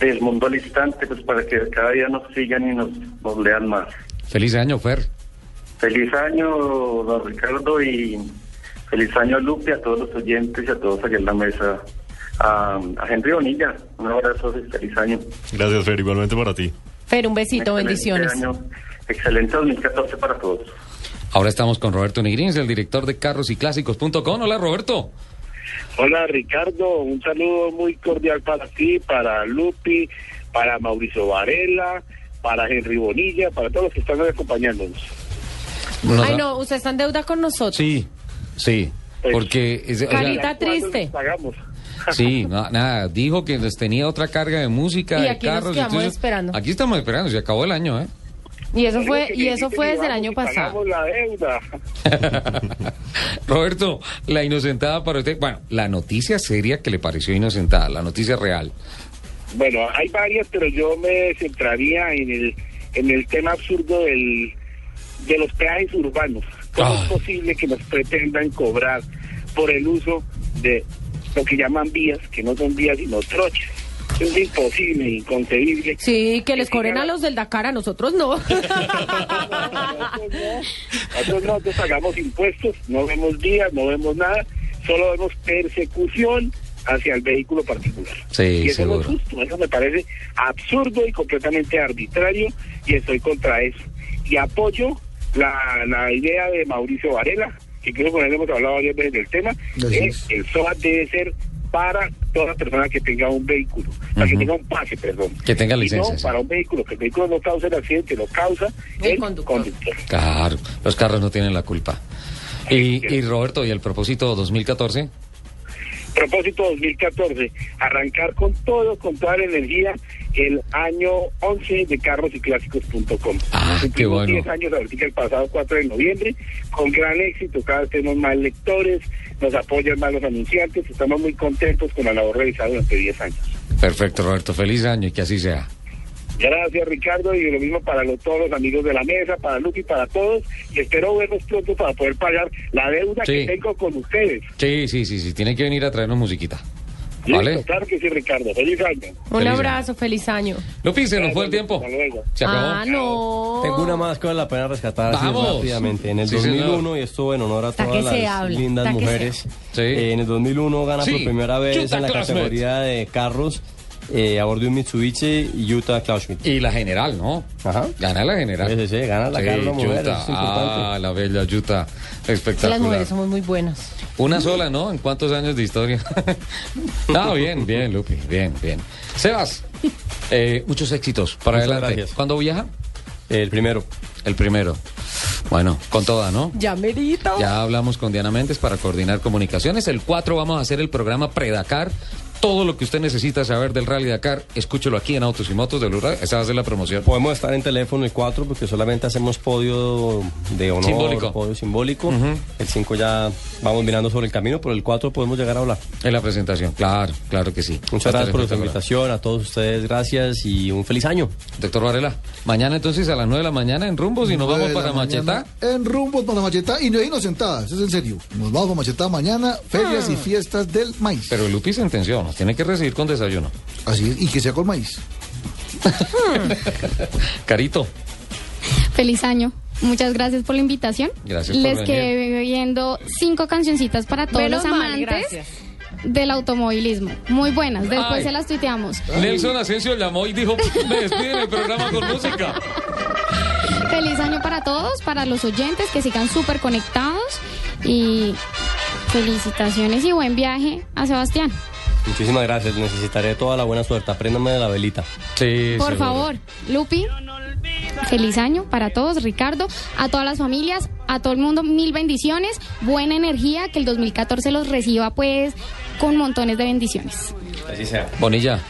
del mundo al instante pues para que cada día nos sigan y nos, nos lean más. Feliz año, Fer. Feliz año, don Ricardo, y feliz año, Lupe, a todos los oyentes y a todos allá en la mesa. A, a Henry Bonilla, un abrazo y feliz año. Gracias, Fer, igualmente para ti. Fer, un besito, bendiciones. Excelente año, excelente 2014 para todos. Ahora estamos con Roberto Negrins, el director de carros y clásicos.com. Hola, Roberto. Hola Ricardo, un saludo muy cordial para ti, para Lupi, para Mauricio Varela, para Henry Bonilla, para todos los que están acompañándonos. Nos Ay, no, usted está en deuda con nosotros. Sí, sí, porque... es- o sea, Carita triste. Pagamos. Sí, no, nada, dijo que les tenía otra carga de música, Y de aquí nos carros. quedamos entonces, esperando. Aquí estamos esperando, se acabó el año, ¿eh? Y eso fue, y eso fue desde el año y pasado. Pagamos la deuda. Roberto, la inocentada para usted. Bueno, la noticia seria que le pareció inocentada, la noticia real. Bueno, hay varias, pero yo me centraría en el, en el tema absurdo del, de los peajes urbanos. ¿Cómo es posible que nos pretendan cobrar por el uso de lo que llaman vías, que no son vías sino troches? Es imposible, inconcebible. Sí, que les cobren a los del Dakar, a nosotros no. Nosotros nosotros pagamos impuestos, no vemos vías, no vemos nada, solo vemos persecución hacia el vehículo particular. Sí, y eso no seguro. es justo, eso me parece absurdo y completamente arbitrario y estoy contra eso. Y apoyo la, la idea de Mauricio Varela, que creo que con él hemos hablado varias veces del tema, Así que es. el SOAT debe ser para toda persona que tenga un vehículo, para que tenga un pase, perdón. Que tenga licencia, no sí. para un vehículo, que el vehículo no causa el accidente, lo causa el, conductor. Claro, los carros no tienen la culpa. Y, y Roberto, ¿y el propósito 2014? Propósito 2014, arrancar con todo, con toda la energía, el año 11 de carrosyclásicos.com. Ah, qué bueno. 10 años ahorita el pasado 4 de noviembre, con gran éxito, cada vez tenemos más lectores, nos apoyan más los anunciantes, estamos muy contentos con la labor realizada durante 10 años. Perfecto, Roberto, feliz año y que así sea. Gracias Ricardo y lo mismo para lo- todos los amigos de la mesa, para Lupi, para todos y espero verlos pronto para poder pagar la deuda Sí. que tengo con ustedes. Sí, sí, sí, sí, tiene que venir a traernos musiquita. Listo, ¿Vale? claro que sí Ricardo, feliz año. Un Feliz abrazo, feliz año. Lupi, se nos fue el tiempo. Se acabó. Ah, no. Tengo una más que vale la pena rescatar así Vamos. rápidamente. En el Sí, 2001, señor. y esto en honor a Ta todas las habla, lindas mujeres. Sí. Eh, en el 2001 gana Sí, por primera vez Jutta en la Klausmet. categoría de carros eh, a bordo de un Mitsubishi Utah Clausschmidt. Y la general, ¿no? Ajá. Gana la general. Sí, sí, sí, gana la mujer, Yuta. eso es importante. Ah, la bella Yuta. Que las Espectacular. mujeres somos muy buenas. Una sola, ¿no? ¿En cuántos años de historia? no, bien, bien, Lupi, bien, bien. Sebas, eh, muchos éxitos para Muchas adelante. gracias. ¿Cuándo viaja? El primero. El primero. Bueno, con toda, ¿no? Ya merito. Ya hablamos con Diana Méndez para coordinar comunicaciones. El 4 vamos a hacer el programa Pre-Dakar. Todo lo que usted necesita saber del Rally Dakar, escúchelo aquí en Autos y Motos de Blue Radio. Esa va a ser la promoción. Podemos estar en teléfono el 4 porque solamente hacemos podio de honor, Simbólico. podio simbólico. El 5 ya vamos mirando sobre el camino, pero el 4 podemos llegar a hablar. En la presentación, claro, claro que sí. Muchas a gracias por su invitación, a todos ustedes gracias y un feliz año. Doctor Varela, mañana entonces a las 9 de la mañana en Rumbos y nos vamos para Machetá. En rumbo para Machetá y no hay inocentadas, eso es en serio. Nos vamos para Machetá mañana, ferias Ah. y fiestas del maíz. Pero Lupi sentenció, nos tiene que recibir con desayuno. Así es, y que sea con maíz. Carito, Feliz año. Muchas gracias por la invitación. Gracias por Les venir. quedé viendo cinco cancioncitas para todos Menos los mal, amantes gracias. del automovilismo. Muy buenas. Después Ay. se las tuiteamos. Nelson Asensio llamó y dijo, me despiden el programa con música. Feliz año para todos, para los oyentes que sigan súper conectados y felicitaciones y buen viaje a Sebastián. Muchísimas gracias. Necesitaré toda la buena suerte. Apréndame de la velita. Sí, Por favor, Lupi, feliz año para todos, Ricardo, a todas las familias, a todo el mundo, mil bendiciones, buena energía, que el 2014 los reciba pues con montones de bendiciones. Así sea. Bonilla.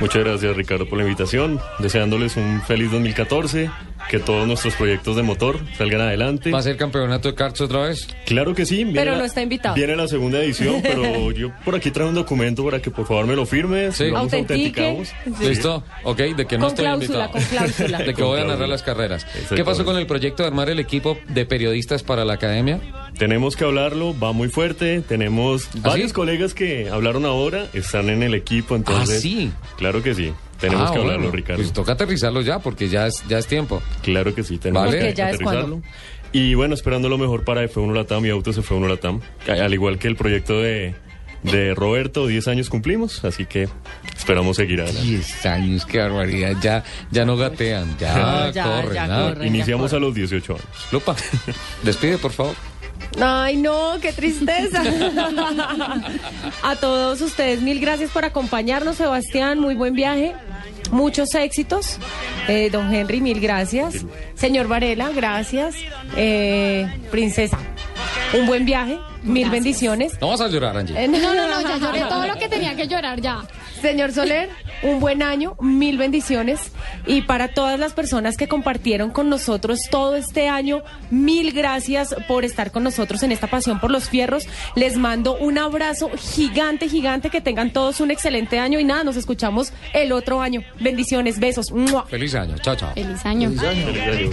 Muchas gracias Ricardo por la invitación, deseándoles un feliz 2014, que todos nuestros proyectos de motor salgan adelante. ¿Va a ser campeonato de karts otra vez? Claro que sí. viene Pero la- no está invitado. Viene la segunda edición, pero yo por aquí traigo un documento para que por favor me lo firmes. Sí. lo autenticamos. Sí. ¿Listo? Ok, de que no Con estoy cláusula, invitado. con cláusula. De que Con voy a narrar las carreras. ¿Qué pasó con el proyecto de armar el equipo de periodistas para la academia? Tenemos que hablarlo, va muy fuerte. Tenemos varios sí? colegas que hablaron ahora, están en el equipo, entonces. ¿Ah, sí? Claro que sí. Tenemos Ah, que hablarlo, bueno, Ricardo. Pues toca aterrizarlo ya, porque ya es, ya es tiempo. Claro que sí, tenemos Vale. que ya es aterrizarlo. Y bueno, esperando lo mejor para F1 Latam y Autos F1 Latam. Al igual que el proyecto de, de Roberto, 10 años cumplimos, así que esperamos seguir adelante. 10 años, qué barbaridad. Ya, ya no gatean, ya, No, ya, corren. ya corren. Iniciamos a los 18 años. Lupa, despide, por favor. Ay, no, qué tristeza. A todos ustedes, mil gracias por acompañarnos, Sebastián. Muy buen viaje. Muchos éxitos. Eh, don Henry, mil gracias. Señor Varela, gracias. Eh, princesa, un buen viaje. Mil bendiciones. No vas a llorar, Angie. Eh, No, no, no, ya lloré todo lo que tenía que llorar ya. Señor Soler, un buen año, mil bendiciones. Y para todas las personas que compartieron con nosotros todo este año, mil gracias por estar con nosotros en esta pasión por los fierros. Les mando un abrazo gigante, gigante, que tengan todos un excelente año y nada, nos escuchamos el otro año. Bendiciones, besos. ¡Mua! Feliz año. Chao, chao. Feliz año. Feliz.